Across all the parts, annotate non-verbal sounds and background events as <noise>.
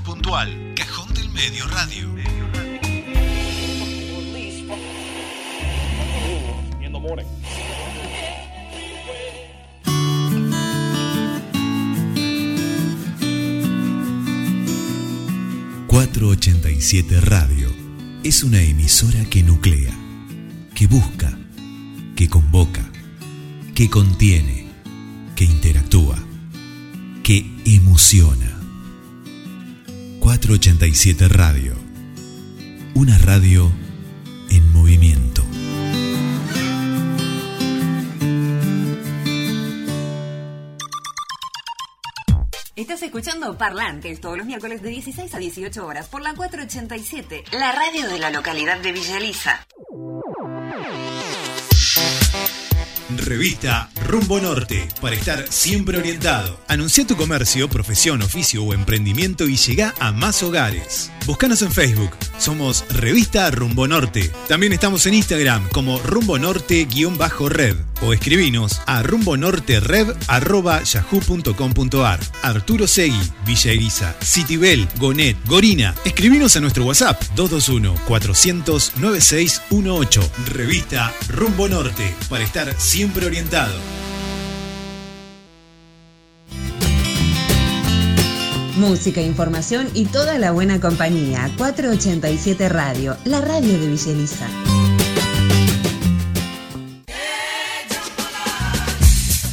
puntual. Cajón del Medio Radio. in the morning. ...487 Radio... ...es una emisora que nuclea... ...que busca... ...que convoca... ...que contiene... ...que interactúa... ...que emociona... 487 Radio... ...una radio... ...en movimiento... Estás escuchando Parlantes todos los miércoles de 16 a 18 horas por la 487, la radio de la localidad de Villa Elisa. Revista Rumbo Norte, para estar siempre orientado. Anuncia tu comercio, profesión, oficio o emprendimiento y llega a más hogares. Búscanos en Facebook, somos Revista Rumbo Norte. También estamos en Instagram como Rumbo Norte-Red o escribinos a rumbonortered.yahoo.com.ar Arturo Segui, Villa Elisa, Citibel, Gonet, Gorina. Escribinos a nuestro WhatsApp 221-400-9618. Revista Rumbo Norte, para estar siempre orientado. Música, información y toda la buena compañía. 487 Radio, la radio de Villa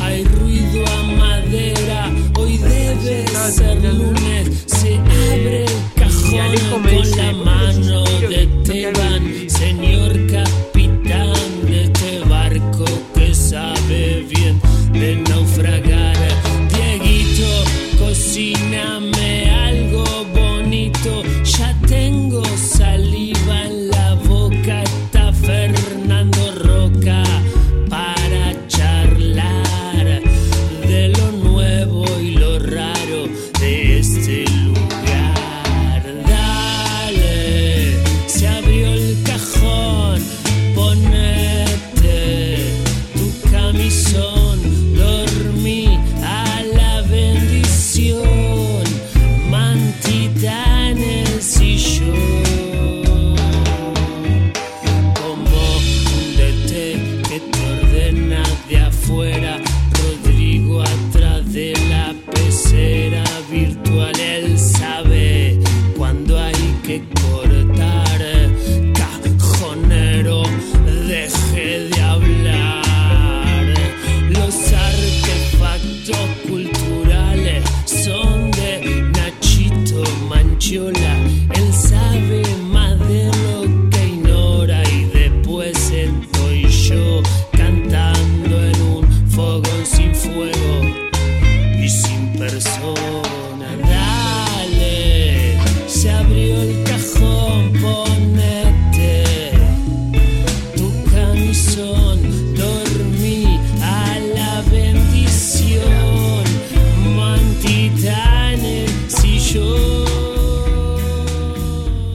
Hay ruido a madera. Hoy debe ser lunes, se abre el cajón con la mano de Teban, señor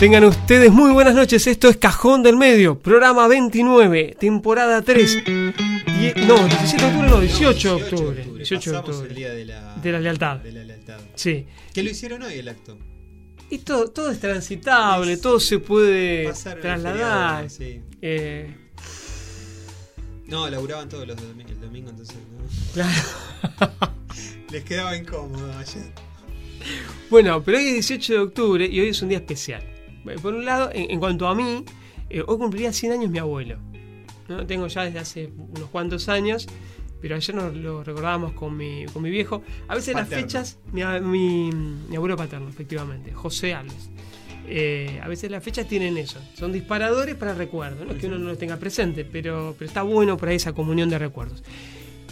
Tengan ustedes muy buenas noches. Esto es Cajón del Medio, programa 29, temporada 3. Die- no, 17 de octubre, no, 18 de octubre. 18 de octubre. el día de la, De la lealtad. de la lealtad. Sí. Que lo hicieron hoy el acto. Y todo, todo es transitable, todo se puede trasladar. feriado, sí. Eh, No, laburaban todos los domi- el domingo, entonces no. claro. <laughs> les quedaba incómodo ayer. Bueno, pero hoy es 18 de octubre y hoy es un día especial. Eh, Por un lado, en, en cuanto a mí, eh, hoy cumpliría 100 años mi abuelo. ¿no? Tengo ya desde hace unos cuantos años, pero ayer nos lo recordábamos con mi, con mi viejo. A veces las fechas, mi, mi- mi abuelo paterno, efectivamente, José Alves. Eh, a veces las fechas tienen eso, son disparadores para recuerdos, no es que uno no los tenga presente, pero, pero está bueno por ahí esa comunión de recuerdos.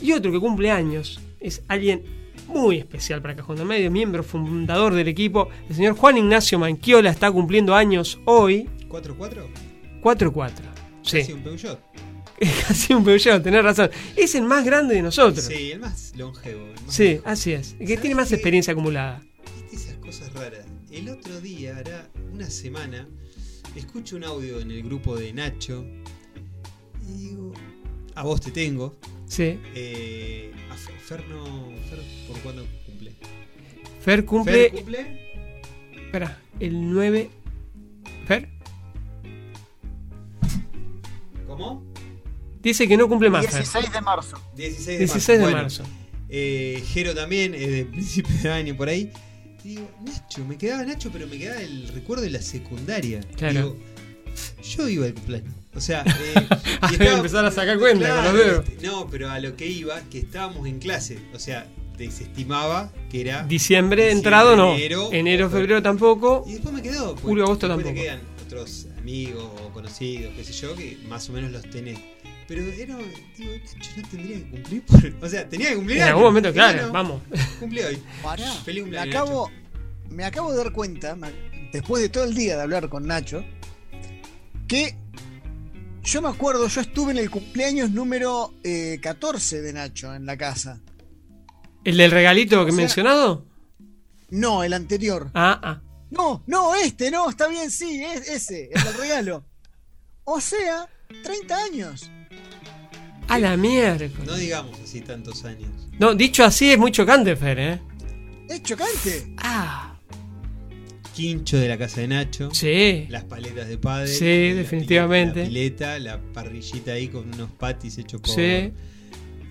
Y otro que cumple años, es alguien muy especial para Cajón del Medio, miembro fundador del equipo. El señor Juan Ignacio Manquiola está cumpliendo años hoy, ¿4-4? 4-4. Sí, Casi un Peugeot. es <laughs> casi un Peugeot, tenés razón. Es el más grande de nosotros. Sí, el más longevo. el más Sí, longevo. así es. El que ¿Sabes tiene más qué? experiencia acumulada. Viste esas cosas raras. El otro día, hará una semana, escucho un audio en el grupo de Nacho y digo, a vos te tengo. Sí. Eh, a Fer, Fer no. Fer, ¿por cuándo cumple? Fer cumple. Fer cumple. Espera, el 9. ¿Fer? ¿Cómo? Dice que no cumple más. Fer. 16 de marzo. 16 de 16 marzo. de Bueno, marzo. Eh, Jero también, es de principio de año por ahí. Y digo, Nacho, me quedaba Nacho, pero me quedaba el recuerdo de la secundaria. Claro. Digo, yo iba al cumpleaños. O sea, <laughs> eh, y estaba- empezar a sacar cuenta con los dedos. este, No, pero a lo que iba, que estábamos en clase. O sea, desestimaba que era. Diciembre, diciembre, entrado no. enero, febrero tampoco. Y después me quedó. pues, Julio, agosto después tampoco. te quedan otros amigos o conocidos, qué sé yo, que más o menos los tenés. Pero era, digo, Nacho no tendría que cumplir. por- <laughs> O sea, tenía que cumplir. En algún momento, claro, bueno, vamos. Cumplí hoy. Pará, Feliz me cumpleaños, acabo, me acabo de dar cuenta, después de todo el día de hablar con Nacho, que yo me acuerdo, yo estuve en el cumpleaños número eh, 14 de Nacho en la casa. ¿El del regalito que he O sea- mencionado? No, el anterior. Ah, ah. No, no, este, no, está bien, sí, es ese, el del regalo. O sea, 30 años. A la mierda. No digamos así tantos años. No, dicho así es muy chocante, Fer, ¿eh? Es chocante. Ah, Quincho de la casa de Nacho. sí. Las paletas de padre. Sí, la definitivamente. pileta, La pileta, la parrillita ahí con unos patis hechos por, Sí.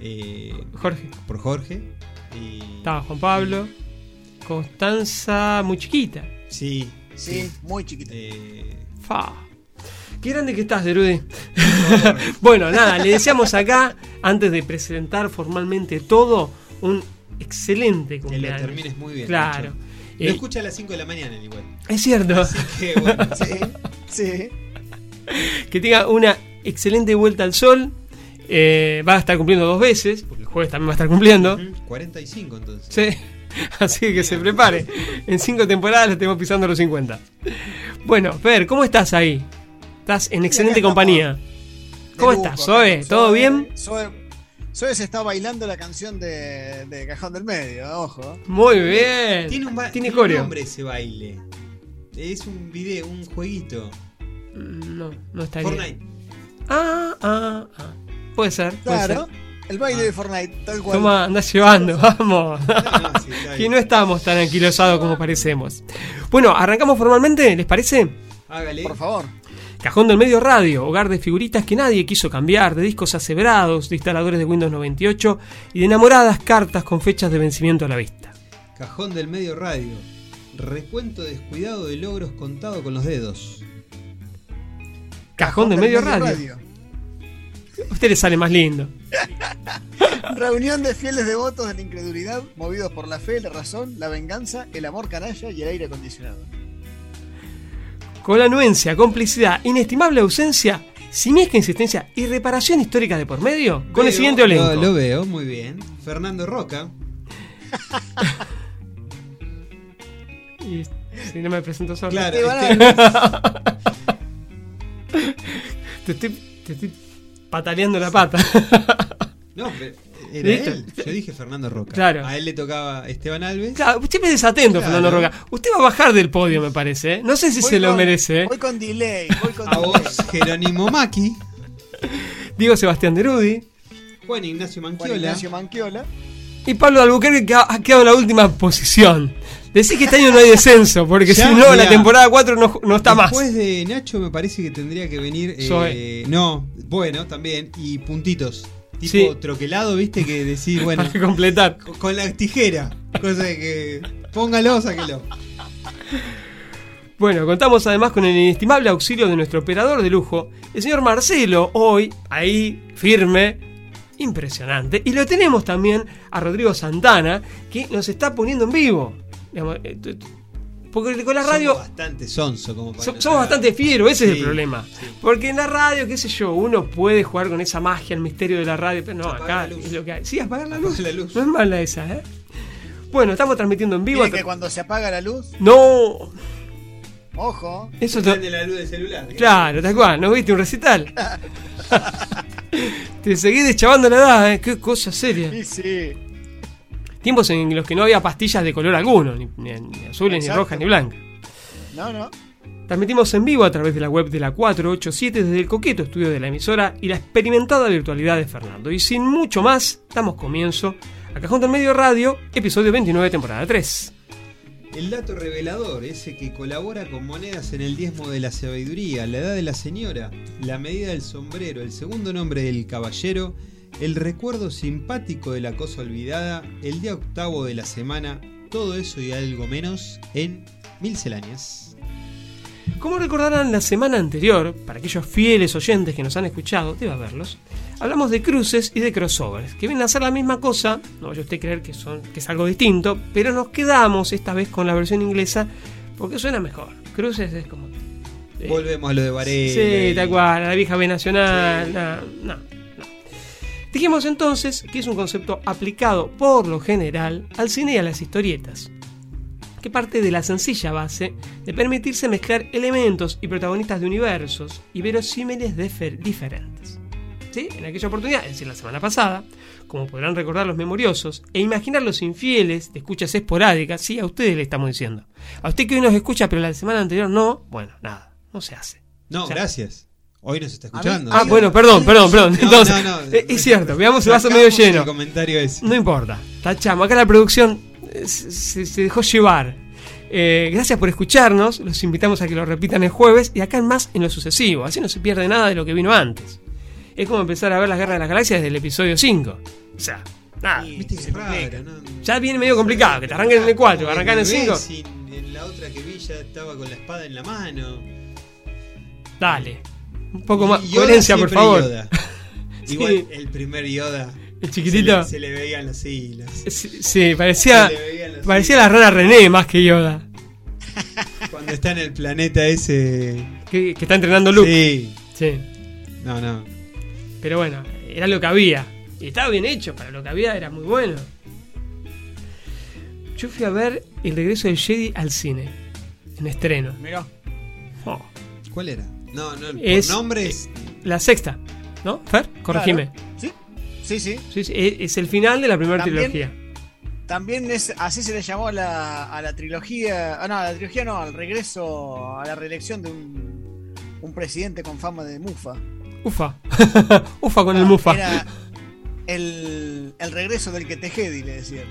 eh, Jorge. por Jorge. Y, Estaba Juan Pablo. Constanza, muy chiquita. Sí, Sí, sí. muy chiquito. Eh, Fa. Qué grande que estás, Derudi. <laughs> bueno, nada, le deseamos acá, antes de presentar formalmente todo, un excelente que lo cumpleaños. termines muy bien. Claro. Nacho. Eh, Lo escucha a las 5 de la mañana igual. es cierto. Así que bueno. <laughs> Sí, sí. que tenga una excelente vuelta al sol. Eh, va a estar cumpliendo dos veces, porque el jueves también va a estar cumpliendo. Ujú, 45 entonces. Sí. <laughs> Así que se prepare. En cinco temporadas le estemos pisando los 50. Bueno, Fer, ¿cómo estás ahí? Estás en excelente compañía. ¿Cómo estás, Zoe? ¿Todo bien? Zoe, Zoe se está bailando la canción de, de Cajón del Medio, ojo. Muy bien. Tiene un, ba- Tiene tiene un coreo. nombre ese baile. Es un video, un jueguito. No, no está bien. Fortnite. Ah, ah, ah. Puede ser, puede Claro, ser. el baile de Fortnite, tal cual. Toma, andás llevando, <laughs> vamos. Sí, está <laughs> que no estamos tan anquilosados como parecemos. Bueno, arrancamos formalmente, ¿les parece? Hágale. Por favor. Cajón del Medio Radio, hogar de figuritas que nadie quiso cambiar, de discos aseverados, de instaladores de Windows 98 y de enamoradas cartas con fechas de vencimiento a la vista. Cajón del medio radio. Recuento descuidado de logros contado con los dedos. Cajón del Medio Radio. A usted le sale más lindo. <laughs> Reunión de fieles devotos de la incredulidad, movidos por la fe, la razón, la venganza, el amor canalla y el aire acondicionado. Con anuencia, complicidad, inestimable ausencia, simiesca insistencia y reparación histórica de por medio, con el siguiente elenco. Lo, lo veo, muy bien. Fernando Roca. Y <laughs> si no me presento solo. Claro, este- <laughs> Te estoy, te estoy pataleando la pata. No, pero era ¿Listo? él. Yo dije Fernando Roca. Claro. A él le tocaba Esteban Alves. Claro, siempre desatento, Claro. Fernando Roca. Usted va a bajar del podio, me parece. ¿eh? No sé si Voy se lo merece. ¿eh? Voy con delay, voy con A delay. vos, Jerónimo Maki. Diego Sebastián Derudi. Juan Ignacio Juan Manquiola. Ignacio Manquiola. Y Pablo Albuquerque que ha, quedado en la última posición. Decís que este año no hay descenso, porque Ya, si no, la temporada 4 no, no está más. Después de Nacho me parece que tendría que venir. eh, no, bueno, también. Y puntitos. Tipo Sí. troquelado, viste, que decís, <laughs> bueno, Para completar. con- con la tijera. Cosa de que. Póngalo, sáquelo. Bueno, contamos además con el inestimable auxilio de nuestro operador de lujo, el señor Marcelo, hoy ahí firme, impresionante. Y lo tenemos también a Rodrigo Santana, que nos está poniendo en vivo. Porque con la radio Somos bastante sonso como para So- no somos bastante fieros, ese es el problema. sí. Porque en la radio, qué sé yo, uno puede jugar con esa magia, el misterio de la radio, pero no, Apagar acá la luz. es lo que hay. Sí, apagar la Apagar luz. la luz. No es mala esa, ¿eh? Bueno, estamos transmitiendo en vivo. Que cuando se apaga la luz, No, ojo, eso Prende la luz del celular. Claro, tal cual, ¿no viste un recital? <laughs> <laughs> Te seguís deschavando la edad, ¿eh? Qué cosa seria. sí, sí. Tiempos en los que no había pastillas de color alguno, ni, ni- ni azules, ni rojas, ni blancas. No, no. Transmitimos en vivo a través de la web de la 487 desde el coqueto estudio de la emisora y la experimentada virtualidad de Fernando. Y sin mucho más, damos comienzo a Cajón del Medio Radio, episodio 29, temporada 3. El dato revelador, ese que colabora con monedas en el diezmo de la sabiduría, la edad de la señora, la medida del sombrero, el segundo nombre del caballero, el recuerdo simpático de la cosa olvidada, el día octavo de la semana, todo eso y algo menos en Milceláneas. Como recordarán la semana anterior, para aquellos fieles oyentes que nos han escuchado, debe haberlos, hablamos de cruces y de crossovers, que vienen a ser la misma cosa, no vaya usted a creer que, son, que es algo distinto, pero nos quedamos esta vez con la versión inglesa porque suena mejor. Cruces es como... eh, Volvemos a lo de Varela. Sí, y- tal cual, a la vieja B nacional. Sí. No, no. Dijimos entonces que es un concepto aplicado por lo general al cine y a las historietas, que parte de la sencilla base de permitirse mezclar elementos y protagonistas de universos y verosímiles diferentes. ¿Sí? En aquella oportunidad, es decir, la semana pasada, como podrán recordar los memoriosos e imaginar los infieles de escuchas esporádicas, sí, a ustedes le estamos diciendo. A usted que hoy nos escucha, pero la semana anterior no, bueno, nada, no se hace. No, O sea- gracias. Hoy nos está escuchando. Ah, bueno, perdón, perdón, perdón. No, Entonces, no, no. eh, es cierto, veamos el vaso medio lleno. El comentario ese. No importa, tachamos. Acá la producción eh, se, se dejó llevar. Eh, gracias por escucharnos. Los invitamos a que lo repitan el jueves y acá en más en lo sucesivo. Así no se pierde nada de lo que vino antes. Es como empezar a ver las guerras de las galaxias desde el episodio 5. O sea, nada. Y Viste que se. Ya viene medio complicado, que te arranquen en el 4, Como arrancan en el bebé 5. sin- En la otra que vi ya estaba con la espada en la mano. Dale. Un poco más. Yoda Coherencia, por favor. Yoda. <laughs> Sí. Igual el primer Yoda. El chiquitito. Se le, se le veían los hilos. Sí, sí, parecía, parecía hilos. la rana René más que Yoda. <laughs> Cuando está en el planeta ese. Que, que está entrenando Luke. Sí. sí. No, no. Pero bueno, era lo que había. Y estaba bien hecho, para lo que había era muy bueno. Yo fui a ver El regreso del Jedi al cine. En estreno. Mirá. Oh, ¿Cuál era? No, no, por Es- nombres. la sexta. ¿No? Fer, corregime. Sí, sí, sí. Sí, sí, es, es el final de la primera También- trilogía. También es, así se le llamó a la, a la trilogía. Ah, no, a la trilogía no, al regreso, a la reelección de un, un presidente con fama de mufa. Ufa. <laughs> Ufa con el mufa. Ah, Era el, el regreso del que tejedi, le decían.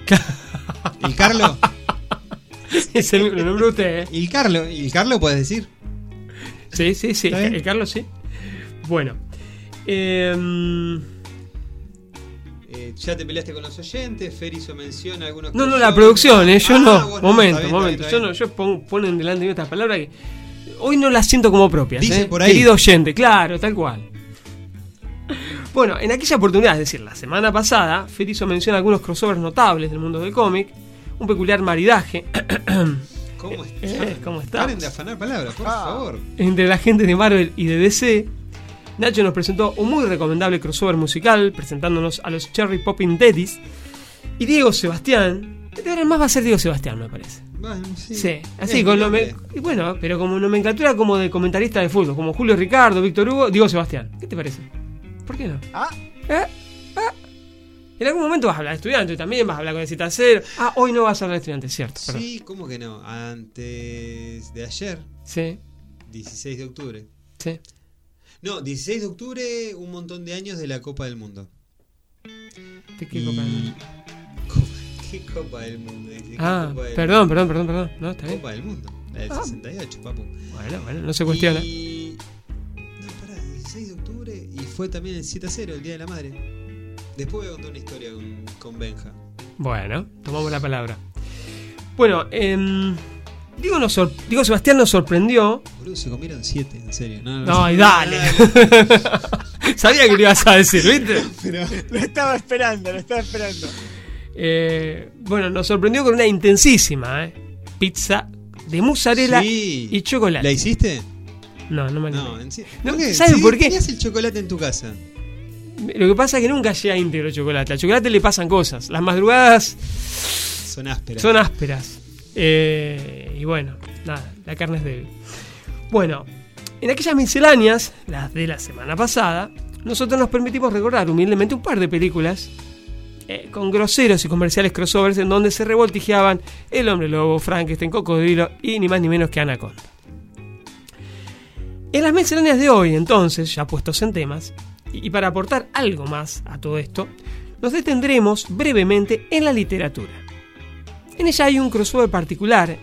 <laughs> ¿El Carlo? es el, usted, ¿eh? ¿El Carlo? ¿El Carlo puedes decir? Sí, sí, sí. El Carlos, sí. Bueno. Em, Eh, ya te peleaste con los oyentes. Fer hizo mención a algunos. No, no, la producción, ¿eh? yo Ah, no. momento, está bien, momento. está yo bien, no, yo pon- ponen delante de estas palabras que hoy no las siento como propias. Dice ¿eh? por ahí. Querido oyente, claro, tal cual. Bueno, en aquella oportunidad, es decir, la semana pasada, Fer hizo mención a algunos crossovers notables del mundo del cómic, un peculiar maridaje <clears throat> ¿Cómo está? Eh, ¿cómo estamos? Paren de afanar palabras, por Ah. favor. entre la gente de Marvel y de DC. Nacho nos presentó un muy recomendable crossover musical, presentándonos a los Cherry Popping Daddies. Y Diego Sebastián, de ahora más va a ser Diego Sebastián, me parece. Bueno, sí. Sí, así Es con nombre. y bueno, pero como nomenclatura como de comentarista de fútbol, como Julio Ricardo, Víctor Hugo, Diego Sebastián. ¿Qué te parece? ¿Por qué no? Ah, ¿Eh? En algún momento vas a hablar de estudiante también, vas a hablar con el cita cero. Ah, hoy no vas a hablar de estudiante, cierto. perdón. Sí, ¿cómo que no? Antes de ayer, Sí, 16 de octubre. sí. No, 16 de octubre, un montón de años de la Copa del Mundo. ¿De qué Y- copa del mundo? <laughs> ¿Qué Copa del Mundo? ¿qué Ah, Copa del perdón, perdón, perdón, perdón. No, está bien. Copa del Mundo, la del Ah. 68, papu. Bueno, bueno, no se cuestiona. Y... No, pará, 16 de octubre y fue también el 7 a 0, el Día de la Madre. Después voy a contar una historia con, con Benja. Bueno, tomamos la palabra. Bueno, em, Diego, nos Diego Sebastián nos sorprendió. Boludo, se comieron 7, en serio. No, No, y dale. <laughs> Sabía que lo ibas a decir, ¿viste? Pero, lo estaba esperando, lo estaba esperando. Eh, bueno, nos sorprendió con una intensísima eh, pizza de mozzarella Sí. y chocolate. ¿La hiciste? No, no me serio. No. ¿saben Sí, por qué? Tenías el chocolate en tu casa. Lo que pasa es que nunca llega íntegro el chocolate. Al chocolate le pasan cosas. Las madrugadas Son ásperas. son ásperas. Eh, y bueno, nada, la carne es débil. Bueno, en aquellas misceláneas, las de la semana pasada, nosotros nos permitimos recordar humildemente un par de películas eh, con groseros y comerciales crossovers en donde se revoltijeaban El Hombre Lobo, Frankenstein, Cocodrilo y ni más ni menos que Anaconda. En las misceláneas de hoy, entonces, ya puestos en temas, y para aportar algo más a todo esto, nos detendremos brevemente en la literatura. En ella hay un crossover particular,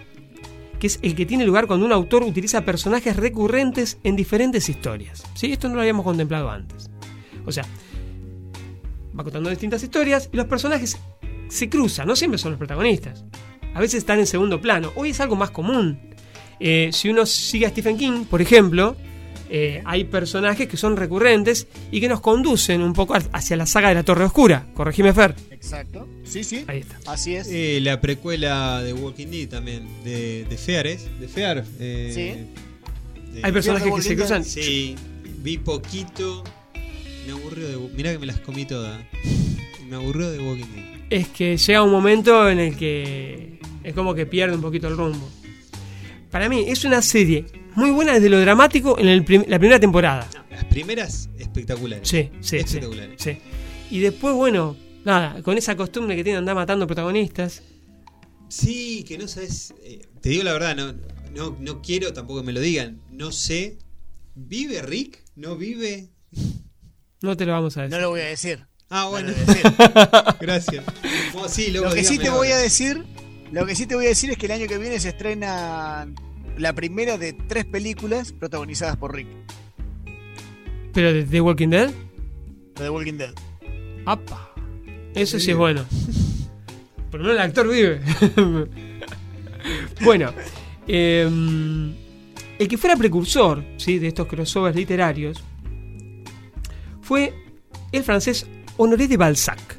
que es el que tiene lugar cuando un autor utiliza personajes recurrentes en diferentes historias. ¿Sí? Esto no lo habíamos contemplado antes. O sea, va contando distintas historias y los personajes se cruzan, no siempre son los protagonistas. A veces están en segundo plano. Hoy es algo más común. Eh, si uno sigue a Stephen King, por ejemplo, eh, hay personajes que son recurrentes y que nos conducen un poco hacia la saga de la Torre Oscura. Corregime, Fer. Exacto. Sí, sí. Ahí está. Así es. Eh, la precuela de Walking Dead también, de, de Fear, ¿es? De Fear. eh, de- Hay personajes que se cruzan. Sí, vi poquito. Me aburrió de. Mirá que me las comí todas. Me aburrió de Walking Dead. es que llega un momento en el que es como que pierde un poquito el rumbo. Para mí es una serie muy buena desde lo dramático en el prim- la primera temporada. Las primeras espectaculares. Sí, sí, sí, Espectaculares. sí. Y después, bueno, nada, con esa costumbre que tienen de andar matando protagonistas. Sí, que no sabes. eh, te digo la verdad, no, no, no quiero tampoco que me lo digan. No sé. ¿Vive Rick? ¿No vive? No te lo vamos a decir. No lo voy a decir. Ah, No bueno. lo voy a decir. <laughs> Gracias. Sí, Lo que sí te voy a decir, lo que sí te voy a decir es que el año que viene se estrena la primera de tres películas protagonizadas por Rick, Pero de The Walking Dead, de Walking Dead. ¡apa! Eso sí es bueno. Por lo menos el actor vive. <laughs> bueno, eh, el que fuera precursor ¿sí? de estos crossovers literarios fue el francés Honoré de Balzac.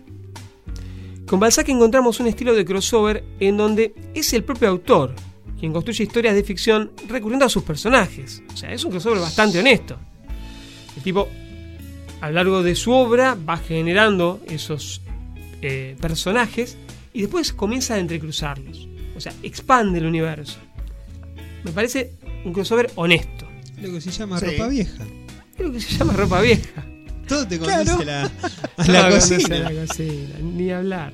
Con Balzac encontramos un estilo de crossover en donde es el propio autor quien construye historias de ficción recurriendo a sus personajes. O sea, es un crossover bastante honesto. El tipo, a lo largo de su obra, va generando esos eh, personajes y después comienza a entrecruzarlos. O sea, expande el universo. Me parece un crossover honesto. Lo que se llama Sí. ropa vieja. Creo que se llama ropa vieja. Todo te conduce a la, a la no, cocina. no, la cocina, ni hablar.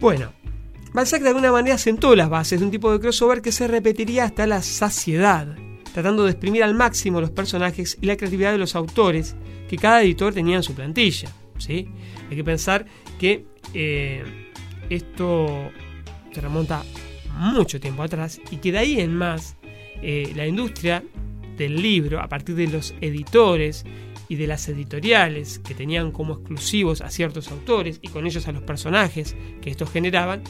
Bueno, Balzac de alguna manera sentó las bases de un tipo de crossover que se repetiría hasta la saciedad, tratando de exprimir al máximo los personajes y la creatividad de los autores que cada editor tenía en su plantilla. ¿sí? Hay que pensar que eh, esto se remonta mucho tiempo atrás y que de ahí en más eh, la industria del libro, a partir de los editores y de las editoriales que tenían como exclusivos a ciertos autores y con ellos a los personajes que estos generaban,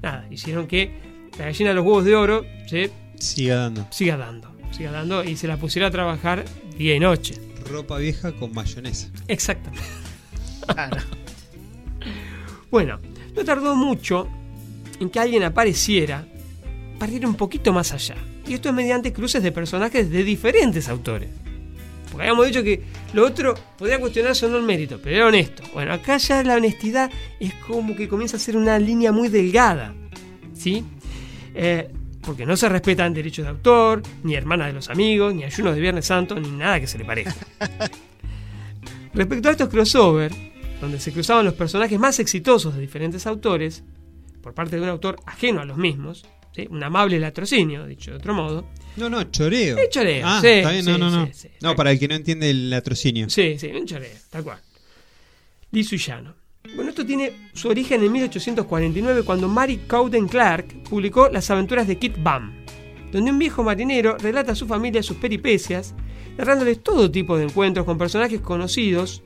nada, hicieron que la gallina de los huevos de oro se Siga dando. siga dando, siga dando y se la pusiera a trabajar día y noche. Ropa vieja con mayonesa. Exactamente. Claro. <laughs> Bueno, no tardó mucho en que alguien apareciera para ir un poquito más allá. Y esto es mediante cruces de personajes de diferentes autores. Porque habíamos dicho que lo otro podría cuestionarse o no el mérito, pero era honesto. Bueno, acá ya la honestidad es como que comienza a ser una línea muy delgada. ¿Sí? Eh, porque no se respetan derechos de autor, ni hermanas de los amigos, ni ayunos de Viernes Santo, ni nada que se le parezca. <laughs> Respecto a estos crossover, donde se cruzaban los personajes más exitosos de diferentes autores, por parte de un autor ajeno a los mismos, ¿sí? un amable latrocinio, dicho de otro modo. No, no, choreo. Es choreo, Ah, sí, está bien, no, sí, no, no. sí. No, para el que no entiende el latrocinio. Sí, sí, un choreo, tal cual. Llano. Bueno, esto tiene su origen en 1849 cuando Mary Cowden Clark publicó Las aventuras de Kit Bam, donde un viejo marinero relata a su familia sus peripecias, narrándoles todo tipo de encuentros con personajes conocidos,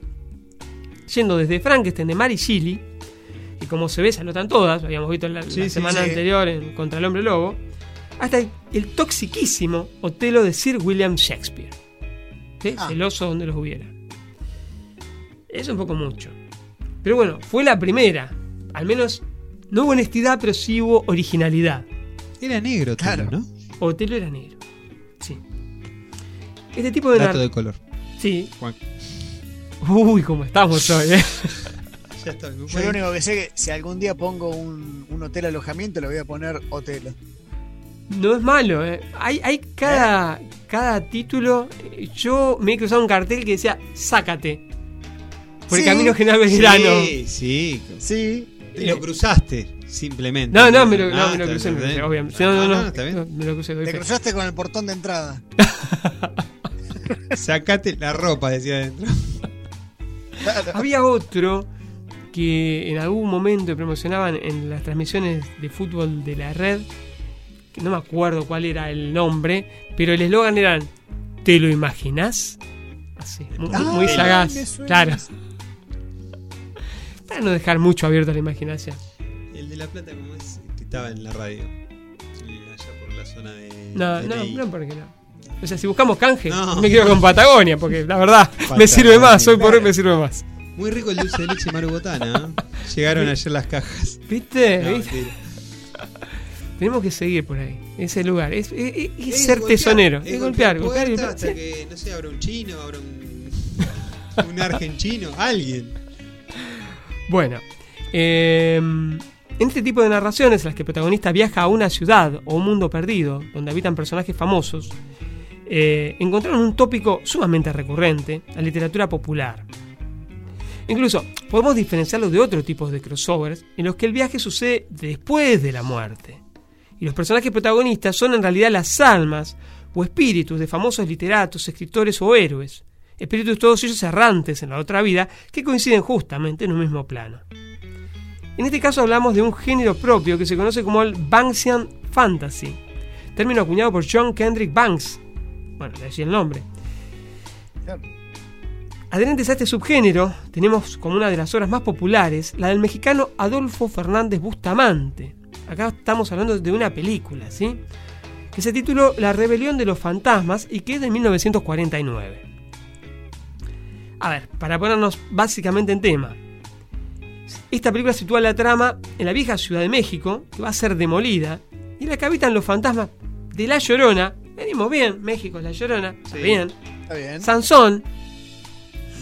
yendo desde Frankenstein de Mary Shelley, y como se ve, se anotan todas, lo habíamos visto en la, la Sí, sí, semana sí. anterior en Contra el Hombre Lobo, hasta el, el toxiquísimo Otelo de Sir William Shakespeare. ¿Sí? Ah. Celoso donde los hubiera. Es un poco mucho. Pero bueno, fue la primera. Al menos no hubo honestidad, pero sí hubo originalidad. Era negro, Claro. ¿no? Otelo era negro. Sí. Este tipo de Dato de color. Sí. Juan. Uy, cómo estamos hoy, eh. <laughs> Ya está. me Yo lo único que sé es que si algún día pongo un, un hotel alojamiento, le voy a poner hotel. No es malo, eh. Hay, hay cada, cada título. eh, Yo me he cruzado un cartel que decía, sácate. Por el camino general Belgrano. Sí, sí. Sí. Te lo cruzaste, simplemente. No, no, me lo, no, Ah, me lo está crucé, obviamente. Ah, No, no, no. está bien. no, Me lo crucé, Te cruzaste con el portón de entrada. <laughs> Sacate la ropa, decía adentro. <laughs> Había otro que en algún momento promocionaban en las transmisiones de fútbol de la red, que no me acuerdo cuál era el nombre, pero el eslogan era ¿Te lo imaginás? Así, muy, Ah, muy sagaz. Claro. Para no dejar mucho abierto a la imaginación. El de La Plata, como es? Que estaba en la radio. Allá por la zona de. No, de no, Ney. no, porque no. O sea, si buscamos canje, No. me quedo con Patagonia, porque la verdad <laughs> me sirve más, hoy por hoy claro. me sirve más. Muy rico el dulce de leche Maru Botana. ¿eh? Llegaron <laughs> ayer las cajas. ¿Viste? No, ¿Viste? Tenemos que seguir por ahí, ese lugar. Es, es- es- es ser golpear, tesonero. Es, golpear, golpear golpear, hasta que, no sé, abra un chino, abra un. <laughs> un argentino, alguien. Bueno, eh, en este tipo de narraciones, en las que el protagonista viaja a una ciudad o un mundo perdido, donde habitan personajes famosos, eh, encontraron un tópico sumamente recurrente, la literatura popular. Incluso podemos diferenciarlo de otros tipos de crossovers en los que el viaje sucede después de la muerte. Y los personajes protagonistas son en realidad las almas o espíritus de famosos literatos, escritores o héroes. Espíritus todos ellos errantes en la otra vida que coinciden justamente en un mismo plano. En este caso hablamos de un género propio que se conoce como el Banksian Fantasy, término acuñado por John Kendrick Banks. Bueno, le decía el nombre. Adherentes a este subgénero, tenemos como una de las obras más populares la del mexicano Adolfo Fernández Bustamante. Acá estamos hablando de una película, ¿sí? Que se tituló La rebelión de los fantasmas y que es de 1949. A ver, para ponernos básicamente en tema. Esta película sitúa la trama en la vieja Ciudad de México, que va a ser demolida, y en la que habitan los fantasmas de La Llorona. Venimos bien, México, La Llorona, está bien. Está bien. Sansón,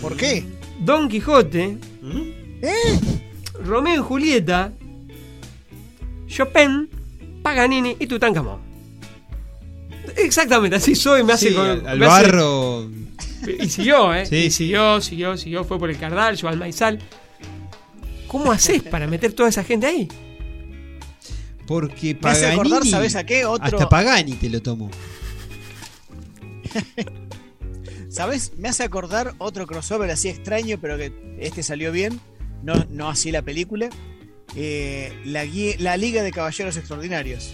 ¿Por qué? Don Quijote, ¿Eh? Romeo y Julieta, Chopin, Paganini y Tutankamón. Exactamente, así soy, me hace Sí, con- al, me hace- barro. Y siguió, ¿eh? Sí, y sí. siguió, siguió, siguió, fue por el Cardal, llegó al Maizal. ¿Cómo haces para meter toda esa gente ahí? Porque Me hace Paganini. acordar, ¿sabes a qué? Otro. Hasta Pagani te lo tomo. <laughs> ¿Sabes? Me hace acordar otro crossover así extraño, pero que este salió bien. No, no así la película. Eh, la, Liga de Caballeros Extraordinarios.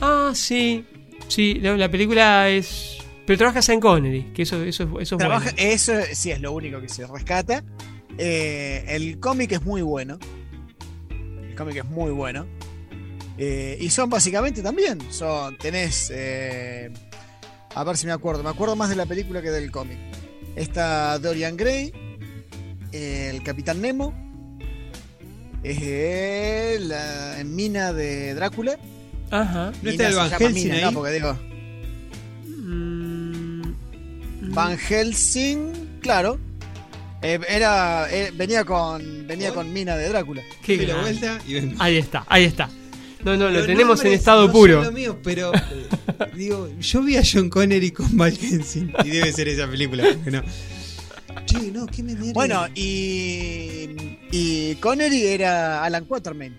Ah, sí. Sí, la, la película es. Pero trabaja Sean Connery, que eso, eso, es- eso es Trabaja, bueno. Eso sí es lo único que se rescata. Eh, el cómic es muy bueno. El cómic es muy bueno. Eh, y son básicamente también. Son, tenés. a ver si me acuerdo. Me acuerdo más de la película que del cómic. Está Dorian Gray. el Capitán Nemo. Eh, la mina de Drácula. Ajá. ¿No está el Van Helsing Mina, ahí? no, porque digo. Mm, Van Helsing, claro. Eh, era, eh, venía con venía con mina de Drácula. qué Doy la grande. vuelta y vengo. Ahí está, ahí está. No, no, lo Los tenemos en estado no puro. son lo mío, pero <laughs> eh, digo, yo vi a John Connery con Val Helsing y debe ser esa película, porque no. Che, no, ¿qué me mierda? Bueno, y, y Connery era Alan Quatermain.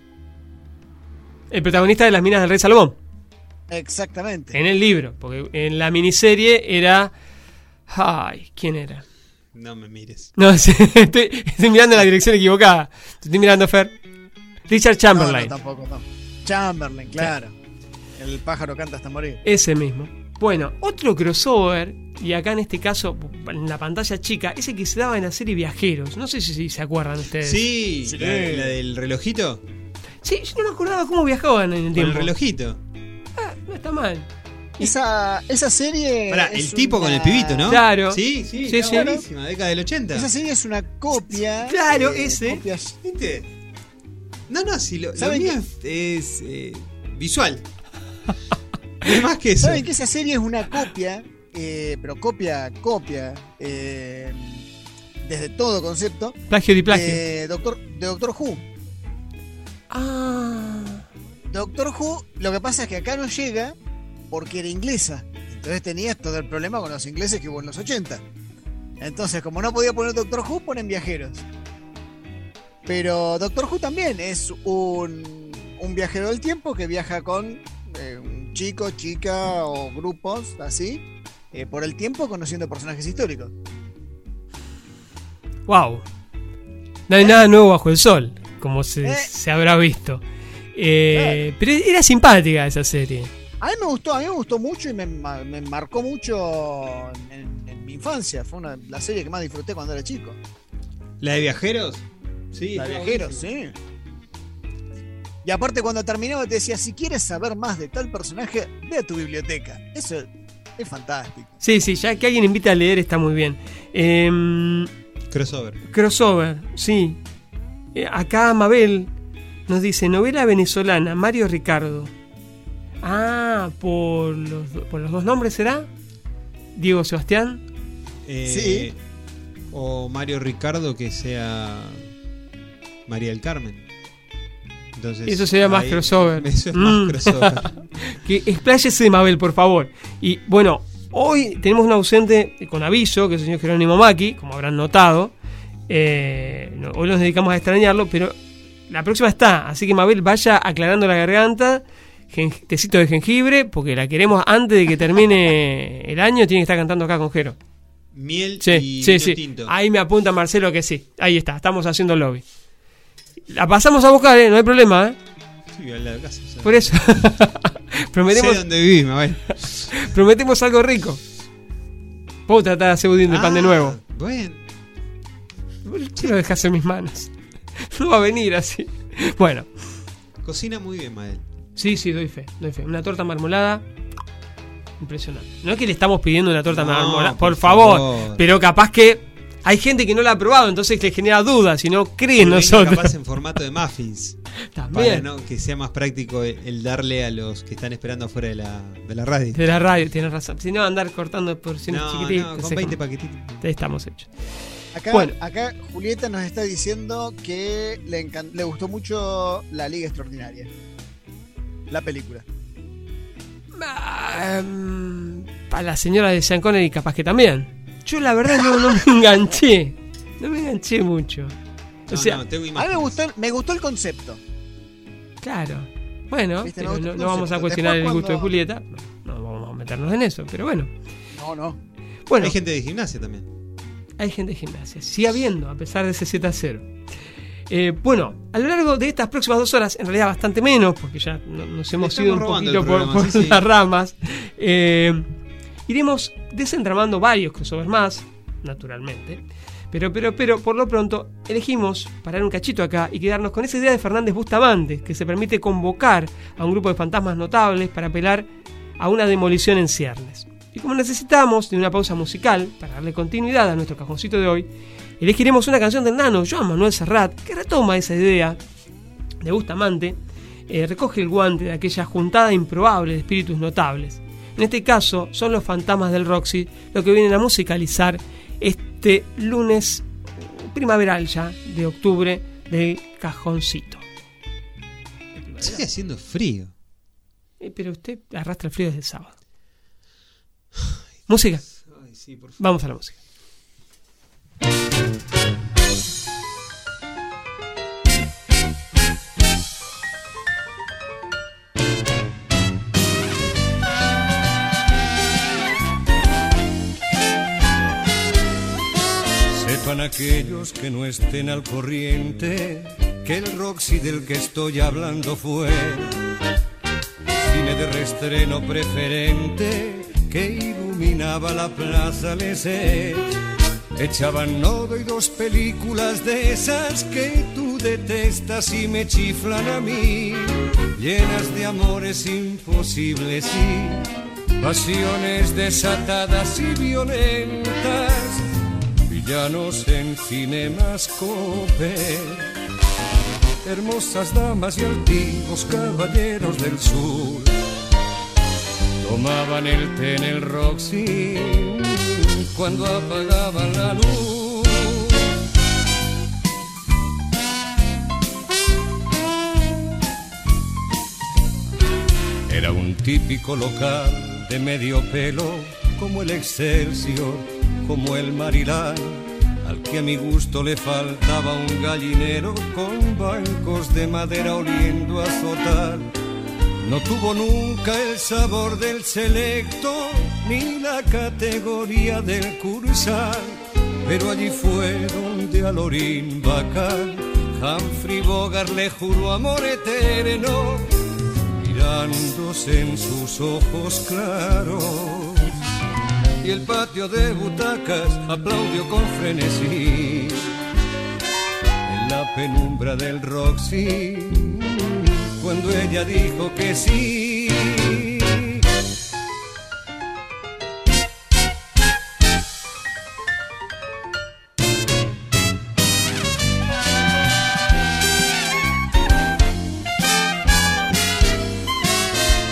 El protagonista de las minas del Rey Salomón. Exactamente. En el libro, porque en la miniserie era. Ay, ¿quién era? no me mires. No, <laughs> estoy, estoy mirando en la dirección equivocada. Te estoy mirando, Fer. Richard Chamberlain. no, tampoco, no. Chamberlain, claro. El pájaro canta hasta morir. Ese mismo. Bueno, otro crossover, y acá en este caso, en la pantalla chica, ese que se daba en la serie Viajeros. No sé si, si se acuerdan ustedes. Sí, Sí. La, la del relojito. Sí, yo no me acordaba cómo viajaban en el Con tiempo. el relojito. Ah, no está mal. Esa, esa serie. Pará, es el tipo una- con el pibito, ¿no? Claro. Sí, sí, Sí, sí. buenísima, década del 80. Esa serie es una copia. Claro, eh, ese. copias- ¿Viste? No, no, si lo, lo ¿Saben mío qué? es, es, eh, visual. <laughs> No es más que eso. ¿Saben que esa serie es una copia? eh, pero copia, copia. eh, desde todo concepto. Plagio de plagio. De Doctor, de Doctor Who. Ah. Doctor Who, lo que pasa es que acá no llega porque era inglesa. Entonces tenías todo el problema con los ingleses que hubo en los 80. Entonces, como no podía poner Doctor Who, ponen viajeros. Pero Doctor Who también es un, un viajero del tiempo que viaja con eh, un chico, chica o grupos así eh, por el tiempo conociendo personajes históricos. Wow. No hay nada nuevo bajo el sol, como se, Eh. se habrá visto. Eh, Pero era simpática esa serie. A mí me gustó, a mí me gustó mucho y me, me marcó mucho en, en mi infancia. Fue una, la serie que más disfruté cuando era chico. ¿La de viajeros? Sí. La de viajeros, sí. Y aparte cuando terminaba te decía, si quieres saber más de tal personaje, ve a tu biblioteca. Eso es fantástico. Sí, sí, ya que alguien invita a leer está muy bien. Em, Crossover. crossover, sí. Eh, acá Mabel nos dice, novela venezolana, Mario Ricardo. Ah, por los, por los dos nombres será. Diego Sebastián. Eh, O Mario Ricardo que sea María del Carmen. Entonces, Eso sería más crossover. <laughs> Eso es Mm. más crossover. <laughs> que expláyese Mabel, por favor. Y bueno, hoy tenemos un ausente con aviso, que es el señor Jerónimo Maki, como habrán notado. Eh, no, hoy nos dedicamos a extrañarlo, pero la próxima está. Así que Mabel vaya aclarando la garganta, tecito de jengibre, porque la queremos antes de que termine <laughs> el año. Tiene que estar cantando acá con Jero. Miel Sí, y sí, vino sí. tinto. Ahí me apunta Marcelo que sí. Ahí está, estamos haciendo lobby. La pasamos a buscar, ¿eh? no hay problema. ¿eh? Sí, al lado de casa, o sea. Por eso. <laughs> prometemos, Sé dónde vivís, Mabel. prometemos algo rico. Puedo tratar de hacer budín de pan de Ah, nuevo. Bueno, Si lo dejas en mis manos. No va a venir así. Bueno, cocina muy bien, Mabel. sí, sí, doy fe, doy fe. Una torta marmolada. Impresionante. No es que le estamos pidiendo una torta No, marmolada, por por, favor, favor. Pero capaz que hay gente que no la ha probado, entonces le genera dudas y no cree en nosotros. capaz en formato de muffins. <laughs> Para También. ¿no? que sea más práctico el, darle a los que están esperando afuera de la, de la radio. De la radio, tienes razón. Si no, andar cortando porciones No, chiquititas. no, con es 20 como- paquetitos. Estamos hechos. Acá, Bueno. acá Julieta nos está diciendo que le, encan- le gustó mucho La Liga Extraordinaria. La película. Ah, em, para la señora de Sean Connery, capaz que también. Yo, la verdad, no, no me <laughs> enganché. No me enganché mucho. O No, sea, no, tengo A mí me gustó, el- me gustó el concepto. claro. Bueno, Viste, pero no, vamos a cuestionar el gusto de Julieta. No, no vamos a meternos en eso, pero bueno. No, no. Bueno, Hay gente de gimnasia también. hay gente de gimnasia. Sigue habiendo, a pesar de ese 7 a 0. Eh, bueno, a lo largo de estas próximas dos horas, en realidad bastante menos, porque ya no- nos hemos Estamos ido un poquito por, programa, por sí, sí. las ramas, eh, iremos desentramando varios crossovers más, naturalmente. Pero, pero, pero, por lo pronto, elegimos parar un cachito acá y quedarnos con esa idea de Fernández Bustamante, que se permite convocar a un grupo de fantasmas notables para apelar a una demolición en ciernes. Y como necesitamos de una pausa musical para darle continuidad a nuestro cajoncito de hoy, elegiremos una canción del nano Joan Manuel Serrat que retoma esa idea de Bustamante, eh, recoge el guante de aquella juntada improbable de espíritus notables. En este caso, son los fantasmas del Roxy lo que vienen a musicalizar este lunes primaveral ya de octubre del cajoncito. Sigue haciendo frío. Eh, pero usted arrastra el frío desde el sábado. Música. Ay, sí, por favor. Vamos a la música. Aquellos que no estén al corriente que el Roxy del que estoy hablando fue cine de restreno preferente que iluminaba la plaza Lesé. Echaban nodo y dos películas de esas que tú detestas y me chiflan a mí, llenas de amores imposibles y pasiones desatadas y violentas villanos en cinemascope. Hermosas damas y altivos caballeros del sur. Tomaban el té en el Roxy cuando apagaban la luz. Era un típico local de medio pelo, como el Excelsior, como el Marilán, al que a mi gusto le faltaba un gallinero con bancos de madera oliendo a azotar. No tuvo nunca el sabor del selecto ni la categoría del cursal, pero allí fue donde a Lorín Bacán Humphrey Bogart le juró amor eterno, mirándose en sus ojos claros. Y el patio de butacas aplaudió con frenesí en la penumbra del Roxy cuando ella dijo que sí.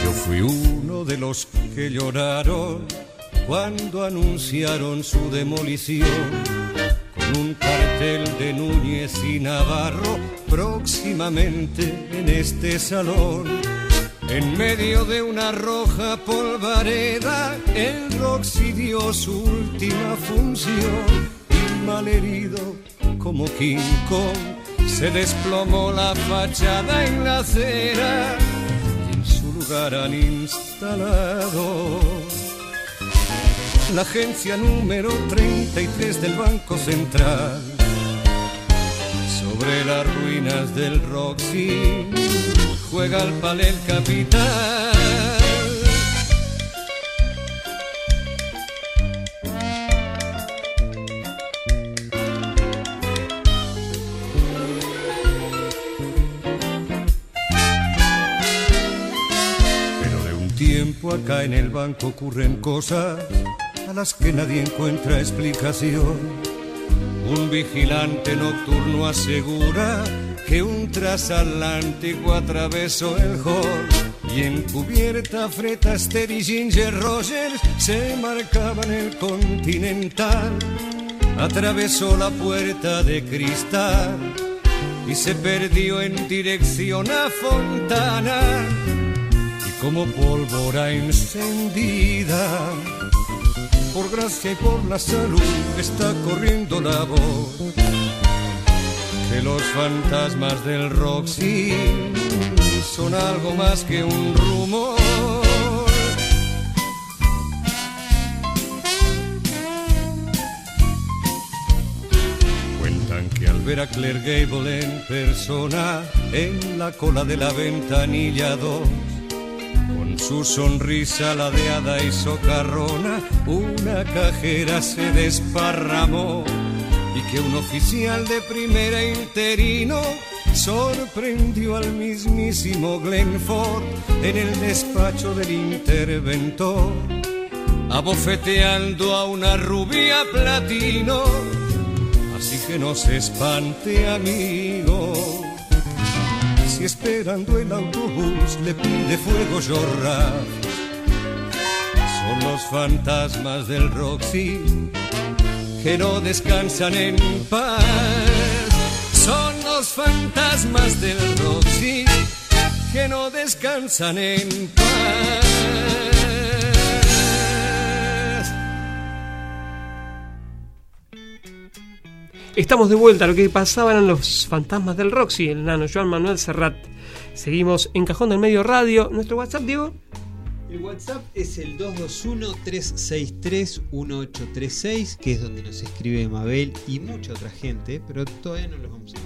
Yo fui uno de los que lloraron cuando anunciaron su demolición con un cartel de Núñez y Navarro próximamente en este salón. En medio de una roja polvareda, el Roxy dio su última función y malherido como King Kong se desplomó la fachada en la acera y en su lugar han instalado la agencia número 33 del Banco Central. Sobre las ruinas del Roxy juega al palel capital. Acá en el banco ocurren cosas a las que nadie encuentra explicación. Un vigilante nocturno asegura que un transatlántico atravesó el hall y en cubierta Fred Astaire y Ginger Rogers se marcaban el continental. Atravesó la puerta de cristal y se perdió en dirección a Fontana y como pólvora encendida por gracia y por la salud está corriendo la voz que los fantasmas del Roxy son algo más que un rumor. Cuentan que al ver a Claire Gable en persona en la cola de la ventanilla 2 su sonrisa ladeada y socarrona, una cajera se desparramó y que un oficial de primera interino sorprendió al mismísimo Glenford en el despacho del interventor, abofeteando a una rubia platino. Así que no se espante, amigo esperando el autobús le pide fuego Jorra. Son los fantasmas del Roxy que no descansan en paz. Son los fantasmas del Roxy que no descansan en paz. Estamos de vuelta a lo que pasaban los fantasmas del Roxy, el nano Joan Manuel Serrat. Seguimos en Cajón del Medio Radio. ¿Nuestro WhatsApp, Diego? El WhatsApp es el 221-363-1836, que es donde nos escribe Mabel y mucha otra gente, pero todavía no los vamos a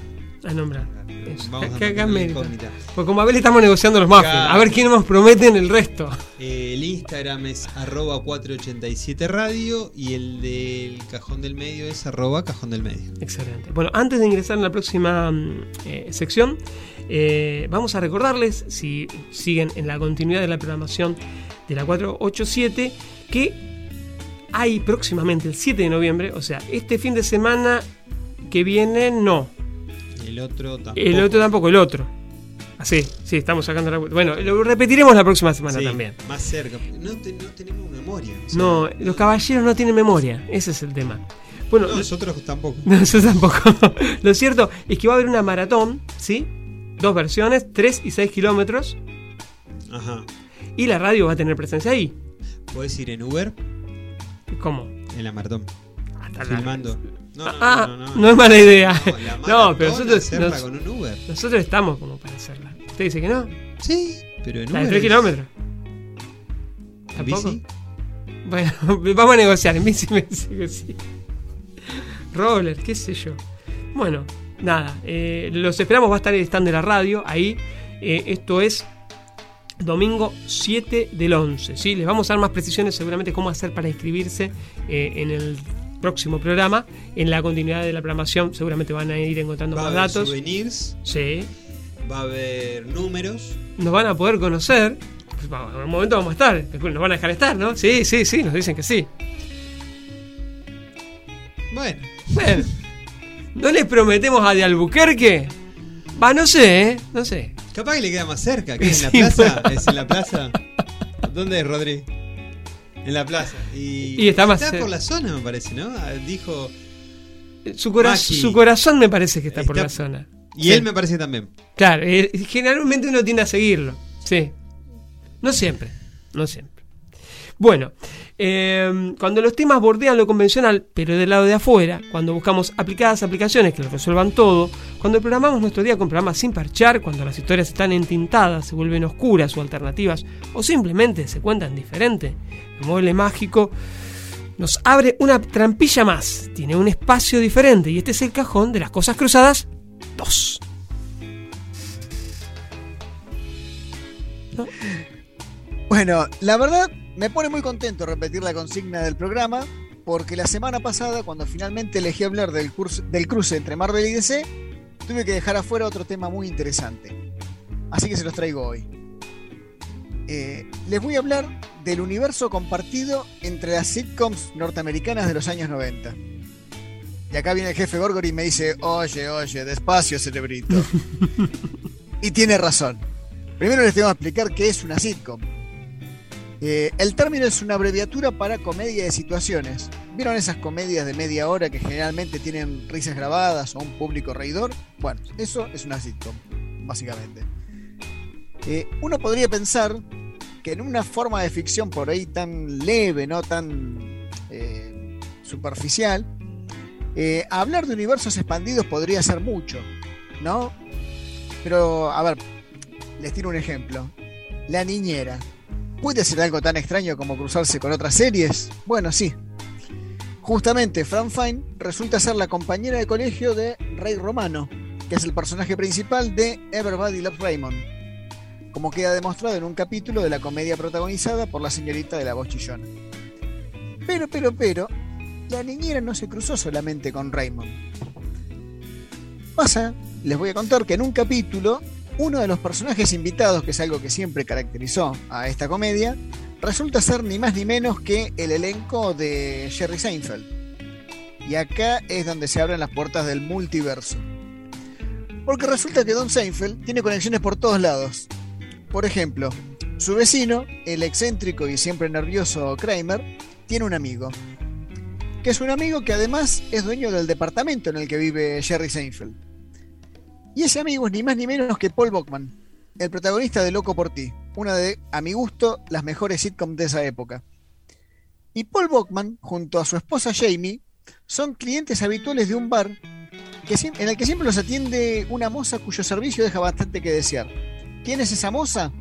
A nombrar. Eso. Vamos a mérito. incógnita. Porque con Mabel estamos negociando los muffins. A ver quién nos prometen el resto. El Instagram es arroba 487 radio y el del cajón del medio es arroba cajón del medio. Excelente. Bueno, antes de ingresar en la próxima mm, eh, sección, eh, vamos a recordarles, si siguen en la continuidad de la programación de la 487, que hay próximamente el 7 de noviembre, o sea, este fin de semana que viene, no. El otro tampoco. El otro tampoco, el otro. Así Sí, sí, estamos sacando la Bueno, lo repetiremos la próxima semana Sí, también. Más cerca. No, te- no tenemos memoria. o sea, No, los caballeros no tienen memoria, ese es el tema. Bueno, no, nosotros tampoco. <laughs> No, yo tampoco. <laughs> Lo cierto es que va a haber una maratón, ¿sí? Dos versiones, 3 y 6 kilómetros. Ajá. Y la radio va a tener presencia ahí. ¿Podés ir en Uber? ¿Cómo? En la maratón. Hasta la- Filmando. No, no, ah, no, no, no es mala idea. No, pero nosotros, nos- con un Uber. nosotros estamos como para hacerla. ¿Usted dice que no? Sí, pero en La de Uber. 3 es- kilómetros. ¿En ¿Tampoco? bici? Bueno, <laughs> vamos a negociar. En bici me dice que sí. Roller, qué sé yo. Bueno, nada. eh, los esperamos. Va a estar el stand de la radio ahí. Eh, esto es domingo 7 del 11. ¿sí? Les vamos a dar más precisiones seguramente cómo hacer para inscribirse eh, en el próximo programa. En la continuidad de la programación seguramente van a ir encontrando Va a más haber datos. souvenirs, Sí. va a haber números. Nos van a poder conocer. Pues, vamos, en un momento vamos a estar. Nos van a dejar estar, ¿no? Sí, sí, sí. Nos dicen que sí. Bueno, Bueno, ¿no les prometemos a de Albuquerque? Va, no sé, ¿eh? No sé. capaz que le queda más cerca. ¿Qué? ¿En la <laughs> Sí, plaza? ¿Es en la plaza? ¿Dónde es, Rodri? En la plaza. Y, Y está más Está por la zona, me parece, ¿no? Ah, Dijo. Su, cora- Maki. su corazón me parece que está, por la zona. Y Sí. él me parece también. Claro, eh, generalmente uno tiende a seguirlo. Sí. No siempre. No siempre. Bueno, eh, cuando los temas bordean lo convencional, pero del lado de afuera, cuando buscamos aplicadas aplicaciones que lo resuelvan todo, cuando programamos nuestro día con programas sin parchar, cuando las historias están entintadas, se vuelven oscuras o alternativas, o simplemente se cuentan diferente, el mueble mágico nos abre una trampilla más, tiene un espacio diferente, y este es el cajón de las cosas cruzadas 2. Bueno, la verdad me pone muy contento repetir la consigna del programa, porque la semana pasada, cuando finalmente elegí hablar del, curso- del cruce entre Marvel y DC, tuve que dejar afuera otro tema muy interesante. Así que se los traigo hoy. Eh, les voy a hablar del universo compartido entre las sitcoms norteamericanas de los años 90. Y acá viene el jefe Gorgory y me dice, oye, oye, despacio, cerebrito. <laughs> y tiene razón. Primero les tengo que explicar qué es una sitcom. Eh, el término es una abreviatura para comedia de situaciones. ¿Vieron esas comedias de media hora que generalmente tienen risas grabadas o un público reidor? Bueno, eso es una sitcom, básicamente. Eh, uno podría pensar que en una forma de ficción por ahí tan leve, no tan eh, superficial, hablar de universos expandidos podría ser mucho, ¿no? Pero, a ver, les tiro un ejemplo. La niñera. ¿Puede ser algo tan extraño como cruzarse con otras series? Bueno, sí. Justamente, Fran Fine resulta ser la compañera de colegio de Rey Romano, que es el personaje principal de Everybody Loves Raymond, como queda demostrado en un capítulo de la comedia protagonizada por la señorita de la voz chillona. Pero, pero, pero, la niñera no se cruzó solamente con Raymond. Pasa, les voy a contar que en un capítulo uno de los personajes invitados, que es algo que siempre caracterizó a esta comedia, resulta ser ni más ni menos que el elenco de Jerry Seinfeld. Y acá es donde se abren las puertas del multiverso. Porque resulta que Don Seinfeld tiene conexiones por todos lados. Por ejemplo, su vecino, el excéntrico y siempre nervioso Kramer, tiene un amigo. Que es un amigo que además es dueño del departamento en el que vive Jerry Seinfeld. Y ese amigo es ni más ni menos que Paul Bachman, el protagonista de Loco por ti, una de, a mi gusto, las mejores sitcoms de esa época. Y Paul Bachman, junto a su esposa Jamie, son clientes habituales de un bar que, en el que siempre los atiende una moza cuyo servicio deja bastante que desear. ¿Quién es esa moza?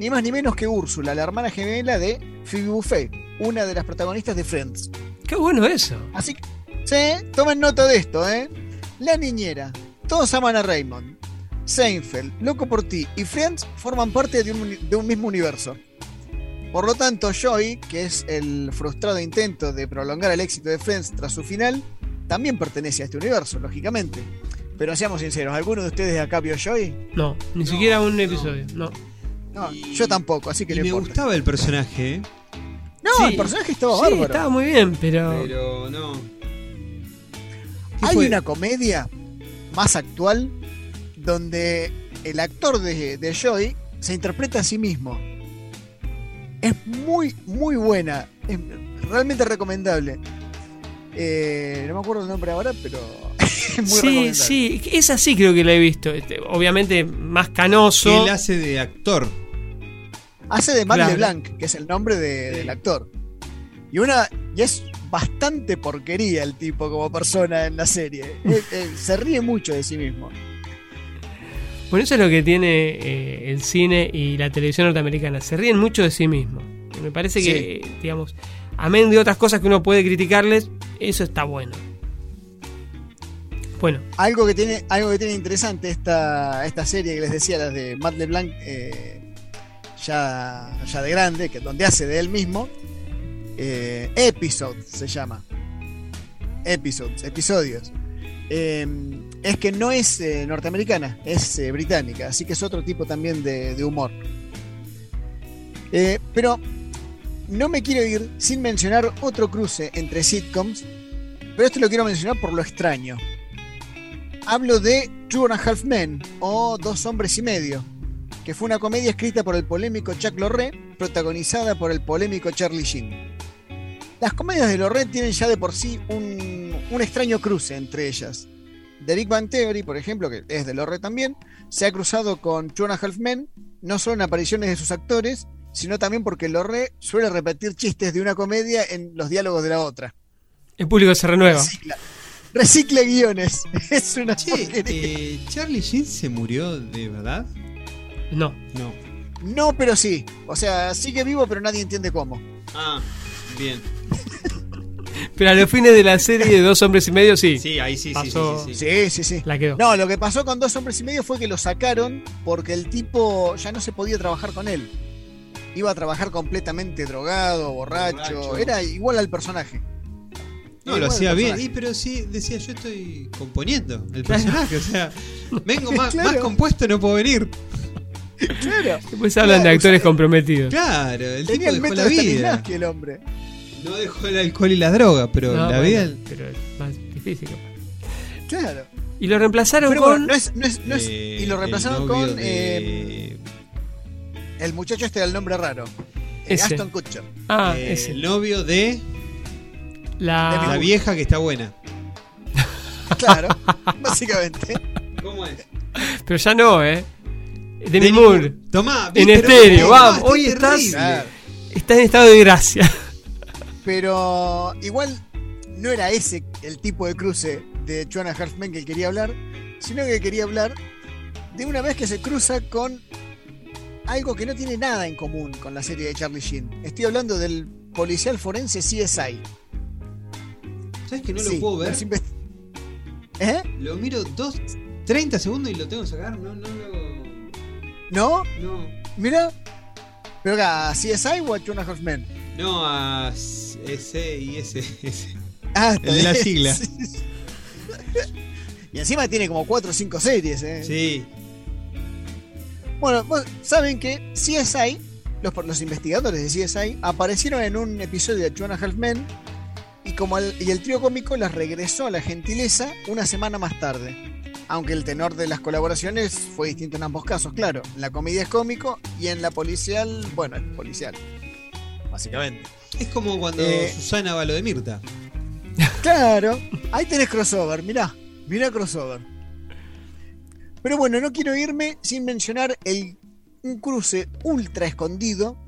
Ni más ni menos que Úrsula, la hermana gemela de Phoebe Buffet, una de las protagonistas de Friends. Qué bueno eso. Así que, sí, tomen nota de esto, ¿eh? La niñera, todos aman a Raymond. Seinfeld, Loco por ti y Friends forman parte de un, uni- de un mismo universo. Por lo tanto, Joey, que es el frustrado intento de prolongar el éxito de Friends tras su final, también pertenece a este universo, lógicamente. Pero seamos sinceros, ¿alguno de ustedes acá vio Joey? No, ni siquiera un episodio. No. No, Y- yo tampoco, así que Y no me importa. gustaba el personaje, ¿eh? No, Sí. el personaje estaba Sí, bárbaro. estaba muy bien, pero. Pero no. ¿Qué Hay fue? una comedia más actual donde el actor de, de Joy se interpreta a sí mismo. Es muy, muy buena. Es realmente recomendable. Eh, no me acuerdo el nombre ahora, pero <laughs> es muy Sí, recomendable. sí, esa sí creo que la he visto. Este, obviamente más canoso. Él hace de actor. Hace de Matt Claro. LeBlanc, que es el nombre de- del actor. Y una y es bastante porquería el tipo como persona en la serie. Eh, eh, se ríe mucho de sí mismo. Bueno, eso es lo que tiene eh, el cine y la televisión norteamericana. Se ríen mucho de sí mismos. Me parece que, digamos, amén de otras cosas que uno puede criticarles, eso está bueno. Bueno, Algo que tiene, algo que tiene interesante esta, esta serie que les decía, las de Matt LeBlanc, eh, ya, ya de grande, que donde hace de él mismo, eh, Episode se llama. Episodes, episodios. Eh, es que no es eh, norteamericana, es eh, británica, así que es otro tipo también de, de humor. Eh, pero no me quiero ir sin mencionar otro cruce entre sitcoms, pero esto lo quiero mencionar por lo extraño. Hablo de Two and a Half Men o Dos Hombres y Medio, que fue una comedia escrita por el polémico Chuck Lorre, protagonizada por el polémico Charlie Sheen. Las comedias de Lorre tienen ya de por sí un, un extraño cruce entre ellas. The Big Bang Theory, por ejemplo, que es de Lorre también, se ha cruzado con Two and a Half Men, no solo en apariciones de sus actores, sino también porque Lorre suele repetir chistes de una comedia en los diálogos de la otra. el público se renueva. Recicla, recicla guiones. <laughs> Es una Che, eh, ¿Charlie Sheen se murió de verdad? No. No. No, pero sí. O sea, sigue vivo, pero nadie entiende cómo. Ah, bien. Pero a los fines de la serie de Dos Hombres y Medio, sí. Sí, ahí sí, sí, Pasó- sí, sí, sí. Sí, sí, sí. La quedó. No, lo que pasó con dos hombres y medio fue que lo sacaron porque el tipo ya no se podía trabajar con él. Iba a trabajar completamente drogado, borracho. Borracho. Era igual al personaje. No, lo hacía bien. Y pero sí, decía, yo estoy componiendo el personaje. O sea, vengo más, <laughs> Claro. más compuesto, no puedo venir. Claro. Después hablan de actores o sea, comprometidos. Claro, el Tenía tipo el dejó método la de vida. Stanislavski el hombre. No dejó el alcohol y las drogas, pero No, la bueno, vida. Pero es más difícil. Claro. Y lo reemplazaron Pero con. bueno, no es, no es- no es- eh, y lo reemplazaron con de- eh, el muchacho este del nombre raro. Eh, Ese. Aston Kutcher. ah, eh, ese. el novio de La. la vieja que está buena. Claro, <laughs> básicamente. ¿Cómo es? Pero ya no, ¿eh? Demi Demi Moore. Tomá, En estéreo, vamos. Hoy estás-. Claro. Está en estado de gracia. Pero igual no era ese el tipo de cruce de Joanna Halfman que quería hablar, sino que quería hablar de una vez que se cruza con algo que no tiene nada en común con la serie de Charlie Sheen. Estoy hablando del policial forense CSI. ¿Sabes que no Sí, lo puedo ver? ¿Eh? Lo miro dos, 30 segundos y lo tengo que sacar. No, no lo. ¿No? No. Mira. Pero acá, ¿a CSI o a Joanna Halfman? No, a ese y ese. ese. Ah, El de la sigla. <laughs> y encima tiene como 4 o 5 series, ¿eh? Sí. Bueno, vos saben que CSI, los, los investigadores de CSI, aparecieron en un episodio de Joanna Halfman y, como el, y el trío cómico las regresó a la gentileza una semana más tarde. Aunque el tenor de las colaboraciones fue distinto en ambos casos, claro. En la comedia es cómico y en la policial, bueno, es policial. Básicamente. Es como cuando Eh. Susana va a lo de Mirta. Claro, ahí tenés crossover, mirá, mirá crossover. Pero bueno, no quiero irme sin mencionar el, un cruce ultra escondido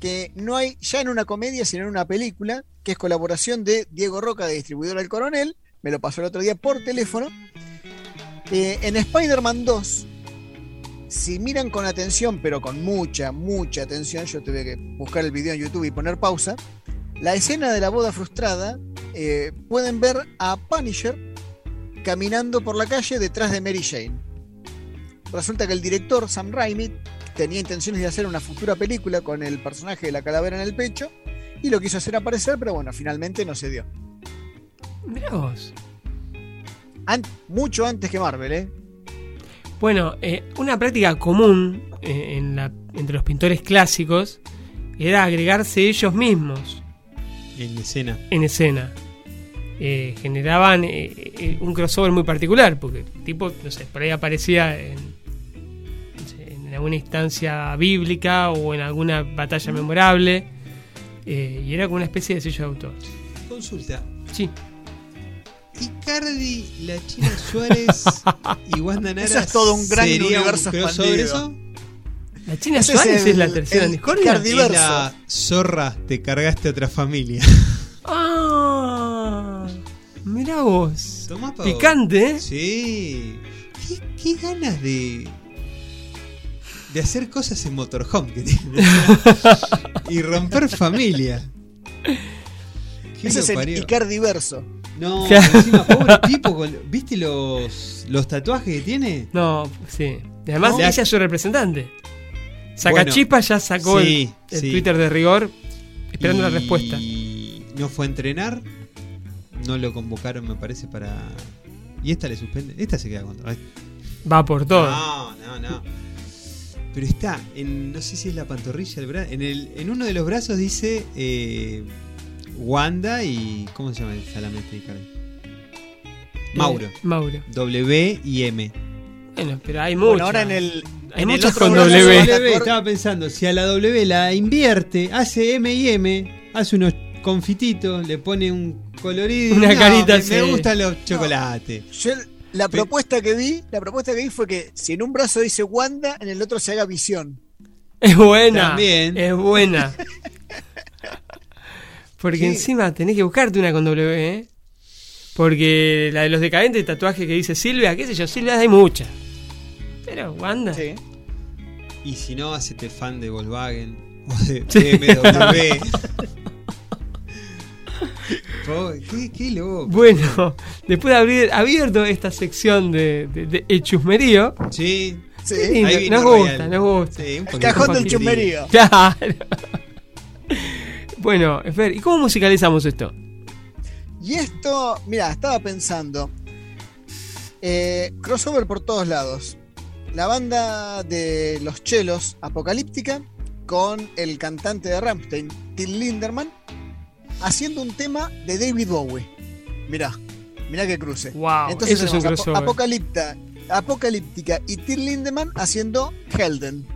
que no hay ya en una comedia, sino en una película, que es colaboración de Diego Roca de Distribuidora El Coronel, me lo pasó el otro día por teléfono. Eh, en Spider-Man 2, si miran con atención, pero con mucha, mucha atención, yo tuve que buscar el video en YouTube y poner pausa, la escena de la boda frustrada eh, pueden ver a Punisher caminando por la calle detrás de Mary Jane. Resulta que el director Sam Raimi tenía intenciones de hacer una futura película con el personaje de la calavera en el pecho y lo quiso hacer aparecer, pero bueno, finalmente no se dio. Mirá vos. An- mucho antes que Marvel, ¿eh? Bueno, eh, una práctica común eh, en la- entre los pintores clásicos era agregarse ellos mismos En escena. en escena. Eh, generaban eh, eh, un crossover muy particular, porque el tipo, no sé, por ahí aparecía en, en alguna instancia bíblica o en alguna batalla memorable. y era como una especie de sello de autor. Consulta. Sí. Icardi, la China Suárez <laughs> y Wanda Nara. Eso es todo un gran ¿sería universo un expandido. eso? La China Ese es Suárez es, el- la tercera el discordia. Diverso. la zorra, te cargaste a otra familia. <laughs> Ah, mirá vos. Tomá. Picante, ¿eh? Sí. ¿Qué, qué ganas de. de hacer cosas en motorhome que tiene. <laughs> y romper familia. ¿Qué Ese es el? Icardiverso. No, <laughs> encima, pobre tipo, con- ¿viste los, los tatuajes que tiene? No, sí. Y además No. ella es su representante. Saca Bueno, Chispa ya sacó el- sí, el, sí. Twitter de rigor esperando la Y respuesta. No fue a entrenar. No lo convocaron, me parece, para. Y esta le suspende. Esta se queda con. Ay, Va por todo. No, no, no. Pero está, en, no sé si es la pantorrilla, el bra- en, el, en uno de los brazos dice eh, Wanda y. ¿Cómo se llama el salame este de Icardi? Mauro. Eh, Mauro. W y M. Bueno, pero hay muchas. Bueno, ahora en el. Hay en el muchas otro con W. W, estaba pensando, si a la W la invierte, hace M y M, hace unos confititos, le pone un colorido. Una no, carita me, me gustan los chocolates. Yo, la propuesta que vi, la propuesta que vi fue que si en un brazo dice Wanda, en el otro se haga visión. Es buena. También. Es buena. <laughs> Porque encima tenés que buscarte una con W, ¿eh? Porque la de los decadentes, tatuaje que dice Silvia, qué sé yo, Silvia hay muchas. Pero Wanda. Sí. Y si no, hacete fan de Volkswagen o de <laughs> Sí. BMW. <laughs> Qué, qué loco. Bueno, después de haber abierto esta sección de, de, de el chusmerío, Sí, Sí. nos gusta, nos gusta. Sí, un El cajón del chusmerío. Claro. Bueno, Fer, ¿y cómo musicalizamos esto? Y esto, mira, estaba pensando. eh, crossover por todos lados. La banda de los chelos Apocalíptica con el cantante de Rammstein, Till Linderman, haciendo un tema de David Bowie. Mirá, mirá que cruce. Wow, Entonces eso es un crossover. Apocalipta, Apocalíptica y Till Lindemann haciendo Helden.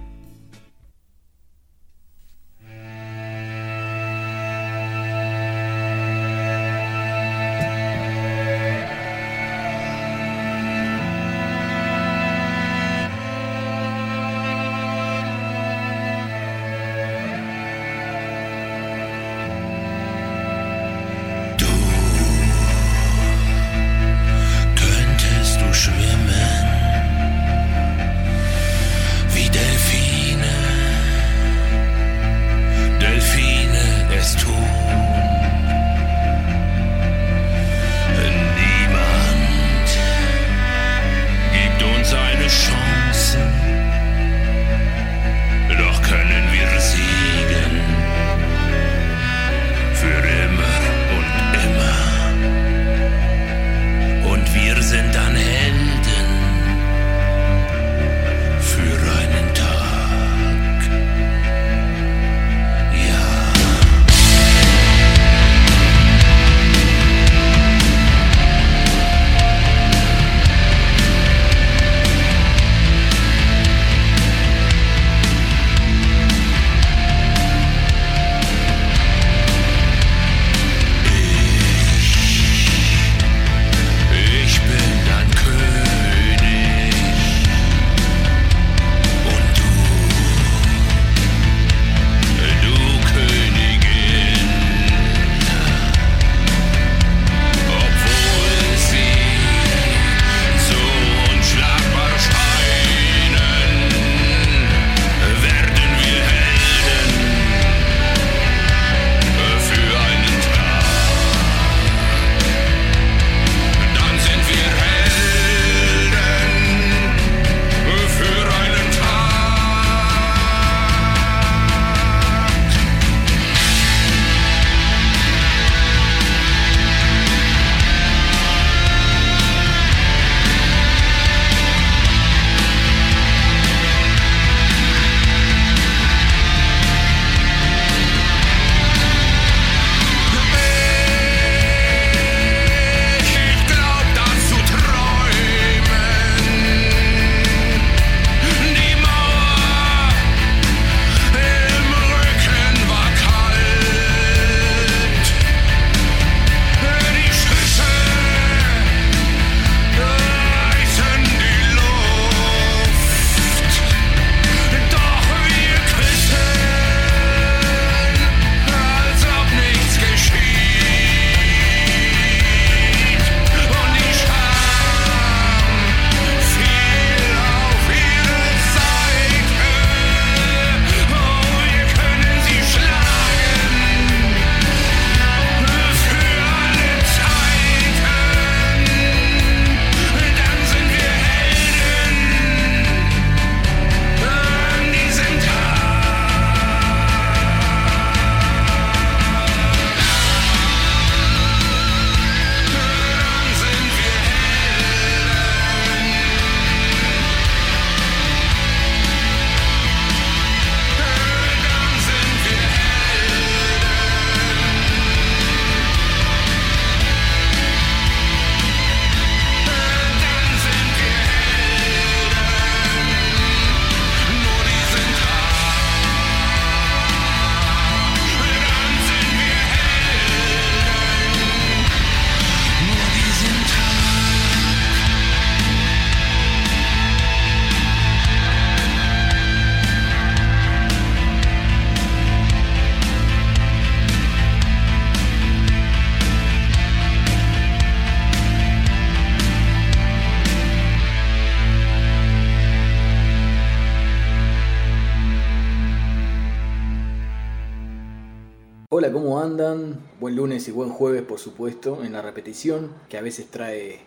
Repetición, que a veces trae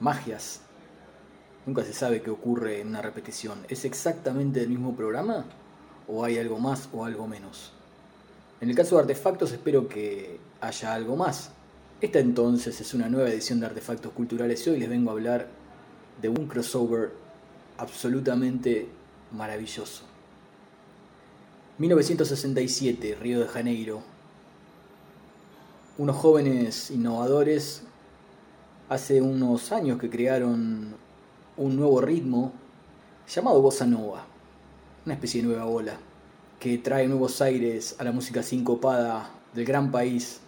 magias. Nunca se sabe qué ocurre en una repetición. ¿Es exactamente el mismo programa? ¿O hay algo más o algo menos? En el caso de artefactos espero que haya algo más. Esta entonces es una nueva edición de Artefactos Culturales y hoy les vengo a hablar de un crossover absolutamente maravilloso. 1967, Río de Janeiro. Unos jóvenes innovadores hace unos años que crearon un nuevo ritmo llamado bossa nova, una especie de nueva ola que trae nuevos aires a la música sincopada del gran país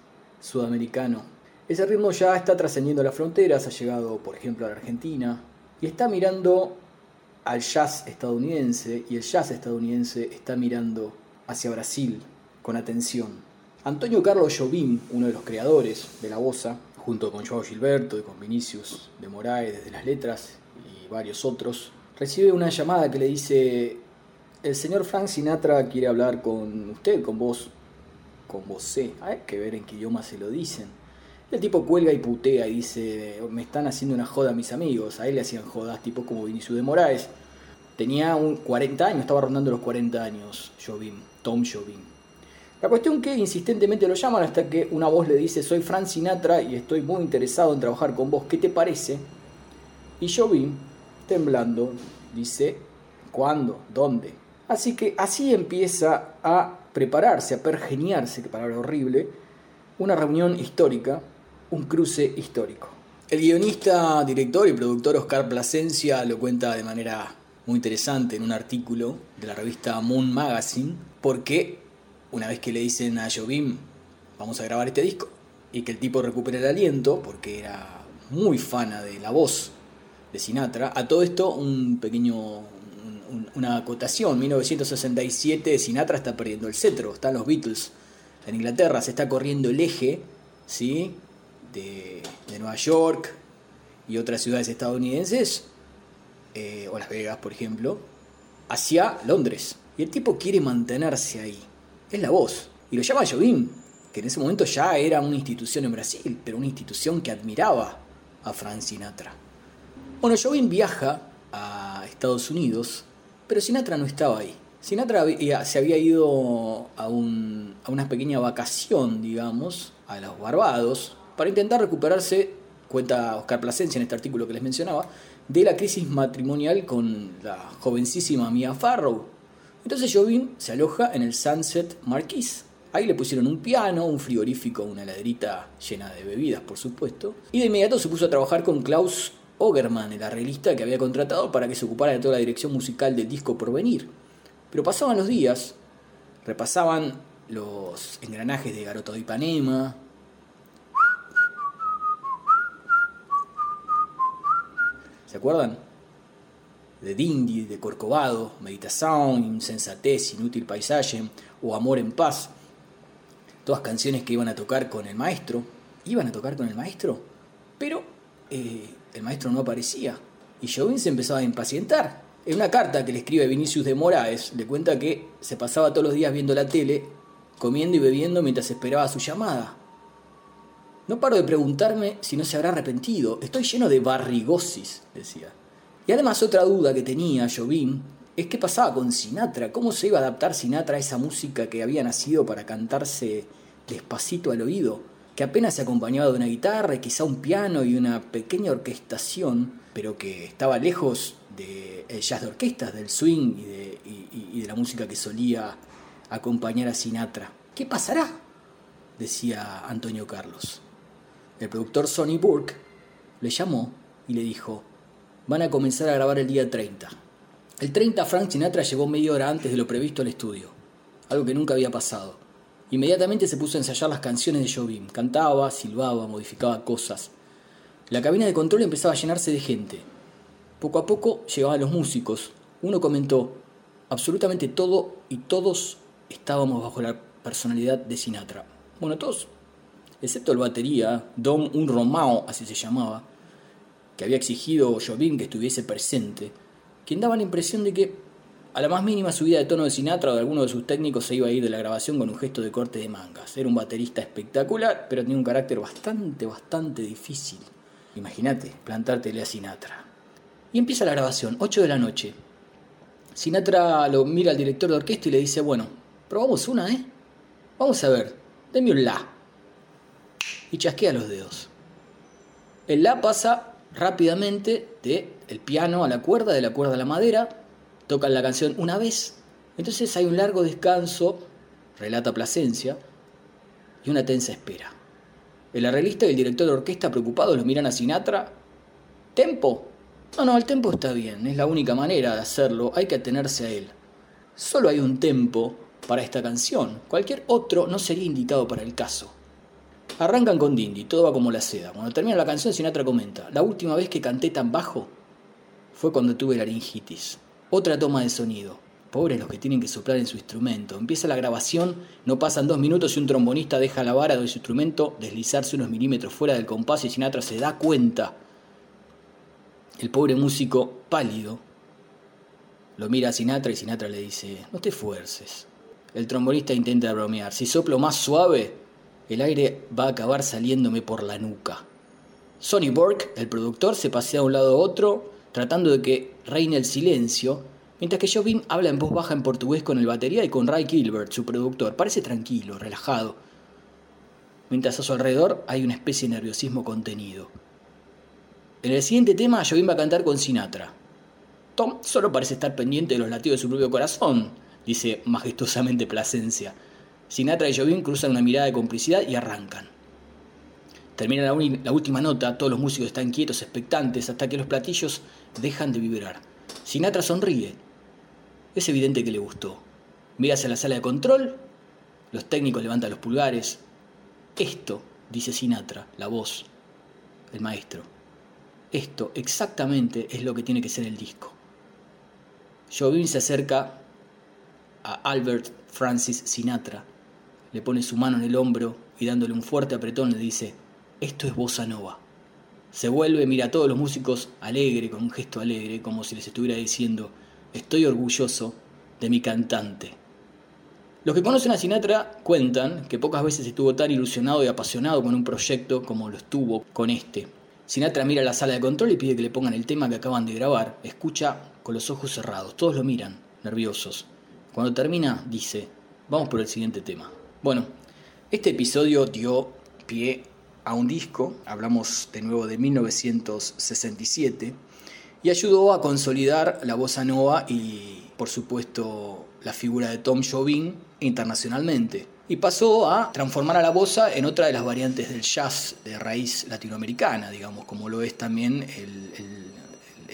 sudamericano. Ese ritmo ya está trascendiendo las fronteras, ha llegado por ejemplo a la Argentina y está mirando al jazz estadounidense y el jazz estadounidense está mirando hacia Brasil con atención. Antonio Carlos Jobim, uno de los creadores de la bossa, junto con Joao Gilberto y con Vinicius de Moraes desde las letras y varios otros, recibe una llamada que le dice, el señor Frank Sinatra quiere hablar con usted, con vos, con vos, hay que ver en qué idioma se lo dicen. El tipo cuelga y putea y dice, me están haciendo una joda a mis amigos. A él le hacían jodas, tipos como Vinicius de Moraes. Tenía un 40 años, estaba rondando los 40 años, Jobim, Tom Jobim. La cuestión que insistentemente lo llaman hasta que una voz le dice, soy Frank Sinatra y estoy muy interesado en trabajar con vos, ¿qué te parece? Y Jobim, temblando, dice, ¿cuándo? ¿Dónde? Así que así empieza a prepararse, a pergeniarse, que palabra horrible, una reunión histórica un cruce histórico. El guionista, director y productor Oscar Plasencia lo cuenta de manera muy interesante en un artículo de la revista Moon Magazine, porque una vez que le dicen a Jobim, vamos a grabar este disco, y que el tipo recupera el aliento, porque era muy fana de la voz de Sinatra, a todo esto un pequeño, una acotación, 1967 Sinatra está perdiendo el cetro, están los Beatles en Inglaterra, se está corriendo el eje, ¿sí? de, Nueva York y otras ciudades estadounidenses, eh, o Las Vegas, por ejemplo, hacia Londres. Y el tipo quiere mantenerse ahí. Es la voz. Y lo llama Jobim, que en ese momento ya era una institución en Brasil, pero una institución que admiraba a Frank Sinatra. Bueno, Jobim viaja a Estados Unidos, pero Sinatra no estaba ahí. Sinatra se había ido a, a una pequeña vacación, digamos, a los Barbados, para intentar recuperarse, cuenta Oscar Plasencia en este artículo que les mencionaba, de la crisis matrimonial con la jovencísima Mia Farrow. Entonces Jobim se aloja en el Sunset Marquis. Ahí le pusieron un piano, un frigorífico, una ladrita llena de bebidas, por supuesto. Y de inmediato se puso a trabajar con Klaus Ogerman, el arreglista que había contratado para que se ocupara de toda la dirección musical del disco por venir. Pero pasaban los días, repasaban los engranajes de Garoto de Ipanema, ¿Se acuerdan? De Dindy, de Corcovado, Meditación, Insensatez, Inútil Paisaje o Amor en Paz. Todas canciones que iban a tocar con el maestro. Iban a tocar con el maestro, pero eh, el maestro no aparecía. Y Jovin se empezaba a impacientar. En una carta que le escribe Vinicius de Moraes, le cuenta que se pasaba todos los días viendo la tele, comiendo y bebiendo mientras esperaba su llamada. No paro de preguntarme si no se habrá arrepentido. Estoy lleno de barrigosis, decía. Y además otra duda que tenía Jobim es qué pasaba con Sinatra, cómo se iba a adaptar Sinatra a esa música que había nacido para cantarse despacito al oído, que apenas se acompañaba de una guitarra y quizá un piano y una pequeña orquestación, pero que estaba lejos del de jazz de orquestas, del swing y de, y de la música que solía acompañar a Sinatra. ¿Qué pasará? decía Antonio Carlos. El productor Sonny Burke le llamó y le dijo, van a comenzar a grabar el día 30. El 30 Frank Sinatra llegó media hora antes de lo previsto al estudio, algo que nunca había pasado. Inmediatamente se puso a ensayar las canciones de Jobim, cantaba, silbaba, modificaba cosas. La cabina de control empezaba a llenarse de gente. Poco a poco llegaban los músicos. Uno comentó, absolutamente todo y todos estábamos bajo la personalidad de Sinatra. Bueno, todos excepto el batería, Dom Un Romao, así se llamaba, que había exigido Jobim que estuviese presente, quien daba la impresión de que A la más mínima subida de tono de Sinatra o de alguno de sus técnicos se iba a ir de la grabación con un gesto de corte de mangas. Era un baterista espectacular, pero tenía un carácter bastante, bastante difícil. Imagínate, plantártele a Sinatra. Y empieza la grabación, 8 de la noche. Sinatra lo mira al director de orquesta y le dice, bueno, probamos una, ¿eh? Vamos a ver, deme un la. Y chasquea los dedos. El la pasa rápidamente de el piano a la cuerda, de la cuerda a la madera, tocan la canción una vez, entonces hay un largo descanso, relata Plasencia, y una tensa espera. El arreglista y el director de orquesta preocupados lo miran a Sinatra. ¿Tempo? No, no, el tempo está bien, es la única manera de hacerlo, hay que atenerse a él. Solo hay un tempo para esta canción, cualquier otro no sería indicado para el caso. Arrancan con Dindy, todo va como la seda. Cuando termina la canción, Sinatra comenta, la última vez que canté tan bajo fue cuando tuve laringitis. Otra toma de sonido. Pobres los que tienen que soplar en su instrumento. Empieza la grabación, no pasan dos minutos y un trombonista deja la vara de su instrumento deslizarse unos milímetros fuera del compás y Sinatra se da cuenta. El pobre músico, pálido, lo mira a Sinatra y Sinatra le dice, no te esfuerces. El trombonista intenta bromear, si soplo más suave, el aire va a acabar saliéndome por la nuca. Sonny Burke, el productor, se pasea de un lado a otro, tratando de que reine el silencio, mientras que Jobim habla en voz baja en portugués con el batería y con Ray Gilbert, su productor. Parece tranquilo, relajado, mientras a su alrededor hay una especie de nerviosismo contenido. En el siguiente tema, Jobim va a cantar con Sinatra. Tom solo parece estar pendiente de los latidos de su propio corazón, dice majestuosamente Plasencia. Sinatra y Jobim cruzan una mirada de complicidad y arrancan. Termina la, última nota, todos los músicos están quietos, expectantes, hasta que los platillos dejan de vibrar. Sinatra sonríe. Es evidente que le gustó. Mira hacia la sala de control, los técnicos levantan los pulgares. Esto, dice Sinatra, la voz, el maestro. Esto exactamente es lo que tiene que ser el disco. Jobim se acerca a Albert Francis Sinatra, le pone su mano en el hombro y dándole un fuerte apretón le dice, esto es bossa nova. Se vuelve, mira a todos los músicos alegre, con un gesto alegre, como si les estuviera diciendo, estoy orgulloso de mi cantante. Los que conocen a Sinatra cuentan que pocas veces estuvo tan ilusionado y apasionado con un proyecto como lo estuvo con este. Sinatra mira la sala de control y pide que le pongan el tema que acaban de grabar. Escucha con los ojos cerrados. Todos lo miran, nerviosos. Cuando termina, dice, vamos por el siguiente tema. Bueno, este episodio dio pie a un disco, hablamos de nuevo de 1967, y ayudó a consolidar la bossa nova y, por supuesto, la figura de Tom Jobim internacionalmente. Y pasó a transformar a la bossa en otra de las variantes del jazz de raíz latinoamericana, digamos, como lo es también el, el,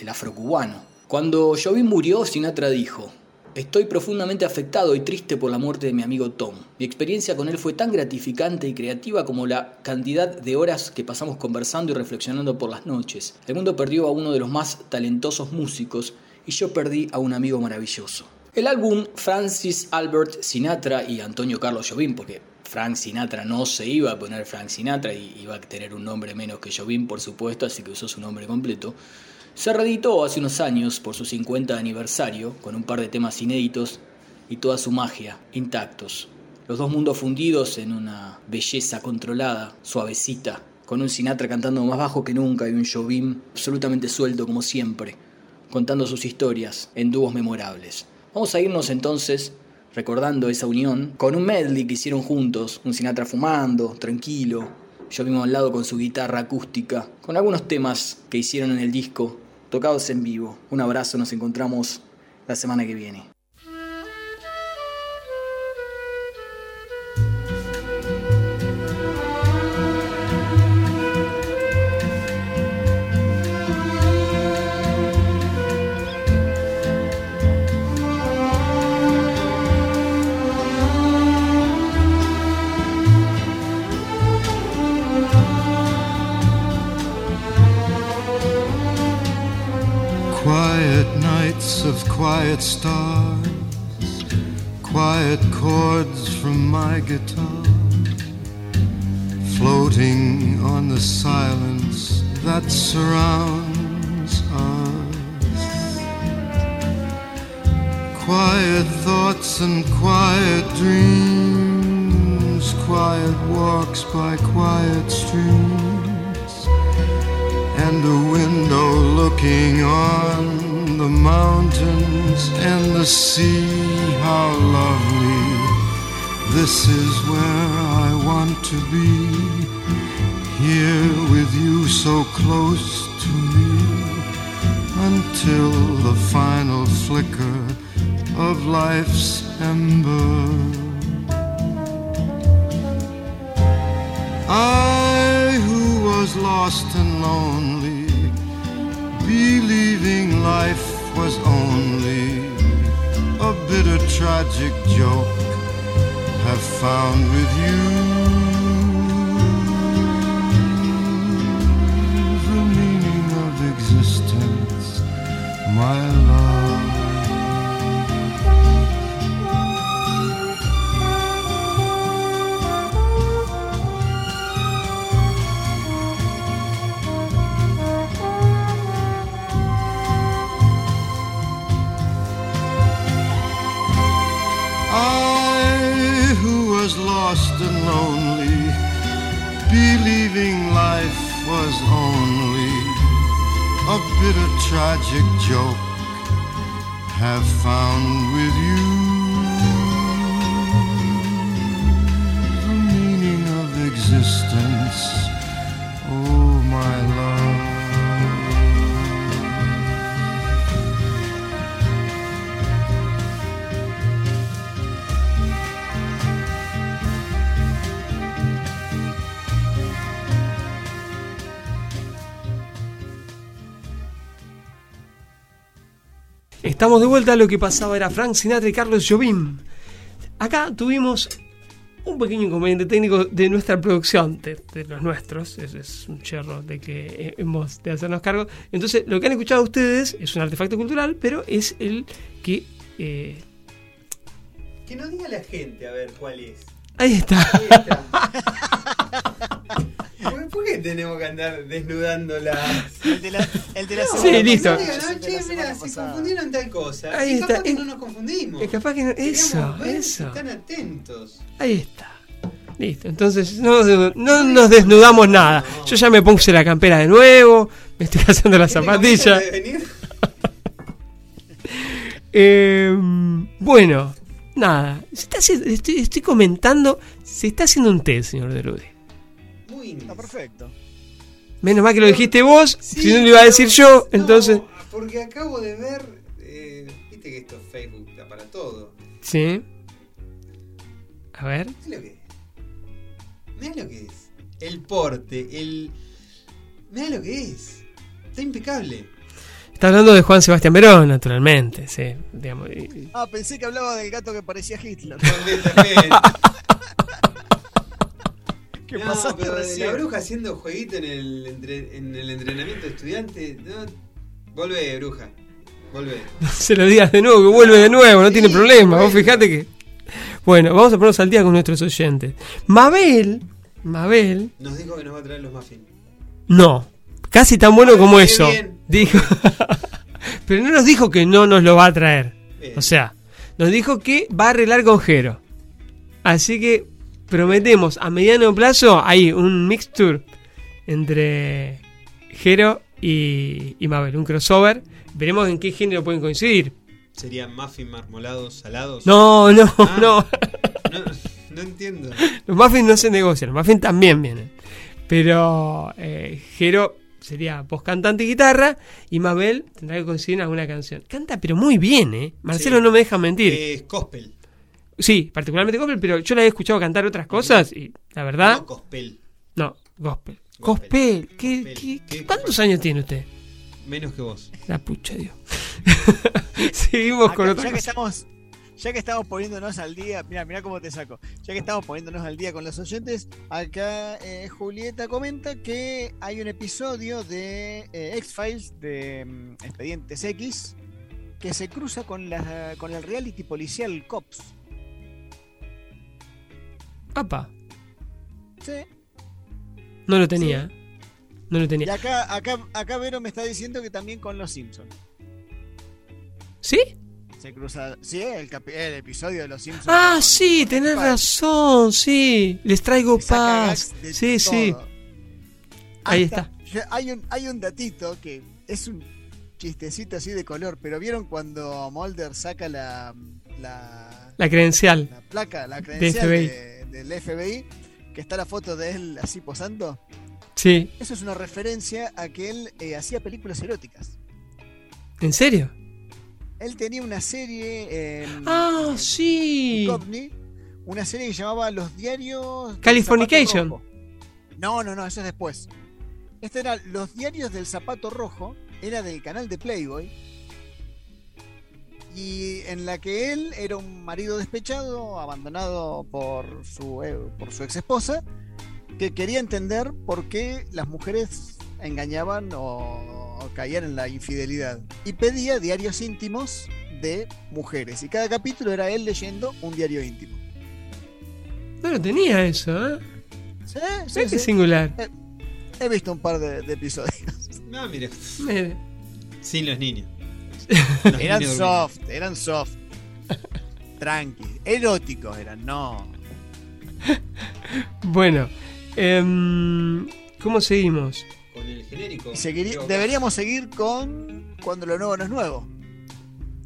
el afrocubano. Cuando Jobim murió, Sinatra dijo, Estoy profundamente afectado y triste por la muerte de mi amigo Tom. Mi experiencia con él fue tan gratificante y creativa como la cantidad de horas que pasamos conversando y reflexionando por las noches. El mundo perdió a uno de los más talentosos músicos y yo perdí a un amigo maravilloso. El álbum Francis Albert Sinatra y Antonio Carlos Jobim, porque Frank Sinatra no se iba a poner Frank Sinatra y iba a tener un nombre menos que Jobim, por supuesto, así que usó su nombre completo. Se reeditó hace unos años por su 50 aniversario, con un par de temas inéditos y toda su magia, intactos. Los dos mundos fundidos en una belleza controlada, suavecita, con un Sinatra cantando más bajo que nunca y un Jobim absolutamente suelto como siempre, contando sus historias en dúos memorables. Vamos a irnos entonces recordando esa unión con un medley que hicieron juntos, un Sinatra fumando, tranquilo, Jobim al lado con su guitarra acústica, con algunos temas que hicieron en el disco tocados en vivo. Un abrazo, nos encontramos la semana que viene. Quiet stars, quiet chords from my guitar, floating on the silence that surrounds us. Quiet thoughts and quiet dreams, quiet walks by quiet streams, and a window looking on the mountains and the sea. How lovely! This is where I want to be. Here with you so close to me until the final flicker of life's ember. I who was lost and lonely, believing life was only a bitter tragic joke, have found with you the meaning of existence, my love. Believing life was only a bitter tragic joke, have found with you. The meaning of existence, Estamos de vuelta, lo que pasaba era Frank Sinatra y Carlos Jobim. Acá tuvimos un pequeño inconveniente técnico de nuestra producción, de, de los nuestros, es, es un cherro de que eh, hemos de hacernos cargo. Entonces, lo que han escuchado ustedes es un artefacto cultural, pero es el que... eh, Que no diga la gente a ver cuál es. ahí está. ¿Por, por <laughs> qué tenemos que andar desnudando las.? El de la, el de la Sí, listo. No, che, mira, se pasada. confundieron tal cosa. Ahí y está, capaz que es- no nos confundimos. es capaz que no- eso, si eso. Están atentos. Ahí está. Listo, entonces no, no nos desnudamos nada. Yo ya me puse la campera de nuevo, me estoy haciendo la zapatilla. Eh, bueno, nada. Se está haciendo- estoy, estoy comentando, se está haciendo un té, señor Derude. Está perfecto. Menos mal que lo dijiste vos, Sí, si no lo iba a decir yo, no, entonces... Porque acabo de ver. eh, Viste que esto es Facebook da para todo. Sí. A ver. Mirá lo que es. Mirá lo que es. El porte, el. Mirá lo que es. Está impecable. Está hablando de Juan Sebastián Verón, naturalmente, sí. Digamos, y- Ah, pensé que hablaba del gato que parecía Hitler. <laughs> ¿Qué No, pasaste pero recién? la bruja haciendo jueguito en el, entre- en el entrenamiento de estudiante. No, volvé, bruja. Volvé. <laughs> no se lo digas de nuevo, que vuelve de nuevo, no tiene problema. Vos bueno. fijate que... Bueno, vamos a ponernos al día con nuestros oyentes. Mabel, Mabel, Nos dijo que nos va a traer los muffins. no. Casi tan bueno Ah, como eso. bien. Dijo. <laughs> Pero no nos dijo que no nos lo va a traer. Bien. O sea, nos dijo que va a arreglar con Jero. Así que prometemos a mediano plazo ahí un mixture entre Jero y, y Mabel, un crossover. Veremos en qué género pueden coincidir. ¿Serían muffins marmolados, salados? No, no, Ah. <laughs> no. No, no entiendo. Los muffins no se negocian, los muffins también vienen. Pero eh, Jero sería voz cantante y guitarra y Mabel tendrá que coincidir en alguna canción. Canta pero muy bien, ¿eh? Marcelo Sí. no me deja mentir. Es gospel. Sí, particularmente gospel, pero yo la he escuchado cantar otras cosas y la verdad... No gospel. No, gospel. Gospel. Gospel. ¿Qué, Gospel. qué- ¿Qué- cuántos años tiene usted? Menos que vos. La pucha, Dios. <laughs> Seguimos con otra ya que cosa. estamos ya que estamos poniéndonos al día mira mira cómo te saco ya que estamos poniéndonos al día con los oyentes acá eh, Julieta comenta que hay un episodio de eh, X Files de mm, Expedientes X que se cruza con la con el reality policial Cops Apa, sí no lo tenía. No lo y tenía. acá acá acá Vero me está diciendo que también con los Simpsons ¿Sí? Se cruza. Sí, el, el episodio de los Simpsons. Ah, sí, tenés razón, sí. Les traigo saca paz. Sí, sí. Ahí Hasta- yo- Hay un, hay un datito que es un chistecito así de color, pero ¿vieron cuando Mulder saca la, la, La credencial. la placa, la credencial de- del FBI? Que está la foto de él así posando. Sí. Eso es una referencia a que él eh, hacía películas eróticas. ¿En serio? Él tenía una serie en, Ah, sí. Una serie que llamaba Los Diarios Californication. No, no, no, eso es después. Este era Los Diarios del Zapato Rojo, era del canal de Playboy. Y en la que él era un marido despechado, abandonado por su, eh, por su ex esposa, que quería entender por qué las mujeres engañaban o, o caían en la infidelidad. Y pedía diarios íntimos de mujeres. Y cada capítulo era él leyendo un diario íntimo. No lo tenía eso, ¿eh? Sí, sí, sí. singular. He visto un par de, de episodios. No. Mire. Sin los niños. <laughs> Eran soft, eran soft. Tranqui. Eróticos eran, no. Bueno, em, ¿cómo seguimos? Con el genérico. Deberíamos seguir con cuando lo nuevo no es nuevo.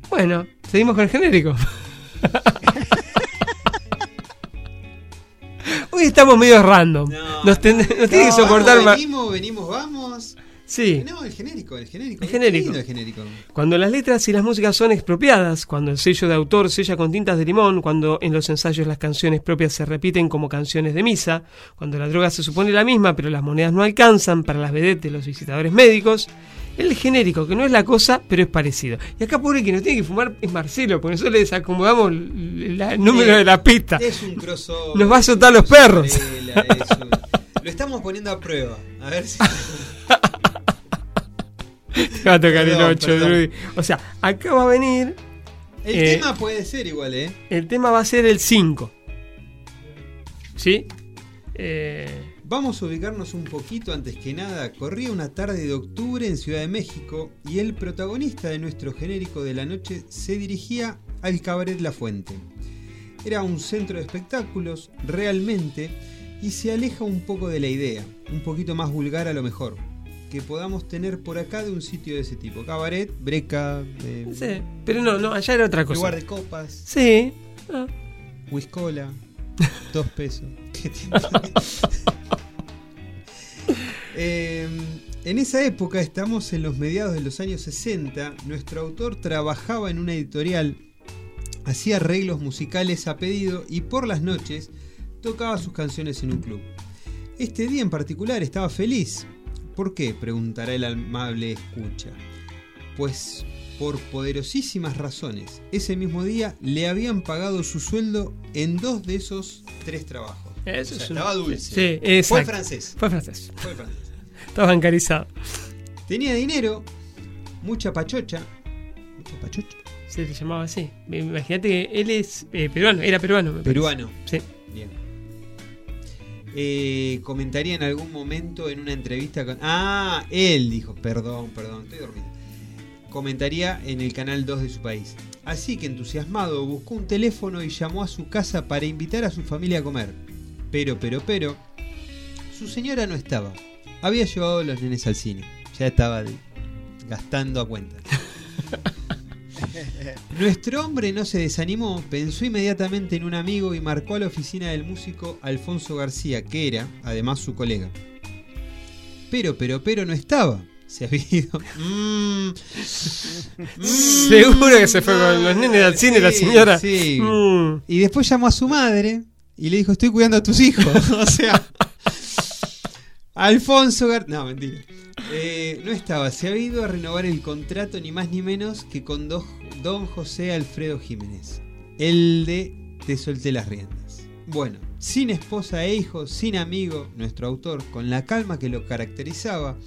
Bueno, seguimos con el genérico. <laughs> Hoy estamos medio random. No, nos, ten- nos tiene que No, soportar vamos, más. Venimos, venimos, vamos. Sí. No, el genérico, el genérico. El genérico. El genérico. Cuando las letras y las músicas son expropiadas, cuando el sello de autor sella con tintas de limón, cuando en los ensayos las canciones propias se repiten como canciones de misa, cuando la droga se supone la misma pero las monedas no alcanzan para las vedettes de los visitadores médicos, el genérico, que no es la cosa, pero es parecido. Y acá pobre que nos tiene que fumar es Marcelo, porque nosotros le desacomodamos el número de la pista. Es un crossover. Nos va a soltar los perros. un- Lo estamos poniendo a prueba. A ver si. <laughs> Te <laughs> va a tocar el Perdón, 8, perdón. Drudy. O sea, acá va a venir, El Eh, tema puede ser igual, ¿eh? el tema va a ser el 5. ¿Sí? Eh, Vamos a ubicarnos un poquito antes que nada. Corría una tarde de octubre en Ciudad de México y el protagonista de nuestro genérico de la noche se dirigía al Cabaret La Fuente. Era un centro de espectáculos, realmente, y se aleja un poco de la idea, un poquito más vulgar a lo mejor, que podamos tener por acá de un sitio de ese tipo. Cabaret, breca, eh, sí, pero no, no, allá era otra cosa. lugar de copas, Sí. ah, Whiskola, <laughs> dos pesos. <laughs> Eh, <laughs> en esa época, estamos en los mediados de los años 60, nuestro autor trabajaba en una editorial, hacía arreglos musicales a pedido y por las noches tocaba sus canciones en un club. Este día en particular estaba feliz. ¿Por qué? preguntará el amable escucha. Pues por poderosísimas razones. Ese mismo día le habían pagado su sueldo en dos de esos tres trabajos. Eso O sea, estaba dulce. Sí, Fue francés. Fue francés. Fue francés. Está bancarizado. Tenía dinero, mucha pachocha. Mucha pachocha. Se le llamaba así. Imagínate que él es eh, peruano, era peruano. me parece. Peruano. Sí. Eh, comentaría en algún momento en una entrevista con. Ah, él dijo, perdón, perdón, estoy dormido. Comentaría en el canal 2 de su país. Así que entusiasmado buscó un teléfono y llamó a su casa para invitar a su familia a comer. Pero, pero, pero, su señora no estaba. Había llevado a los nenes al cine. Ya estaba gastando a cuenta. <laughs> Nuestro hombre no se desanimó, pensó inmediatamente en un amigo y marcó a la oficina del músico Alfonso García, que era, además, su colega. Pero, pero, pero no estaba. Se había ido. <laughs> Mm. Mm. Seguro que se fue con los nenes al cine la señora. sí. Mm. Y después llamó a su madre y le dijo, estoy cuidando a tus hijos. <laughs> o sea, Alfonso Gar... No, mentira. Eh, no estaba, se había ido a renovar el contrato ni más ni menos que con do- don José Alfredo Jiménez. El de Te solté las riendas. Bueno, sin esposa e hijos, sin amigo, nuestro autor, con la calma que lo caracterizaba,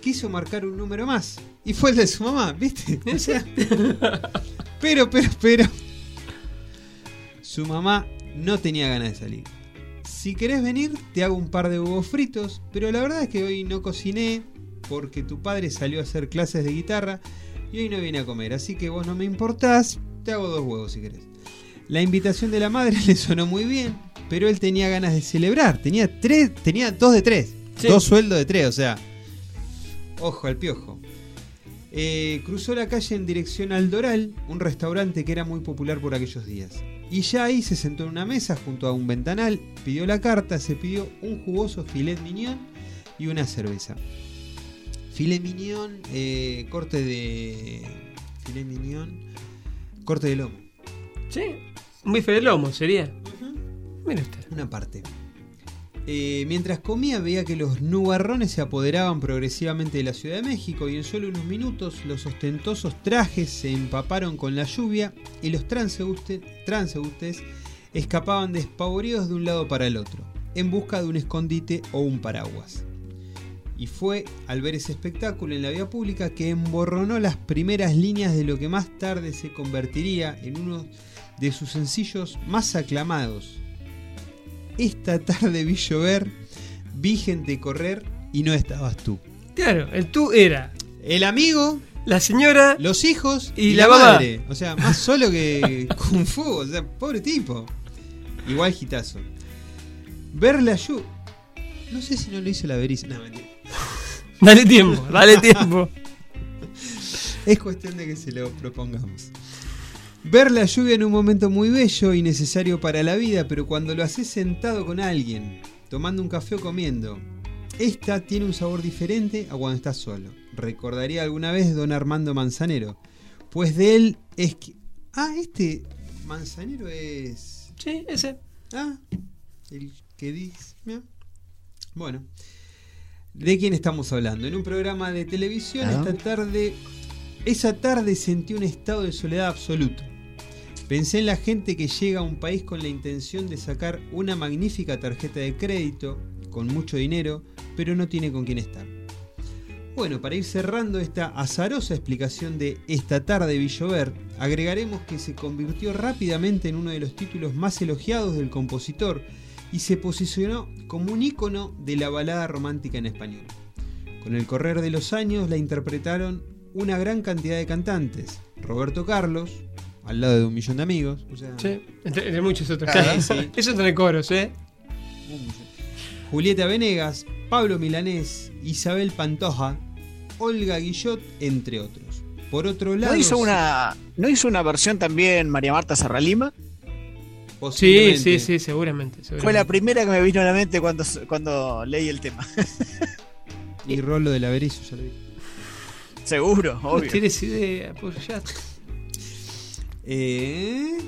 quiso marcar un número más. Y fue el de su mamá, ¿viste? O sea, <laughs> pero, pero, pero. Su mamá no tenía ganas de salir. Si querés venir, te hago un par de huevos fritos, pero la verdad es que hoy no cociné porque tu padre salió a hacer clases de guitarra y hoy no viene a comer, así que vos no me importás te hago dos huevos si querés. La invitación de la madre <laughs> le sonó muy bien, pero él tenía ganas de celebrar. Tenía tres, tenía dos de tres. Sí. Dos sueldos de tres, o sea. Ojo al piojo. Eh, cruzó la calle en dirección al Doral, un restaurante que era muy popular por aquellos días. Y ya ahí se sentó en una mesa junto a un ventanal, pidió la carta, se pidió un jugoso filet mignon y una cerveza. Filet mignon, eh, corte de. Filet mignon, corte de lomo. Sí. Un bife de lomo sería. Mira usted. Una parte. Eh, mientras comía veía que los nubarrones se apoderaban progresivamente de la Ciudad de México y en solo unos minutos los ostentosos trajes se empaparon con la lluvia y los transeúnte- transeúntes escapaban despavoridos de un lado para el otro, en busca de un escondite o un paraguas. Y fue al ver ese espectáculo en la vía pública que emborronó las primeras líneas de lo que más tarde se convertiría en uno de sus sencillos más aclamados, esta tarde vi llover, vi gente correr y no estabas tú. Claro, el tú era El amigo, la señora los hijos Y y, la madre. O sea, más solo que <laughs> Kung Fu. O sea, pobre tipo. Igual gitazo. Ver la lluvia. No sé si no lo hizo la Beriza. No, mentira. Dale tiempo, dale tiempo. <laughs> Es cuestión de que se lo propongamos. Ver la lluvia en un momento muy bello y necesario para la vida, pero cuando lo haces sentado con alguien, tomando un café o comiendo, esta tiene un sabor diferente a cuando estás solo. Recordaría alguna vez don Armando Manzanero, pues de él es que... Ah, este Manzanero es... Sí, ese. Ah, el que dice... mira. Bueno, ¿de quién estamos hablando? En un programa de televisión Ah. esta tarde... Esa tarde sentí un estado de soledad absoluto. Pensé en la gente que llega a un país con la intención de sacar una magnífica tarjeta de crédito, con mucho dinero, pero no tiene con quién estar. Bueno, para ir cerrando esta azarosa explicación de Esta tarde vi llover, agregaremos que se convirtió rápidamente en uno de los títulos más elogiados del compositor y se posicionó como un ícono de la balada romántica en español. Con el correr de los años la interpretaron una gran cantidad de cantantes. Roberto Carlos, al lado de un millón de amigos. O sea, Sí, entre, entre muchos otros. Claro, <laughs> sí. Eso entre coros, ¿eh? Julieta Venegas, Pablo Milanés, Isabel Pantoja, Olga Guillot, entre otros. Por otro lado, ¿No hizo una, ¿no hizo una versión también María Marta Serralima? Sí, posiblemente. sí, sí, seguramente. Fue la primera que me vino a la mente cuando, cuando leí el tema. Y Rolo de la Berizo, ya lo vi. Seguro, No obvio. tienes idea, pues ya. Eh,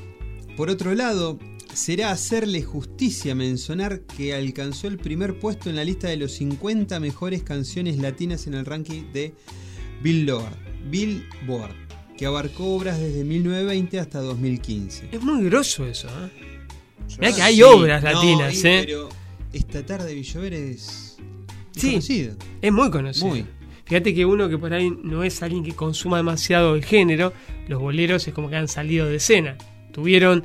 por otro lado, será hacerle justicia mencionar que alcanzó el primer puesto en la lista de los 50 mejores canciones latinas en el ranking de Billboard, Billboard que abarcó obras desde 1920 hasta 2015. Es muy grosso eso, ¿eh? Mirá que Sí, hay obras latinas, ¿eh? Pero esta tarde Villover es es Sí. conocido. Es muy conocido. Muy. Fíjate que uno que por ahí no es alguien que consuma demasiado el género, los boleros es como que han salido de escena. Tuvieron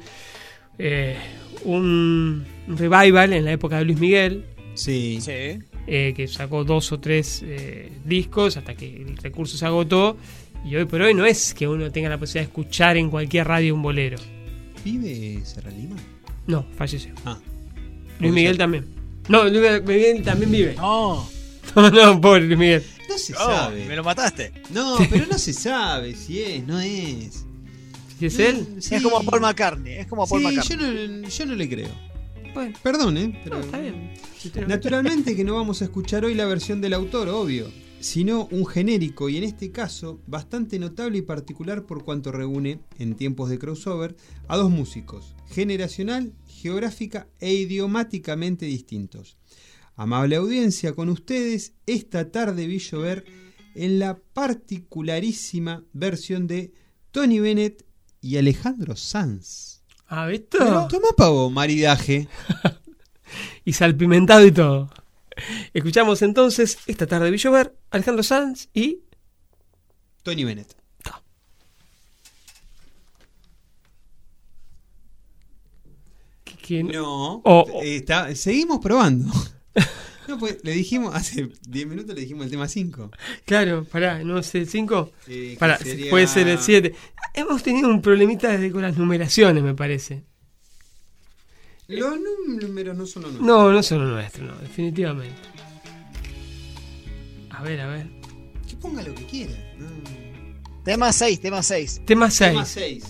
eh, un revival en la época de Luis Miguel, Sí. Sí. eh, que sacó dos o tres eh, discos hasta que el recurso se agotó. Y hoy por hoy no es que uno tenga la posibilidad de escuchar en cualquier radio un bolero. ¿Vive Serra Lima? No, falleció. Ah. Luis Miguel también. No, Luis Miguel también vive. No, <laughs> No, no, pobre Luis Miguel. No se no, sabe. me lo mataste. No, <laughs> pero no se sabe si es, no es. Si es él, Sí. Es como Paul McCartney. Es como Paul Sí, McCartney. yo no, yo no le creo. bueno, Perdón, ¿eh? Pero no, está bien. Naturalmente que no vamos a escuchar hoy la versión del autor, obvio, sino un genérico y en este caso bastante notable y particular por cuanto reúne, en tiempos de crossover, a dos músicos, generacional, geográfica e idiomáticamente distintos. Amable audiencia, con ustedes, esta tarde vi llover en la particularísima versión de Tony Bennett y Alejandro Sanz. ¿Ah, visto? Toma pavo, maridaje. <laughs> Y salpimentado y todo. Escuchamos entonces esta tarde de Villover, Alejandro Sanz y. Tony Bennett. No. O- o- eh, está- seguimos probando. <laughs> No, pues le dijimos, hace 10 minutos le dijimos el tema 5. Claro, pará, ¿no es el 5? Eh, que Pará, sería- puede ser el 7. hemos tenido un problemita desde con las numeraciones, me parece. Los números no son los nuestros. No, no son los nuestros, no, definitivamente. A ver, a ver. Que ponga lo que quiera. No. Tema 6, tema 6. Tema 6. Tema 6.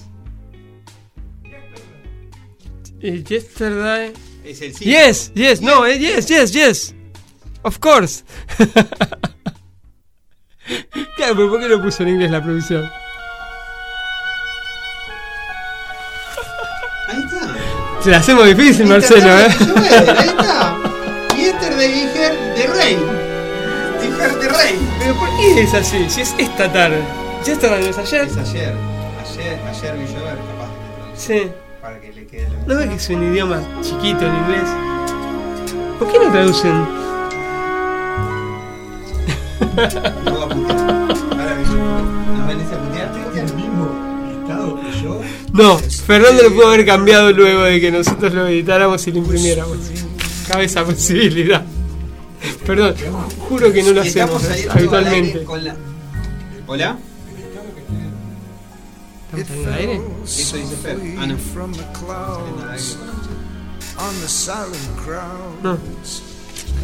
Eh, yesterday. Es el 5. Yes, yes, no, eh, yes, yes, yes. Of course. <laughs> claro, pero ¿por qué lo puso en inglés la producción? Ahí está. Se la hacemos difícil, Marcelo, ¿eh? Ahí está. Yesterday Iger de Rey. Iger de Rey. Pero ¿por qué es así? Si es esta tarde. Yesterday no es ayer. Es ayer. Ayer, ayer vi llover, capaz. Sí. Que lo ¿No ves que es un idioma chiquito en inglés? ¿Por qué no traducen? <laughs> No voy a putear. Ahora me ¿Nos venís a putear? ¿Tiene el mismo estado que yo? No, Fernando lo pudo haber cambiado luego de que nosotros lo editáramos y lo imprimiéramos. Cabe esa posibilidad. Perdón, juro que no lo hacemos habitualmente. aire con la- ¿Hola? ¿Estamos saliendo al aire? Eso dice Fer. Ah, no. From the Saliendo al aire clouds con- on the silent crowd No.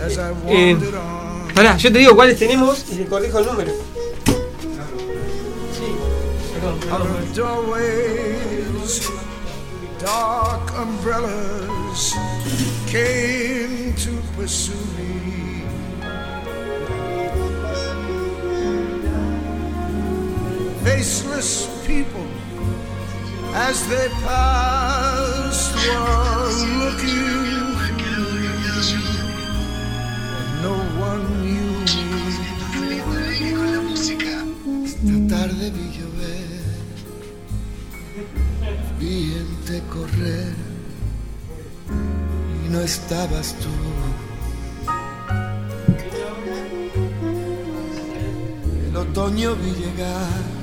as I Eh, wandered on. pará, yo te digo cuáles tenemos y le corrijo el número. Sí, perdón, Out perdón. of doorways, dark umbrellas came to pursue me. Faceless people, as they passed, were looking. No one knew me. Esta tarde vi llover, vi gente correr y no estabas tú. El otoño vi llegar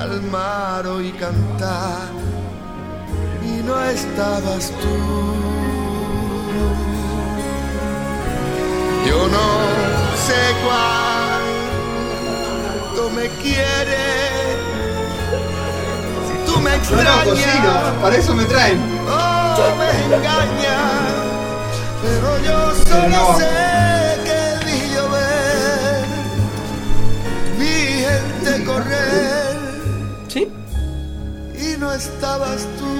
al mar oí cantar y no estabas tú. Yo no sé cuánto me quieres. Si tú me No, no, extrañas, cocino. Para eso me traen. oh, me engañas. Pero yo solo no. sé no estabas tú.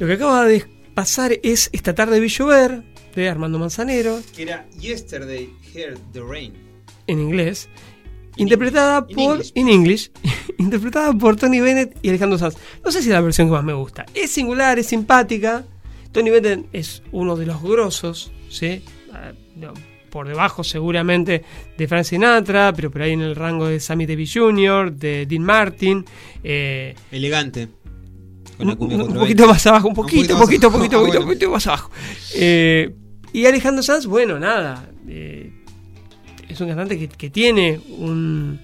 Lo que acaba de pasar es Esta tarde vi llover de Armando Manzanero Que era Yesterday Heard the Rain. en inglés, interpretada in por in English, <laughs> interpretada por Tony Bennett y Alejandro Sanz. No sé si es la versión que más me gusta. Es singular, es simpática. Tony Bennett es uno de los grosos, ¿sí? Ah, no, por debajo seguramente de Frank Sinatra, pero por ahí en el rango de Sammy Davis Jr., de Dean Martin. eh, Elegante. Con un, la cumbia un- un 420. poquito más abajo, un poquito, más poquito, poquito, poquito, bueno. poquito más abajo. Eh, y Alejandro Sanz, bueno, nada. eh, es un cantante que, que tiene un-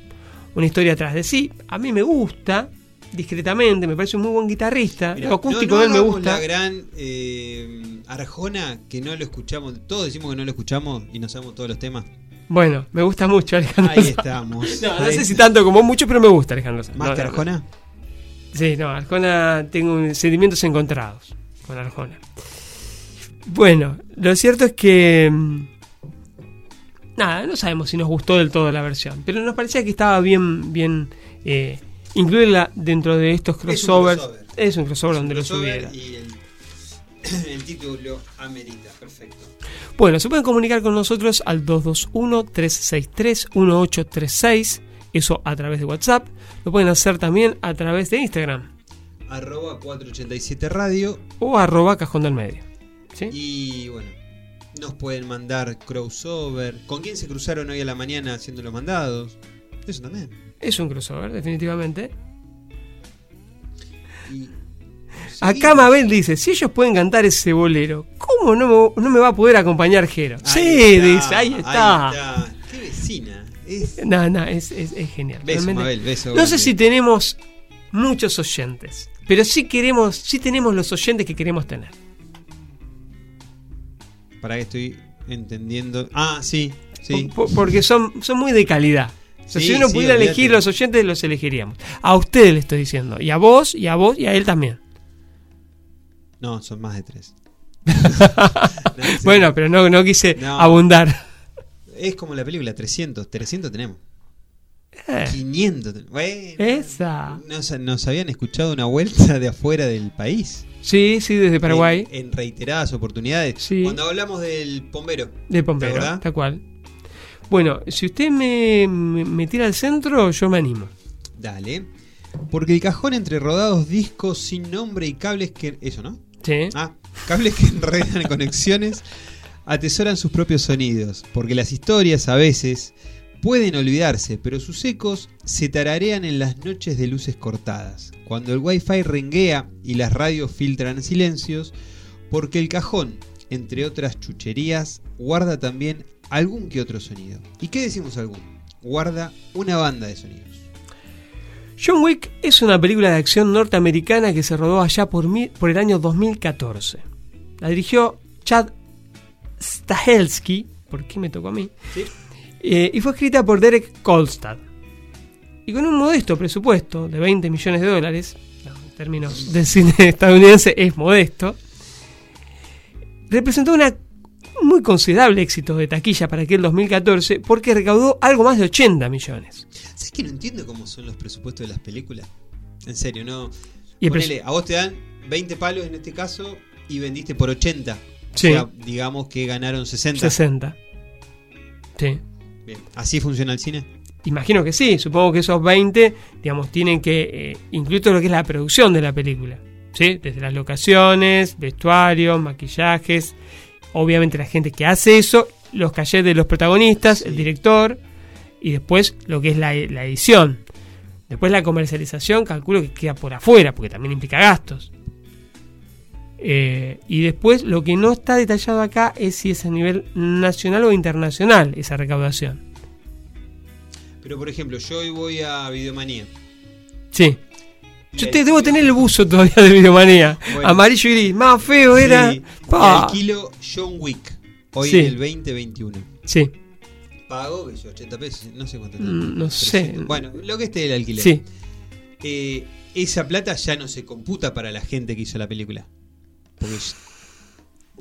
una historia atrás de sí. A mí me gusta, discretamente, me parece un muy buen guitarrista. Mirá, lo acústico no, no de él me gusta. La gran eh, Arjona, que no lo escuchamos. Todos decimos que no lo escuchamos y no sabemos todos los temas. Bueno, me gusta mucho Alejandro Ahí Sanz. estamos. <laughs> No, sé si tanto como mucho, pero me gusta Alejandro Sanz. ¿Más que Arjona? Sí, no, Arjona tengo sentimientos encontrados con Arjona. Bueno, lo cierto es que. mm, Nada, no sabemos si nos gustó del todo la versión, pero nos parecía que estaba bien, bien eh, incluirla dentro de estos Es un crossovers. crossover. Es un crossover Es un donde crossover lo subiera. Y el, <coughs> el título amerita, perfecto. Bueno, se pueden comunicar con nosotros al 221-363-1836, eso a través de WhatsApp. Lo pueden hacer también a través de Instagram Arroba 487 Radio. o arroba cajón del medio. ¿sí? Y bueno, nos pueden mandar crossover. ¿Con quién se cruzaron hoy a la mañana haciendo los mandados? Eso también. Es un crossover, definitivamente. Y Acá Mabel dice, si ellos pueden cantar ese bolero, ¿cómo no me, no me va a poder acompañar Jero? sí, está, dice, ahí está. ahí está. Es... No, no, es, es- es genial. Beso, realmente. Mabel, beso no sé si tenemos muchos oyentes, pero sí queremos, sí tenemos los oyentes que queremos tener. Para que estoy entendiendo. Ah, sí, sí. Po- porque son, son muy de calidad. O sea, Sí, si uno sí, pudiera elegir los oyentes, los elegiríamos. A ustedes le estoy diciendo. Y a vos, y a vos, y a él también. No, son más de tres. <laughs> <laughs> bueno, pero no, no quise No. abundar. Es como la película, 300. 300 tenemos. Eh. 500. ten- Bueno, Esa. nos, nos habían escuchado una vuelta de afuera del país. Sí, sí, desde Paraguay. En, en reiteradas oportunidades. Sí. Cuando hablamos del pombero. De Pompeo, ¿Verdad? tal cual. Bueno, si usted me, me, me tira al centro, yo me animo. Dale. Porque el cajón entre rodados discos sin nombre y cables que. Eso, ¿no? Sí. Ah, cables que <laughs> enredan conexiones atesoran sus propios sonidos. Porque las historias a veces pueden olvidarse, pero sus ecos se tararean en las noches de luces cortadas. Cuando el wifi renguea y las radios filtran silencios. Porque el cajón, entre otras chucherías, guarda también algún que otro sonido. ¿Y qué decimos algún? Guarda una banda de sonidos. John Wick es una película de acción norteamericana que se rodó allá por, por el año 2014. La dirigió Chad Stahelski, ¿por qué me tocó a mí? Eh, y fue escrita por Derek Kolstad. Y con un modesto presupuesto de 20 millones de dólares, no, en términos del cine <laughs> estadounidense es modesto, representó una un muy considerable éxito de taquilla para aquel 2014 porque recaudó algo más de 80 millones. ¿Sabes que no entiendo cómo son los presupuestos de las películas? En serio, no. Y Ponele, a vos te dan 20 palos en este caso y vendiste por 80. Sí. O sea, digamos que ganaron 60. 60. Sí. Bien. ¿Así funciona el cine? Imagino que sí, supongo que esos 20, digamos, tienen que eh, incluir todo lo que es la producción de la película. ¿Sí? Desde las locaciones, vestuarios, maquillajes, obviamente la gente que hace eso, los cachets de los protagonistas, el director, y después lo que es la, la edición. Después la comercialización, calculo que queda por afuera, porque también implica gastos. Eh, y después lo que no está detallado acá es si es a nivel nacional o internacional esa recaudación. Pero por ejemplo, yo hoy voy a Videomanía. Sí. Yo te debo tener el buzo todavía de Videomanía. Bueno. Amarillo y gris. Más feo era. Sí, alquilo John Wick. Hoy Sí. en el 2021. Sí. Pago, que yo, 80 pesos. No sé cuánto. Mm, no sé. 300. Bueno, lo que esté el alquiler. Sí. Eh, esa plata ya no se computa para la gente que hizo la película. Porque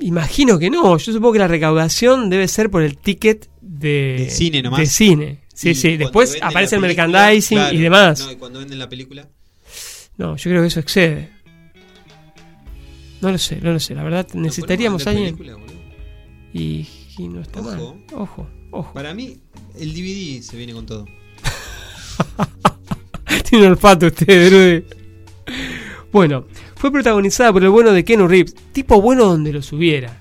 Imagino que no. Yo supongo que la recaudación debe ser por el ticket de, De cine nomás. de cine. Sí, Y sí. Después aparece el la película, merchandising claro, y demás. No, y cuando venden la película. No, yo creo que eso excede. No lo sé, no lo sé. La verdad, necesitaríamos alguien. película. Y, y no está Ojo. mal. Ojo, ojo. Para mí, el DVD se viene con todo. <laughs> Tiene olfato usted, Drude. Bueno, fue protagonizada por el bueno de Keanu Reeves. Tipo bueno donde los hubiera.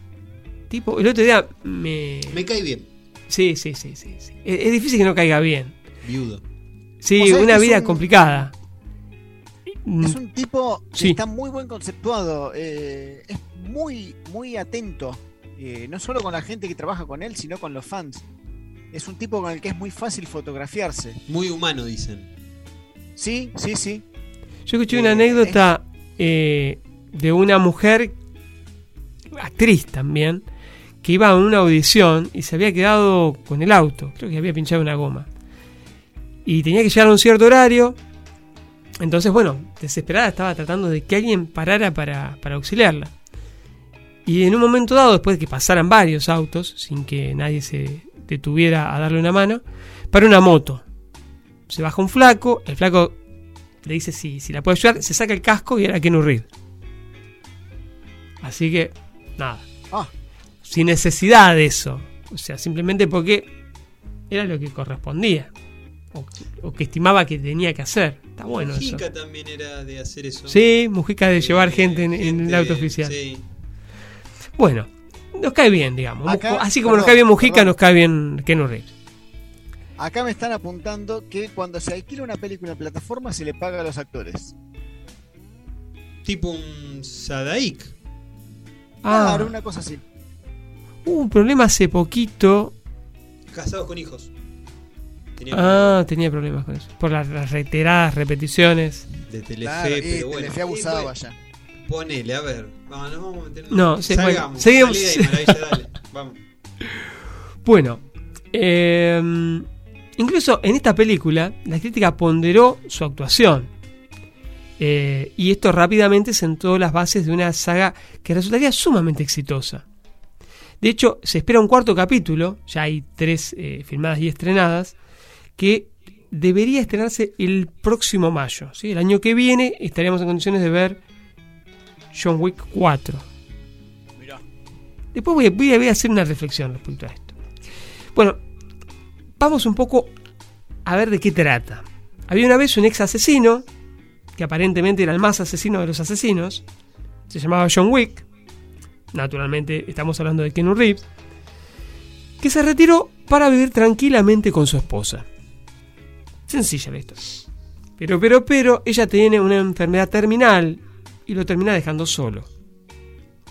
Tipo, el otro día me. Me cae bien. Sí, sí, sí, sí. sí. Es, es difícil que no caiga bien. Viudo. Sí, una vida un- complicada. Es un tipo que Sí. está muy buen conceptuado, eh, es muy, muy atento, eh, no solo con la gente que trabaja con él, sino con los fans. Es un tipo con el que es muy fácil fotografiarse. Muy humano, dicen. Sí, sí, sí. Yo Yo escuché una anécdota eh, de una mujer, actriz también, que iba a una audición y se había quedado con el auto. Creo que había pinchado una goma. Y tenía que llegar a un cierto horario. Entonces, bueno, desesperada estaba tratando de que alguien parara para, para auxiliarla. Y en un momento dado, después de que pasaran varios autos, sin que nadie se detuviera a darle una mano, para una moto. Se baja un flaco, el flaco le dice si, si la puede ayudar, se saca el casco y era Ken Reed. Así que, nada. Ah. Sin necesidad de eso. O sea, simplemente porque era lo que correspondía. O, o que estimaba que tenía que hacer. Está bueno eso. Mujica también era de hacer eso. Sí, Mujica de llevar gente en, en el auto oficial. Sí. Bueno, nos cae bien, digamos. Acá- Así como nos cae bien Mujica, perdón. nos cae bien Ken Reed. Acá me están apuntando que cuando se alquila una película en plataforma se le paga a los actores. Tipo un Sadaik. Ah. Claro, una cosa así. Hubo un problema hace poquito. Casados con hijos. Tenía Ah, tenía problemas con eso. Por las, las reiteradas repeticiones. de Telefe, Claro, pero bueno. Telefe abusaba bueno, ya. Ponele, a ver. Vamos, nos vamos a meter en- No, sí, bueno, Salgamos. seguimos. Ahí, maravilla, dale. <laughs> Vamos. Bueno, eh, incluso en esta película la crítica ponderó su actuación. Eh, y esto rápidamente sentó las bases de una saga que resultaría sumamente exitosa. De hecho, se espera un cuarto capítulo, ya hay tres eh, filmadas y estrenadas, que debería estrenarse el próximo mayo. ¿sí? El año que viene estaríamos en condiciones de ver John Wick 4. Después voy a, voy a- voy a hacer una reflexión respecto a esto. Bueno, vamos un poco a ver de qué trata. Había una vez un ex asesino, que aparentemente era el más asesino de los asesinos, se llamaba John Wick, naturalmente estamos hablando de Keanu Reeves, que se retiró para vivir tranquilamente con su esposa. Sencilla la. Pero, pero, pero, ella tiene una enfermedad terminal y lo termina dejando solo.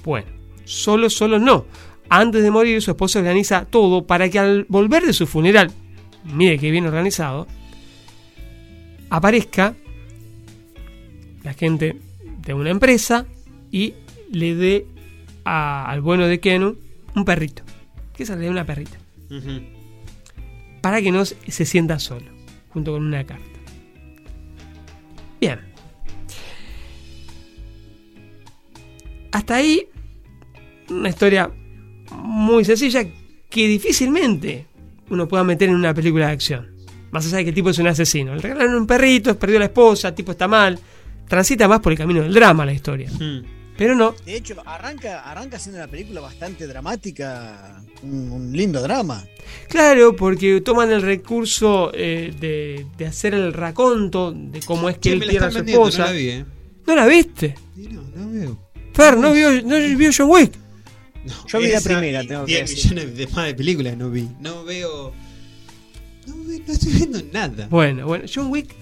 Bueno, solo, solo no. Antes de morir, su esposa organiza todo para que al volver de su funeral, mire que bien organizado, aparezca la gente de una empresa y le dé a- al bueno de Kenu un perrito. Que se le dé una perrita. Para que no se sienta solo, junto con una carta. Bien. Hasta ahí, una historia muy sencilla que difícilmente uno pueda meter en una película de acción. Más allá de que el tipo es un asesino. Le regalaron un perrito, perdió a la esposa, el tipo está mal. Transita más por el camino del drama la historia. Pero no, De hecho, arranca, arranca siendo una película bastante dramática, un, un lindo drama. Claro, porque toman el recurso eh, de, de hacer el raconto de cómo es que él pierde a su esposa. no la vi, eh. ¿No la viste? Y no, no veo. Fer, ¿no vio, no vio John Wick? Yo vi la primera, tengo que 10 decir. millones de más de películas no vi. No veo. No, ve- no estoy viendo nada. Bueno, bueno, John Wick,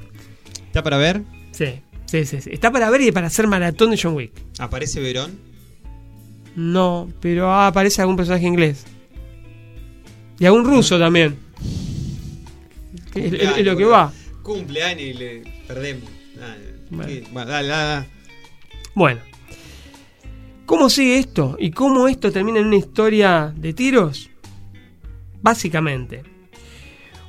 ¿Está para ver? sí, sí, sí, sí. Está para ver y para hacer maratón de John Wick. ¿Aparece Verón? No, pero ah, aparece algún personaje inglés. Y algún ruso también. Que Es, es- es lo que va. Cumpleaños y le perdemos. Ah. Bueno, dale, dale, dale. Bueno. ¿Cómo sigue esto? ¿Y cómo esto termina en una historia de tiros? Básicamente.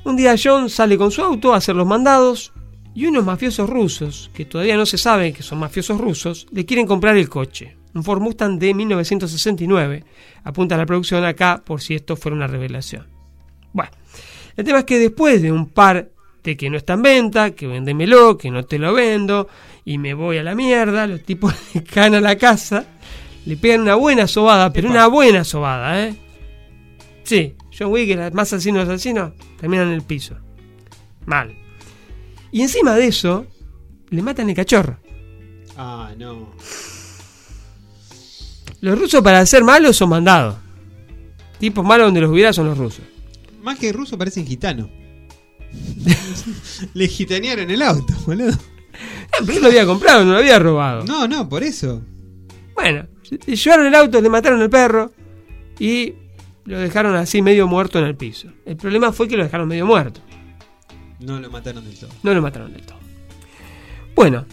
Un día John sale con su auto a hacer los mandados y unos mafiosos rusos, que todavía no se sabe que son mafiosos rusos, le quieren comprar el coche. Un Ford Mustang de 1969. Apunta la producción acá por si esto fuera una revelación. Bueno, el tema es que después de un par de que no está en venta, que véndemelo, que no te lo vendo, y me voy a la mierda, los tipos <laughs> le caen la casa, le pegan una buena sobada, pero una buena sobada, ¿eh? Sí, John Wick, el más asesino de los asesinos, terminan en el piso. Mal. Y encima de eso, le matan el cachorro. Ah, no. Los rusos para ser malos son mandados. Tipos malos donde los hubiera son los rusos. Más que ruso parecen gitanos. <laughs> Le gitanearon el auto, boludo. Ah, pero él lo había comprado, no lo había robado. No, no, por eso. Bueno, se- llevaron el auto, le mataron al perro y lo dejaron así medio muerto en el piso. El problema fue que lo dejaron medio muerto. No lo mataron del todo. No lo mataron del todo. Bueno,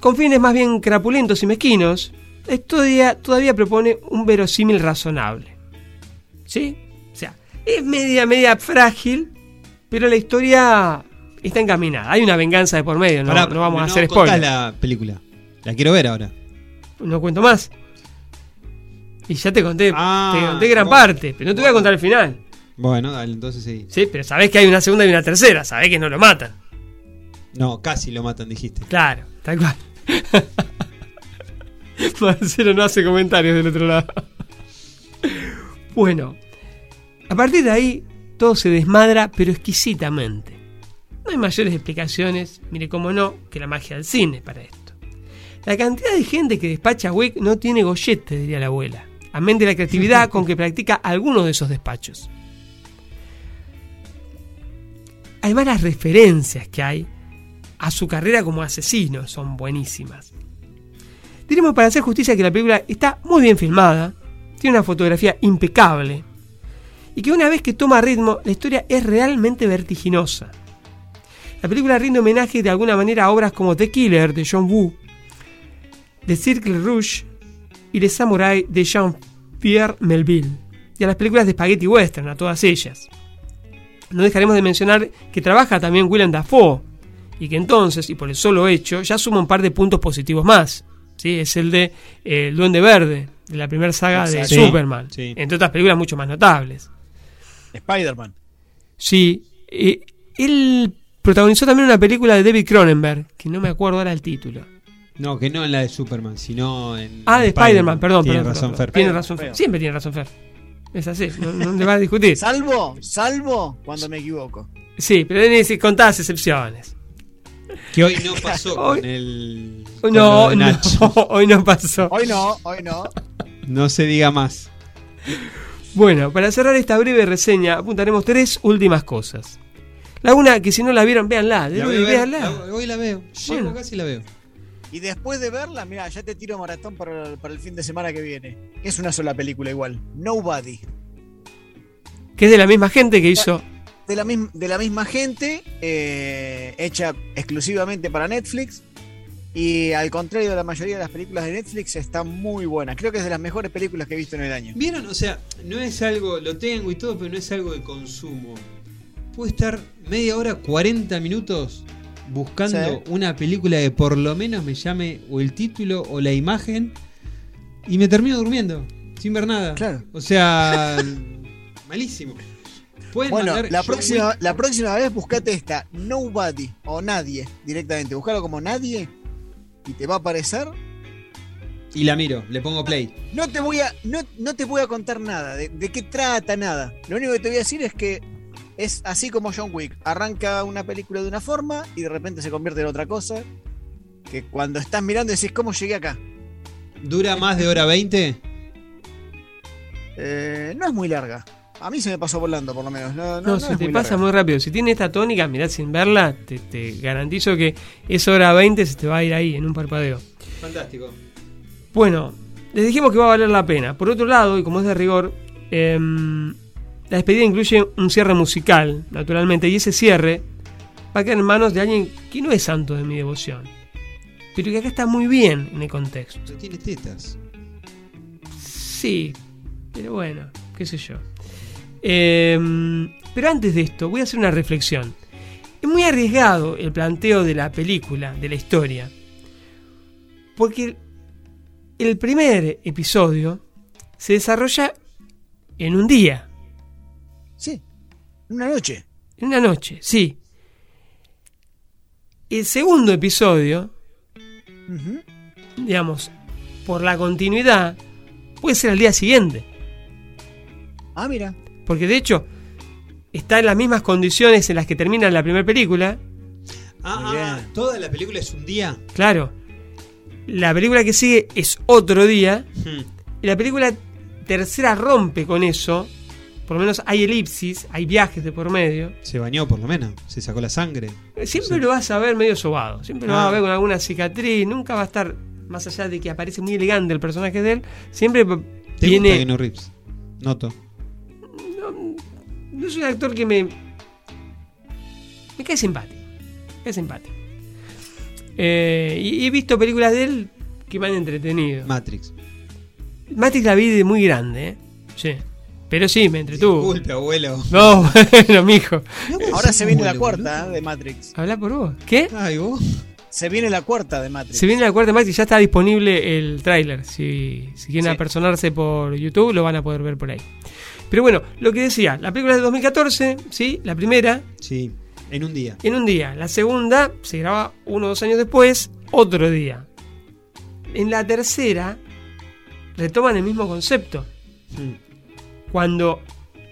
con fines más bien crapulentos y mezquinos, historia todavía propone un verosímil razonable. ¿Sí? O sea, es media, media frágil, pero la historia está encaminada. Hay una venganza de por medio, no, Pará, no vamos a hacer spoiler. la película. La quiero ver ahora. No cuento más. Y ya te conté, Ah, te conté gran bueno. parte, pero no te voy a contar el final. Bueno, dale, entonces sí. Sí, pero sabés que hay una segunda y una tercera, sabés que no lo matan. No, casi lo matan, dijiste. Claro, tal cual. <laughs> Marcelo no hace comentarios del otro lado. Bueno, a partir de ahí todo se desmadra, pero exquisitamente. No hay mayores explicaciones, mire cómo no, que la magia del cine para esto. La cantidad de gente que despacha Wick no tiene gollete, diría la abuela, amén de la creatividad con que practica algunos de esos despachos. Además las referencias que hay a su carrera como asesino son buenísimas. Diremos para hacer justicia que la película está muy bien filmada, tiene una fotografía impecable y que una vez que toma ritmo la historia es realmente vertiginosa. La película rinde homenaje de alguna manera a obras como The Killer de John Woo, The Circle Rouge y The Samurai de Jean-Pierre Melville, y a las películas de Spaghetti Western, a todas ellas. No dejaremos de mencionar que trabaja también Willem Dafoe, y que entonces, y por el solo hecho, ya suma un par de puntos positivos más. ¿sí? Es el de eh, El Duende Verde, de la primera saga de. Superman, Sí. entre otras películas mucho más notables. Spider-Man. Sí, eh, él protagonizó también una película de David Cronenberg, que no me acuerdo ahora el título. No, que no en la de Superman, sino en. Ah, de Spider-Man, perdón, Tiene perdón, razón, perdón, Fer. Tiene razón, Fer. Siempre tiene razón, Fer. Es así, no, no le va a discutir. <laughs> Salvo, salvo cuando me equivoco. Sí, pero tiene que contadas excepciones. Que hoy no pasó <laughs> Hoy- con el. No, con no, Nacho. <laughs> hoy no pasó. Hoy no, hoy no. No se diga más. Bueno, para cerrar esta breve reseña, apuntaremos tres últimas cosas. La una, que si no la vieron, véanla. De La Rudy, voy a ver, véanla. la- hoy la veo. Llego Bueno. casi la veo. Y después de verla, mira, ya te tiro maratón para, para el fin de semana que viene. Es una sola película igual. Nobody. Que es de la misma gente que hizo. De la, misma, de la misma gente, eh, hecha exclusivamente para Netflix. Y al contrario de la mayoría de las películas de Netflix, está muy buena. Creo que es de las mejores películas que he visto en el año. ¿Vieron? O sea, no es algo, lo tengo y todo, pero no es algo de consumo. Puedo estar media hora, 40 minutos buscando Sí. una película que por lo menos me llame o el título o la imagen y me termino durmiendo, sin ver nada. Claro. O sea, <laughs> malísimo. Pueden Bueno, mandar la próxima, la próxima vez buscate esta, Nobody o Nadie, directamente. Buscalo como Nadie y te va a aparecer. y la miro, le pongo play. No te voy a, no, no te voy a contar nada, de, de qué trata nada. Lo único que te voy a decir es que es así como John Wick. Arranca una película de una forma y de repente se convierte en otra cosa. Que cuando estás mirando decís, ¿cómo llegué acá? ¿Dura más de hora 20? Eh, no es muy larga. A mí se me pasó volando, por lo menos. No, no, No, no se te muy pasa larga. muy rápido. Si tiene esta tónica, mirá sin verla, te, te garantizo que esa hora 20 se te va a ir ahí en un parpadeo. Fantástico. Bueno, les dijimos que va a valer la pena. Por otro lado, y como es de rigor, em, la despedida incluye un cierre musical, naturalmente, y ese cierre va a quedar en manos de alguien que no es santo de mi devoción, pero que acá está muy bien en el contexto. Tiene tetas. Sí, pero bueno, qué sé yo. Em, pero antes de esto, voy a hacer una reflexión. Es muy arriesgado el planteo de la película, de la historia. Porque el primer episodio se desarrolla en un día. Una noche. En una noche, sí. El segundo episodio, digamos, por la continuidad, puede ser al día siguiente. Ah, mira. Porque de hecho, está en las mismas condiciones en las que termina la primera película. Ah, ah, toda la película es un día. Claro. La película que sigue es otro día. Hmm. Y la película tercera rompe con eso. Por lo menos hay elipsis, hay viajes de por medio. Se bañó por lo menos, se sacó la sangre. Siempre lo vas a ver medio sobado. Siempre lo Ah. vas a ver con alguna cicatriz. Nunca va a estar, más allá de que aparece muy elegante el personaje de él, siempre ¿Te tiene. gusta Keanu Reeves? Noto. No es un actor que me. Me cae simpático. Me cae simpático. Eh, y y he visto películas de él que me han entretenido. Matrix. Matrix la vi de muy grande, ¿eh? Sí. Pero sí, me entretuvo. Disculpe, abuelo. No, <laughs> bueno, mijo. Ahora se viene la cuarta ¿eh? de Matrix. Habla por vos. ¿Qué? Ay, vos. Se viene la cuarta de Matrix. Se viene la cuarta de Matrix y ya está disponible el tráiler. Si, si quieren Sí. apersonarse por YouTube, lo van a poder ver por ahí. Pero bueno, lo que decía, la película es de 2014, ¿sí? La primera, Sí, en un día. en un día. La segunda se graba uno o dos años después, otro día. En la tercera, retoman el mismo concepto. Cuando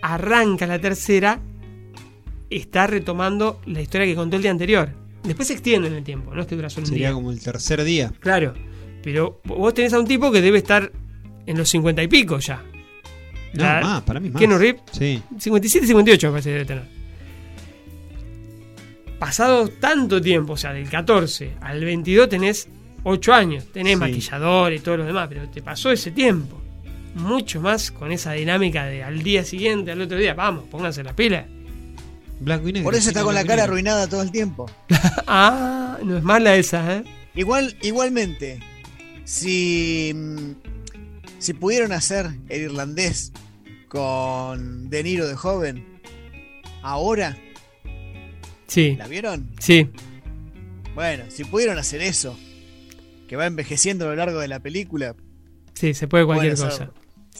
arranca la tercera, está retomando la historia que contó el día anterior. Después se extiende en el tiempo, no es que dura solo un Sería día. como el tercer día. Claro, pero vos tenés a un tipo que debe estar en los 50 y pico ya. No, La- más, para mí más. Keanu Reeves, Sí. 57, 58 me parece que debe tener. Pasado tanto tiempo, o sea, del 14 al 22 tenés 8 años, tenés Sí. maquillador y todo lo demás, pero te pasó ese tiempo. Mucho más con esa dinámica de al día siguiente, al otro día, vamos, pónganse la pila. Blanco y negro. Por eso está con la cara arruinada todo el tiempo. <laughs> ah, no es mala esa, ¿eh? Igual, igualmente, si, si pudieron hacer el irlandés con De Niro de joven, ahora, Sí, ¿la vieron? sí. Bueno, si pudieron hacer eso, que va envejeciendo a lo largo de la película, Sí, se puede cualquier cosa.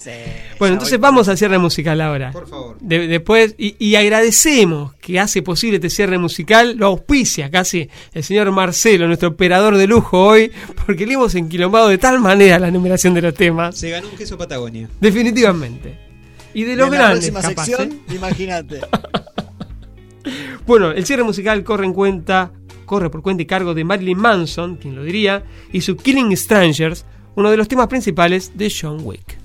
Sí, Bueno, entonces vamos al cierre musical ahora. Por favor. De- después, y, y agradecemos que hace posible este cierre musical, lo auspicia casi el señor Marcelo, nuestro operador de lujo hoy, porque le hemos enquilombado de tal manera la numeración de los temas. Se ganó un queso Patagonia. Definitivamente. Y de En los la grandes, próxima capaz, sección, ¿eh? imagínate. <laughs> Bueno, el cierre musical corre en cuenta, corre por cuenta y cargo de Marilyn Manson, quien lo diría, y su Killing Strangers, uno de los temas principales de John Wick.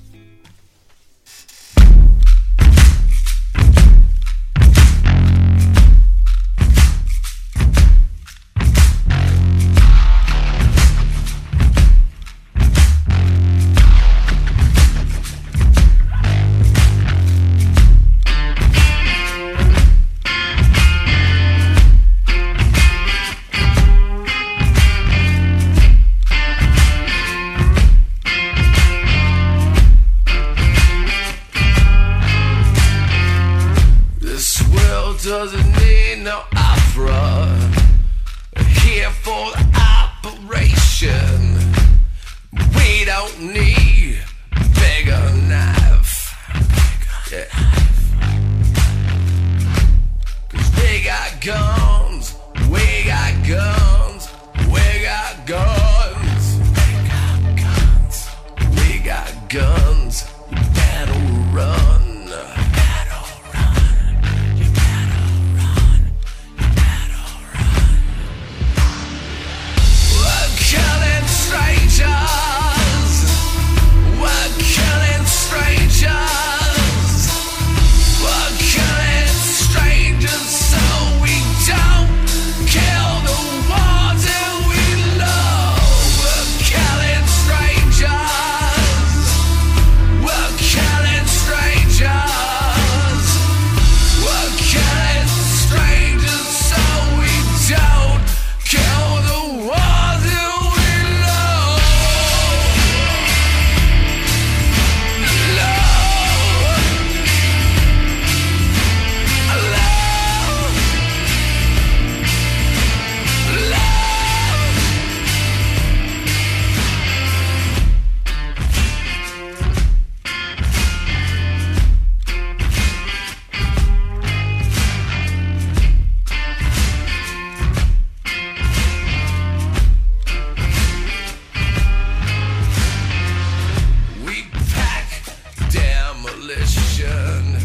coalition.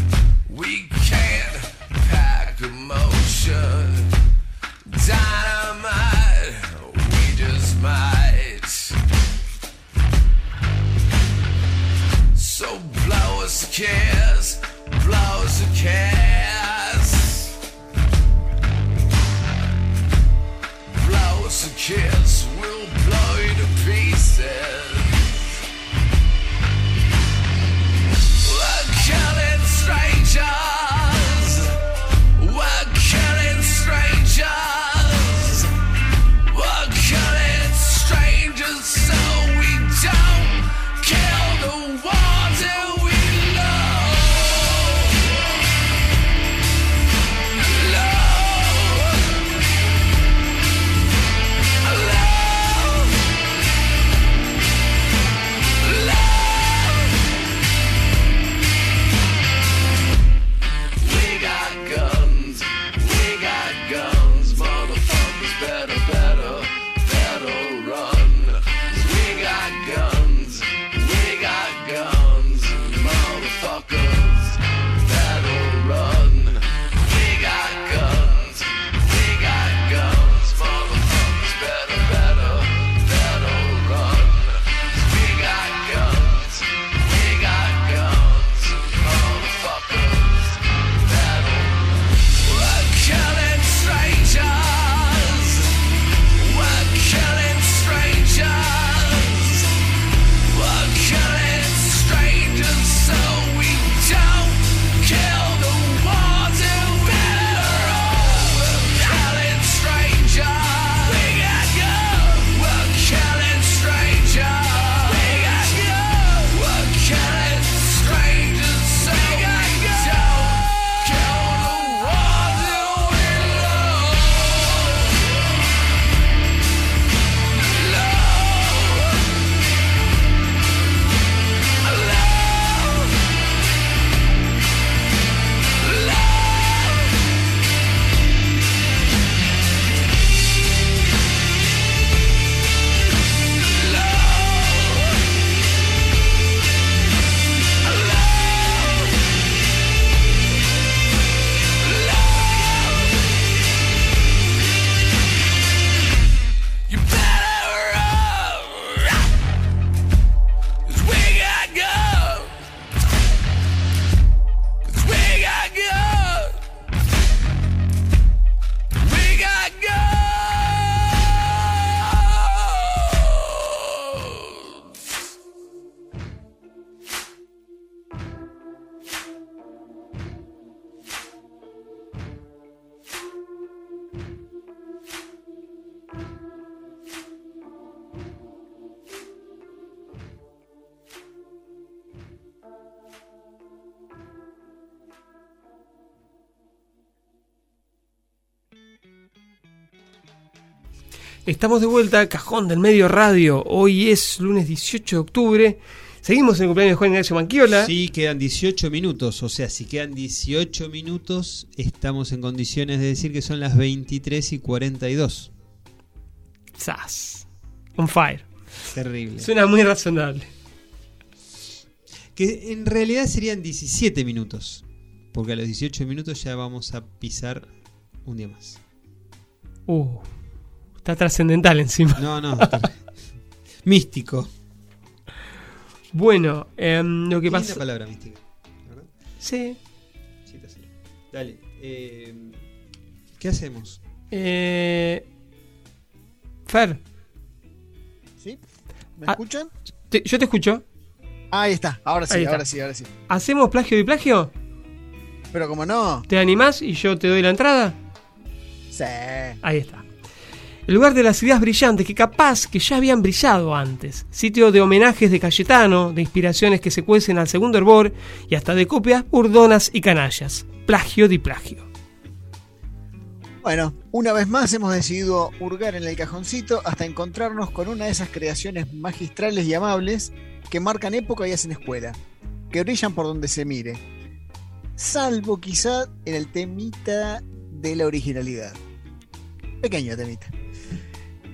Estamos de vuelta, Cajón del Medio Radio. Hoy es lunes 18 de octubre. Seguimos en el cumpleaños de Juan Ignacio Manquiola. Sí, quedan 18 minutos. O sea, si quedan 18 minutos, estamos en condiciones de decir que son las 23 y 42. Sas. On fire. Terrible. Suena muy razonable. Que en realidad serían 17 minutos. Porque a los 18 minutos ya vamos a pisar un día más. Uh, está trascendental encima. No, no. Místico. Bueno, em, lo que pasa. palabra mística. ¿verdad? Sí. Sí, está así. Dale. eh, ¿Qué hacemos? Eh, Fer, ¿Sí? ¿Me Ah. escuchan? te- yo te escucho. Ahí está, ahora sí, está. ahora sí, ahora sí. ¿Hacemos plagio y plagio? Pero como no, ¿Te animás y yo te doy la entrada? sí. Ahí está. El lugar de las ideas brillantes que capaz que ya habían brillado antes. Sitio de homenajes de Cayetano, de inspiraciones que se cuecen al segundo hervor y hasta de copias burdonas y canallas. Plagio di plagio. Bueno, una vez más hemos decidido hurgar en el cajoncito hasta encontrarnos con una de esas creaciones magistrales y amables que marcan época y hacen escuela, que brillan por donde se mire, salvo quizá en el temita de la originalidad. Pequeño temita.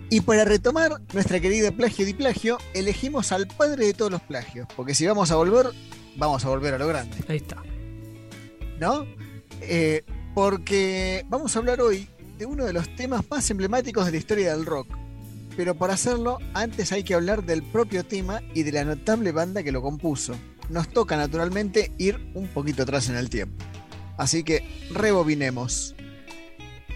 Y para retomar nuestra querida plagio di plagio, elegimos al padre de todos los plagios, porque si vamos a volver, vamos a volver a lo grande. Ahí está. ¿no? Eh, porque vamos a hablar hoy de uno de los temas más emblemáticos de la historia del rock. Pero para hacerlo, antes hay que hablar del propio tema y de la notable banda que lo compuso. Nos toca naturalmente ir un poquito atrás en el tiempo. Así que rebobinemos.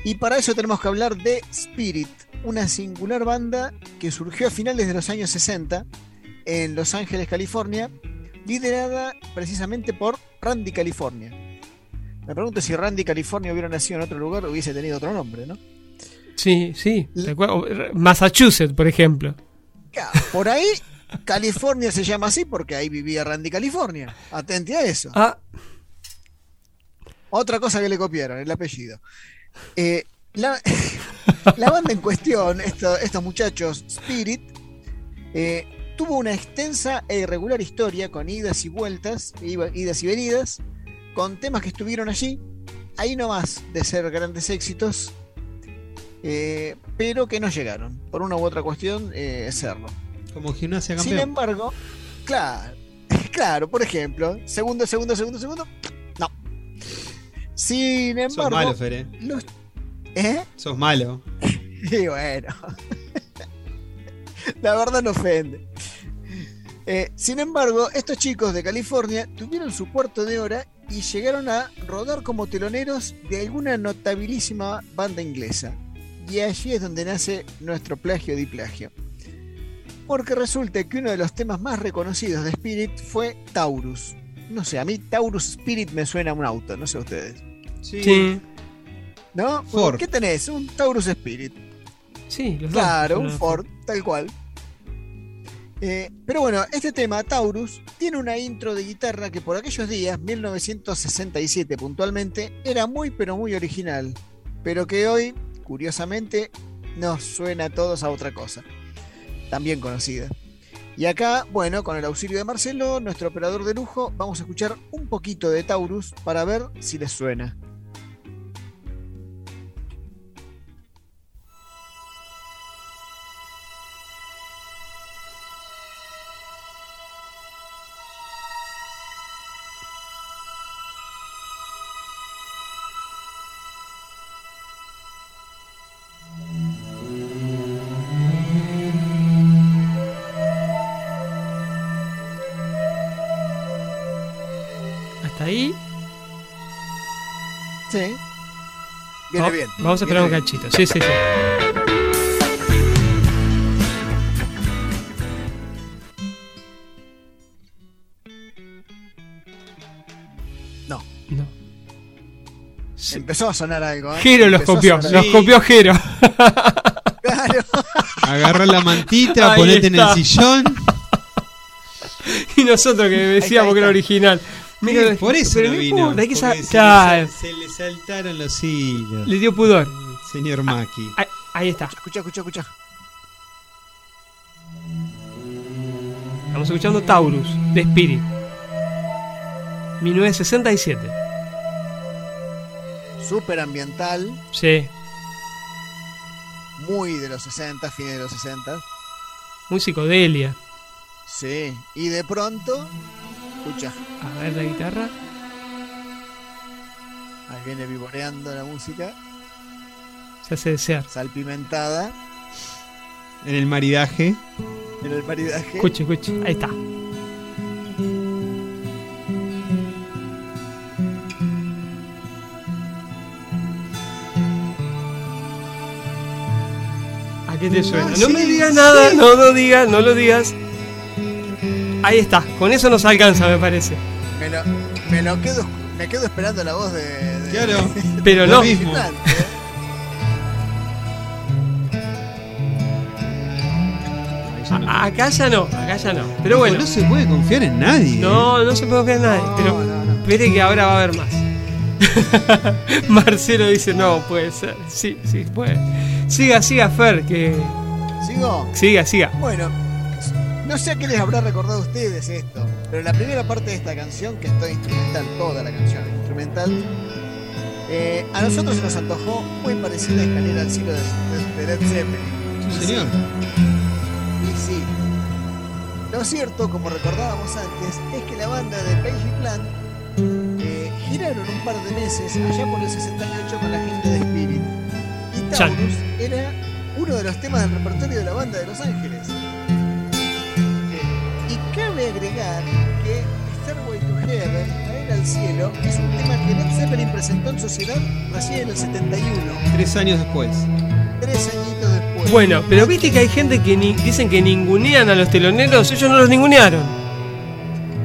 Y para eso tenemos que hablar de Spirit, una singular banda que surgió a finales de los años 60 en Los Ángeles, California, liderada precisamente por Randy California. Me pregunto si Randy California hubiera nacido en otro lugar, hubiese tenido otro nombre, ¿no? Sí, sí. Massachusetts, por ejemplo. Por ahí, California se llama así porque ahí vivía Randy California. Atente a eso. Ah, Otra cosa que le copiaron, el apellido. Eh, la, <laughs> la banda en cuestión, esto- estos muchachos, Spirit, eh, tuvo una extensa e irregular historia con idas y vueltas, idas y venidas, con temas que estuvieron allí, ahí nomás de ser grandes éxitos, eh, pero que no llegaron, por una u otra cuestión, eh, serlo. Como gimnasia Sin campeón. embargo, claro, <laughs> claro, por ejemplo, segundo, segundo, segundo, segundo, no. Sin embargo, los- ¿eh? Sos malo. <laughs> Y bueno, la verdad no ofende. Eh, sin embargo, estos chicos de California tuvieron su cuarto de hora y llegaron a rodar como teloneros de alguna notabilísima banda inglesa. Y allí es donde nace nuestro plagio di plagio. Porque resulta que uno de los temas más reconocidos de Spirit fue Taurus. No sé, a mí Taurus Spirit me suena a un auto, no sé ustedes. Sí. sí. ¿No? Ford. ¿Qué tenés? Un Taurus Spirit. Sí, los dos. Claro, un Ford, tal cual. Eh, pero bueno, este tema, Taurus, tiene una intro de guitarra que por aquellos días, 1967 puntualmente, era muy pero muy original, pero que hoy, curiosamente, nos suena a todos a otra cosa, también conocida. Y acá, bueno, con el auxilio de Marcelo, nuestro operador de lujo, vamos a escuchar un poquito de Taurus para ver si les suena. Viene Va- bien. Vamos a esperar un Viene cachito. Sí, sí, sí. No. No. Empezó a sonar algo. ¿eh? Jero los Empezó copió. Los algo. copió Jero. <laughs> Claro. Agarrá la mantita, Ahí ponete en el sillón. <laughs> y nosotros que decíamos que era original. Mira, por eso vino, hay que. Se, se, le saltaron los hilos. Le dio pudor. Señor ah, Maki. Ahí está. Escucha, escucha, escucha. Estamos escuchando Taurus de Spirit. 1967. Super ambiental. Sí. Muy de los 60, fines de los 60. Muy psicodelia. Sí, y de pronto escucha, A ver la guitarra. ahí viene vivoreando la música, Se hace desear. salpimentada En el maridaje. en el maridaje. Escuche, escuche. Ahí está. ¿A qué te suena? Ah, no sí, me digas nada, sí. no lo digas, no lo digas. Ahí está, con eso nos alcanza, me parece. Me lo, me lo quedo, me quedo esperando la voz de. de- Claro. <laughs> Pero no. mismo. A- acá ya no, acá ya no. Pero bueno, No se puede confiar en nadie. no, no se puede confiar en nadie. Pero espere que ahora va a haber más. <laughs> Marcelo dice, no, puede ser. Sí, sí, puede. Siga, siga, Fer, que. ¿Sigo? Siga, siga. Bueno, no sé a qué les habrá recordado a ustedes esto, pero la primera parte de esta canción, que es toda instrumental, toda la canción instrumental, eh, a nosotros se nos antojó muy parecida a Escalera al cielo de, de- de Led Zeppelin. Sí, señor. Y sí. Lo cierto, como recordábamos antes, es que la banda de Page Plant eh, giraron un par de meses allá por el 68 con la gente de Spirit. Y. Taurus era uno de los temas del repertorio de la banda de Los Ángeles. Y cabe agregar que Starway to Heaven, Caer al Cielo, es un tema que Led Zeppelin presentó en sociedad recién en el 71, Tres años después. tres añitos después. Bueno, pero viste que hay gente que ni- dicen que ningunean a los teloneros, ellos no los ningunearon.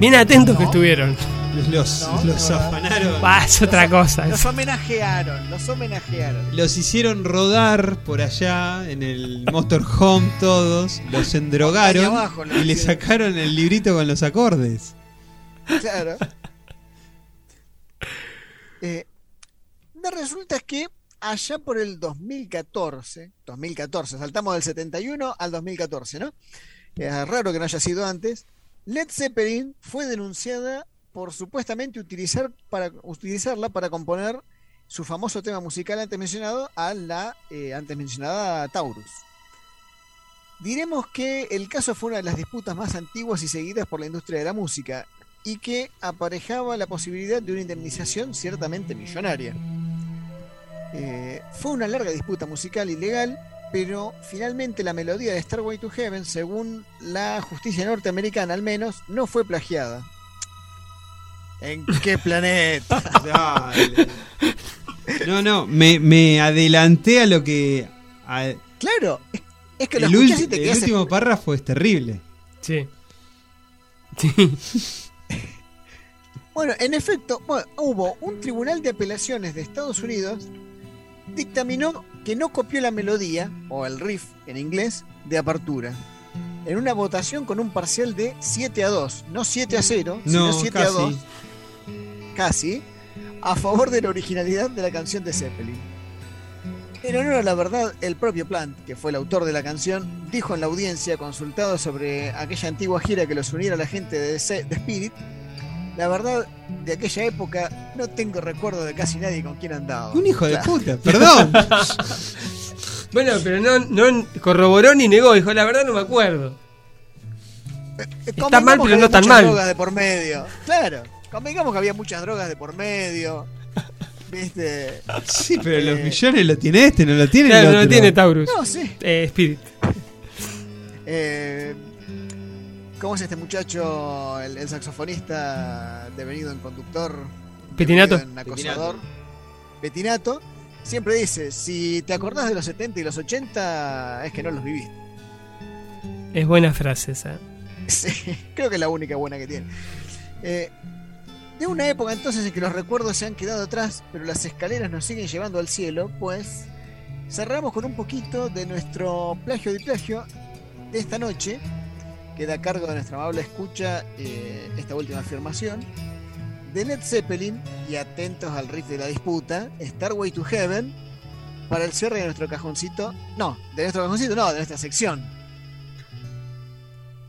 Bien atentos que estuvieron. Los, No, los afanaron. Ah, es otra cosa. Los homenajearon, los homenajearon. Los hicieron rodar por allá en el motorhome todos, los endrogaron abajo, y le sacaron el librito con los acordes. Claro. Eh, me resulta que allá por el 2014, 2014, saltamos del 71 al 2014, ¿no? Es raro que no haya sido antes. Led Zeppelin fue denunciada por supuestamente utilizar para, utilizarla para componer su famoso tema musical antes mencionado a la eh, antes mencionada Taurus. Diremos que el caso fue una de las disputas más antiguas y seguidas por la industria de la música y que aparejaba la posibilidad de una indemnización ciertamente millonaria. Eh, fue una larga disputa musical y legal, pero finalmente la melodía de Starway to Heaven, según la justicia norteamericana al menos, no fue plagiada. ¿En qué planeta? <laughs> Dale. No, no, me, me adelanté a lo que. a- claro, es, es que lo el, y te el último párrafo es terrible. Sí. <laughs> Bueno, en efecto, bueno, hubo un tribunal de apelaciones de Estados Unidos dictaminó que no copió la melodía, o el riff en inglés, de apertura. En una votación con un parcial de 7 a 2, no 7 a 0, sino No, 7 a casi. 2, casi, a favor de la originalidad de la canción de Zeppelin. En honor a la verdad, el propio Plant, que fue el autor de la canción, dijo en la audiencia, consultado sobre aquella antigua gira que los uniera a la gente de, Spirit, la verdad, de aquella época no tengo recuerdo de casi nadie con quien andaba. Un hijo de puta, perdón. <laughs> Bueno, pero no, no corroboró ni negó, dijo, la verdad no me acuerdo. Está mal, pero no tan mal. de por medio. Claro, convengamos que había muchas drogas de por medio. <laughs> ¿Viste? Sí, pero los Eh, millones lo tiene este, no lo tiene Claro, el no lo tiene Taurus. No, sí. Eh, Spirit. Eh, ¿Cómo es este muchacho, el, el saxofonista devenido en conductor? Petinato. En acosador. Petinato. Siempre dice, si te acordás de los 70 y los 80, es que no los viviste. Es buena frase esa. <laughs> Sí, creo que es la única buena que tiene. Eh, de una época entonces en que los recuerdos se han quedado atrás, pero las escaleras nos siguen llevando al cielo, pues cerramos con un poquito de nuestro plagio de plagio de esta noche. Queda a cargo de nuestra amable escucha eh, esta última afirmación. De Led Zeppelin, y atentos al riff de la disputa, Starway to Heaven, para el cierre de nuestro cajoncito. No, de nuestro cajoncito, no, de nuestra sección.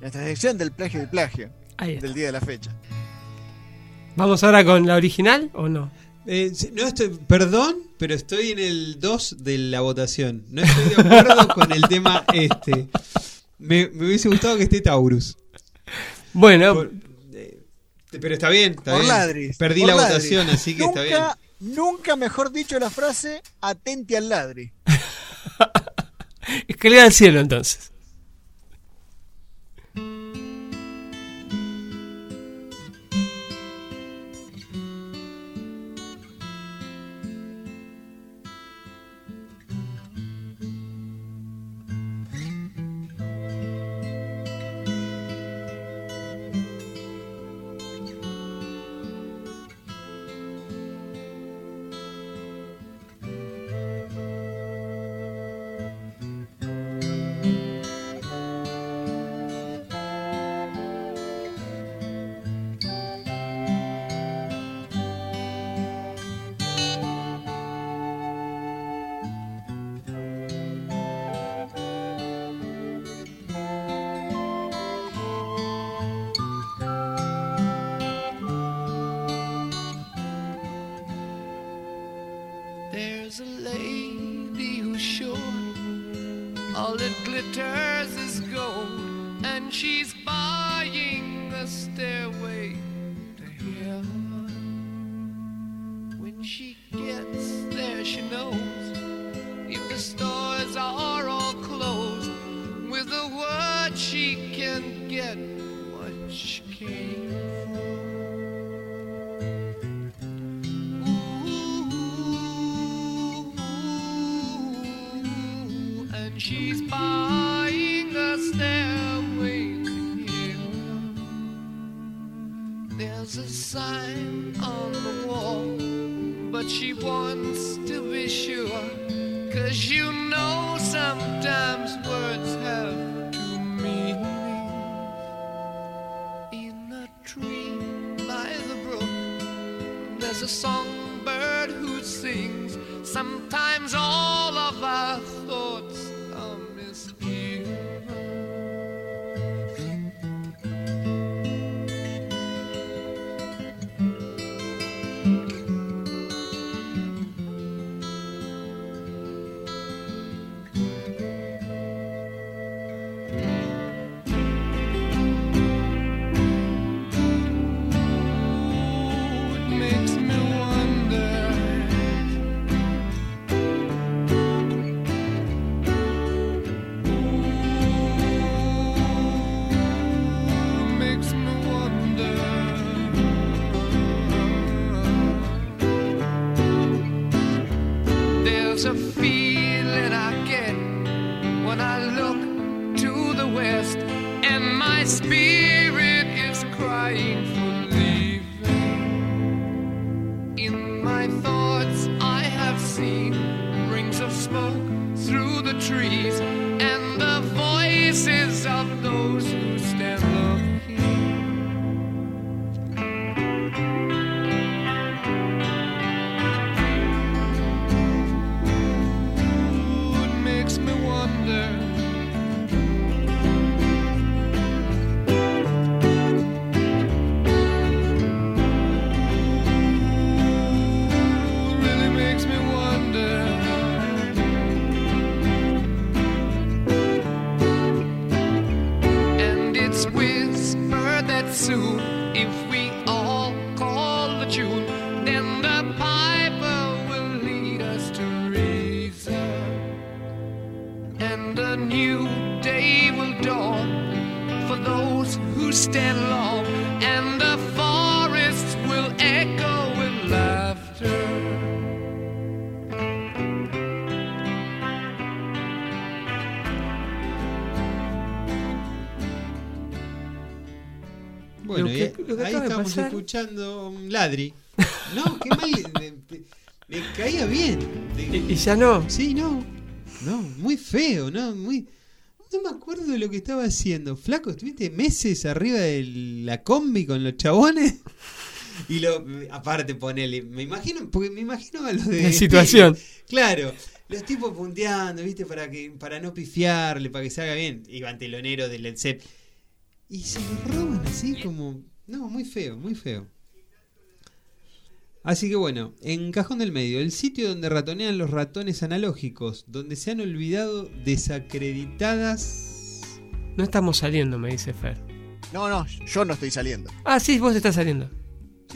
Nuestra sección del plagio y plagio. Del día de la fecha. ¿Vamos ahora con la original o no? Eh, no estoy, perdón, pero estoy en el 2 de la votación. No estoy de acuerdo con el tema este. Me, me hubiese gustado que esté Taurus. Bueno, Por- eh, pero está bien, está bien. ladris. Perdí la ladris. votación, así que está bien. Nunca, nunca mejor dicho la frase, atente al ladri. <laughs> escalera al cielo entonces. Estamos pasar- escuchando un ladri. No, qué mal. me, me caía bien. ¿Y, y ya no? Sí, no. No, muy feo, ¿no? Muy. No me acuerdo de lo que estaba haciendo. Flaco, estuviste meses arriba de la combi con los chabones. Y lo. Aparte, ponele. Me imagino. Porque me imagino a los de. La situación. <laughs> Claro. Los tipos punteando, ¿viste? Para que para no pifiarle, para que se haga bien. Iban telonero del Led Zeppelin. Y se lo roban así como. No, muy feo, muy feo. Así que bueno, en Cajón del Medio, el sitio donde ratonean los ratones analógicos, donde se han olvidado desacreditadas. No estamos saliendo, me dice Fer. No, no, yo no estoy saliendo. Ah, sí, vos estás saliendo.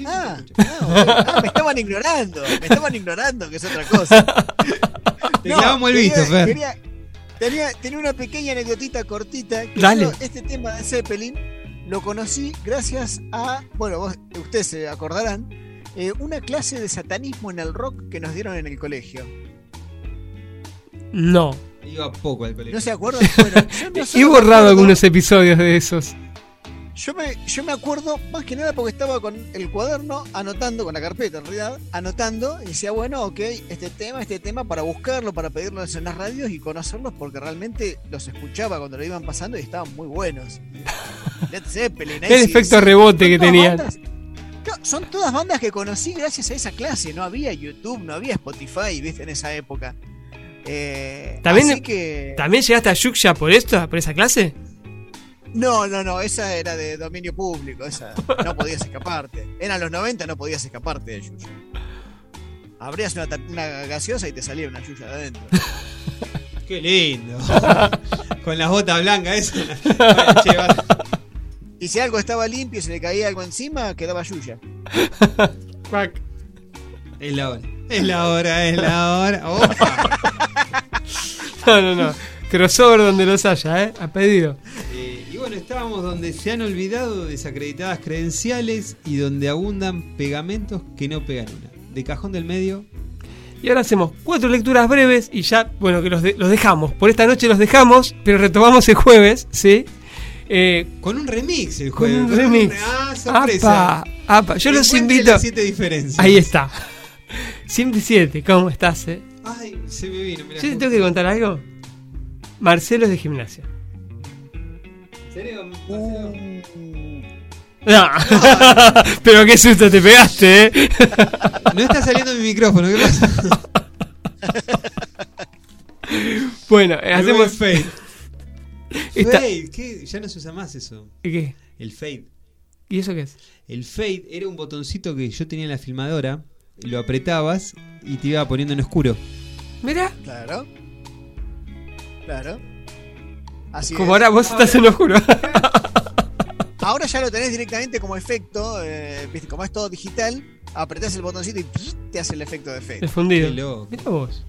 Ah, no, ah, me estaban ignorando, me estaban ignorando, que es otra cosa. <laughs> Te clavamos el quería- visto, Fer. quería- tenía, tenía una pequeña anecdotita cortita. Que Dale. yo este tema de Zeppelin lo conocí gracias a, bueno, vos- ustedes se acordarán, eh, una clase de satanismo en el rock que nos dieron en el colegio. No. Iba poco al colegio. ¿No se acuerdan? Bueno, yo no <laughs> He borrado acuerdo- algunos episodios de esos. Yo me, yo me acuerdo más que nada porque estaba con el cuaderno anotando, con la carpeta en realidad, anotando y decía, bueno, ok, este tema, este tema para buscarlo, para pedirlos en las radios y conocerlos porque realmente los escuchaba cuando lo iban pasando y estaban muy buenos. Led Zeppelin, El efecto rebote que todas tenían. bandas- no, son todas bandas que conocí gracias a esa clase. No había YouTube, no había Spotify, viste, en esa época. Eh, ¿También, así que... ¿También llegaste a Yuksha por esto, por esa clase? No, no, no, esa era de dominio público, esa no podías escaparte. Eran los 90, no podías escaparte de Yuya. Abrías una, gaseosa y te salía una Yuya de adentro. Qué lindo. <laughs> Con las botas blancas, eso. <laughs> Y si algo estaba limpio y se le caía algo encima, quedaba Yuya. <laughs> Es la hora. Es la hora, es la hora. <laughs> Opa. No, no, no. Crossover donde los haya, ¿eh? A pedido. Eh, y bueno, estábamos donde se han olvidado desacreditadas credenciales y donde abundan pegamentos que no pegan una. De cajón del medio. Y ahora hacemos cuatro lecturas breves y ya, bueno, que los, de- los dejamos. Por esta noche los dejamos, pero retomamos el jueves, ¿sí? Eh, Con un remix el con jueves. un con remix. Ah, sorpresa. Apa, apa. Yo los invito. las siete diferencias. Ahí está. 107, ¿cómo estás, eh? Ay, se me vino. Mirá, ¿Yo te tengo que contar algo? Marcelo es de gimnasia. ¿En serio? No. <laughs> pero qué susto te pegaste, ¿eh? <laughs> No está saliendo mi micrófono, ¿qué pasa? <laughs> Bueno, hacemos. fade. Está- Fade, ¿qué? Ya no se usa más eso. ¿Qué? El fade. ¿Y eso qué es? El fade era un botoncito que yo tenía en la filmadora, lo apretabas y te iba poniendo en oscuro. Mira, Claro. Claro. Así como es. ahora vos estás en oscuro. <laughs> Ahora ya lo tenés directamente como efecto, eh, viste, como es todo digital, apretás el botoncito y te hace el efecto de fade. El fundido. Mira vos.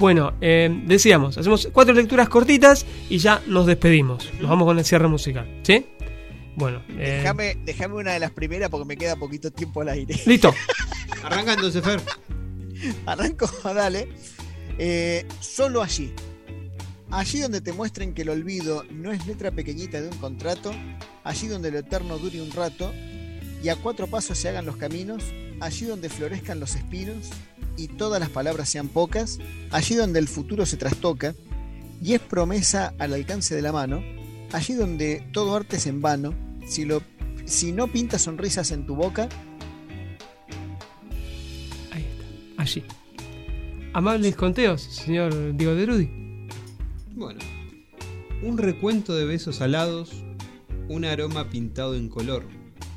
Bueno, eh, decíamos, hacemos cuatro lecturas cortitas y ya nos despedimos. Nos vamos con el cierre musical, ¿sí? Bueno, eh, Déjame, déjame una de las primeras porque me queda poquito tiempo al aire. listo. <laughs> Arranca entonces, Fer. Arranco, <laughs> dale. Eh, solo allí. Allí donde te muestren que el olvido no es letra pequeñita de un contrato, allí donde lo eterno dure un rato, y a cuatro pasos se hagan los caminos, allí donde florezcan los espinos y todas las palabras sean pocas, allí donde el futuro se trastoca y es promesa al alcance de la mano, allí donde todo arte es en vano, si, lo, si no pintas sonrisas en tu boca, Ahí está, allí. Amables conteos, señor Diego de Rudy. Bueno, un recuento de besos alados, un aroma pintado en color,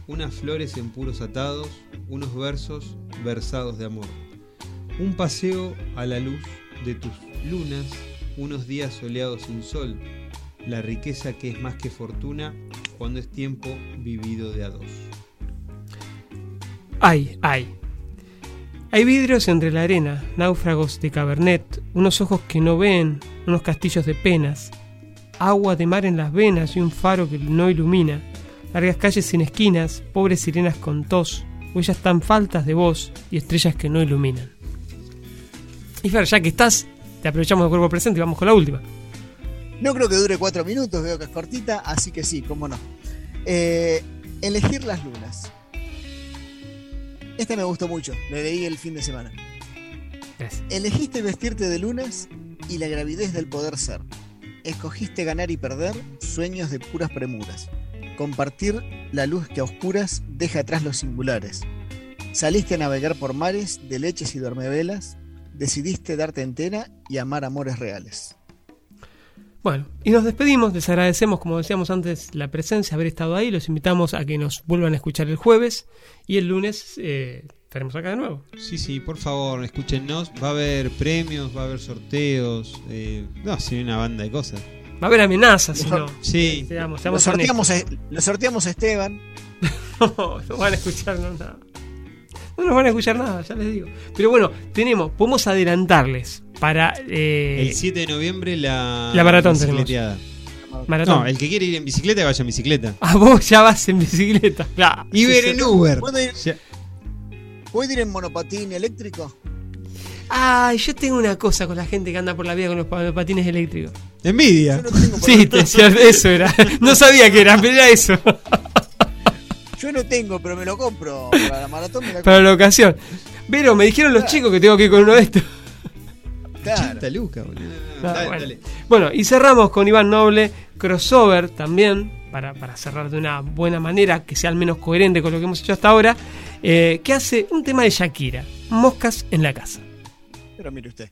unas flores en puros atados, unos versos versados de amor, un paseo a la luz de tus lunas, unos días soleados sin sol, la riqueza que es más que fortuna cuando es tiempo vivido de a dos. Ay, ay. Hay vidrios entre la arena, náufragos de cabernet, unos ojos que no ven, unos castillos de penas, agua de mar en las venas y un faro que no ilumina, largas calles sin esquinas, pobres sirenas con tos, huellas tan faltas de voz y estrellas que no iluminan. Y Fer, ya que estás, te aprovechamos de cuerpo presente y vamos con la última. No creo que dure cuatro minutos, veo que es cortita, así que sí, cómo no. Eh, elegir las lunas. Este me gustó mucho, lo leí el fin de semana. Gracias. Elegiste vestirte de lunas y la gravidez del poder ser. Escogiste ganar y perder sueños de puras premuras. Compartir la luz que a oscuras deja atrás los singulares. Saliste a navegar por mares de leches y dormevelas. Decidiste darte entera y amar amores reales. Bueno, y nos despedimos, les agradecemos, como decíamos antes, la presencia, haber estado ahí, los invitamos a que nos vuelvan a escuchar el jueves y el lunes eh, estaremos acá de nuevo. Sí, sí, por favor, escúchenos. Va a haber premios, va a haber sorteos. Eh, no, sí, una banda de cosas. Va a haber amenazas, si no. Sí. Seamos- Lo sorteamos, a, lo sorteamos a Esteban. <laughs> No, no van a escucharnos nada. No <laughs> nos van a escuchar nada, ya les digo. Pero bueno, tenemos, podemos adelantarles para eh, El 7 de noviembre la, La maratón tenemos. bicicleteada. maratón. No, el que quiere ir en bicicleta, vaya en bicicleta. Ah, vos ya vas en bicicleta. <laughs> Claro. Y ver en Uber. ¿Puedo ir, Ya- ¿Puedo ir en monopatín eléctrico? Ay, yo tengo una cosa con la gente que anda por la vida con los pa- patines eléctricos. Envidia. Yo no tengo, <laughs> Sí, te decía, eso era. No sabía que era, pero era eso. Yo no tengo pero me lo compro. Para la maratón me la <laughs> Para la ocasión. Pero me dijeron los chicos que tengo que ir con uno de estos. Claro. 80 lucas, boludo. Ah, dale, bueno. dale. Bueno, y cerramos con Iván Noble, crossover también, para, para cerrar de una buena manera, que sea al menos coherente con lo que hemos hecho hasta ahora, eh, que hace un tema de Shakira, Moscas en la casa. Pero mire usted.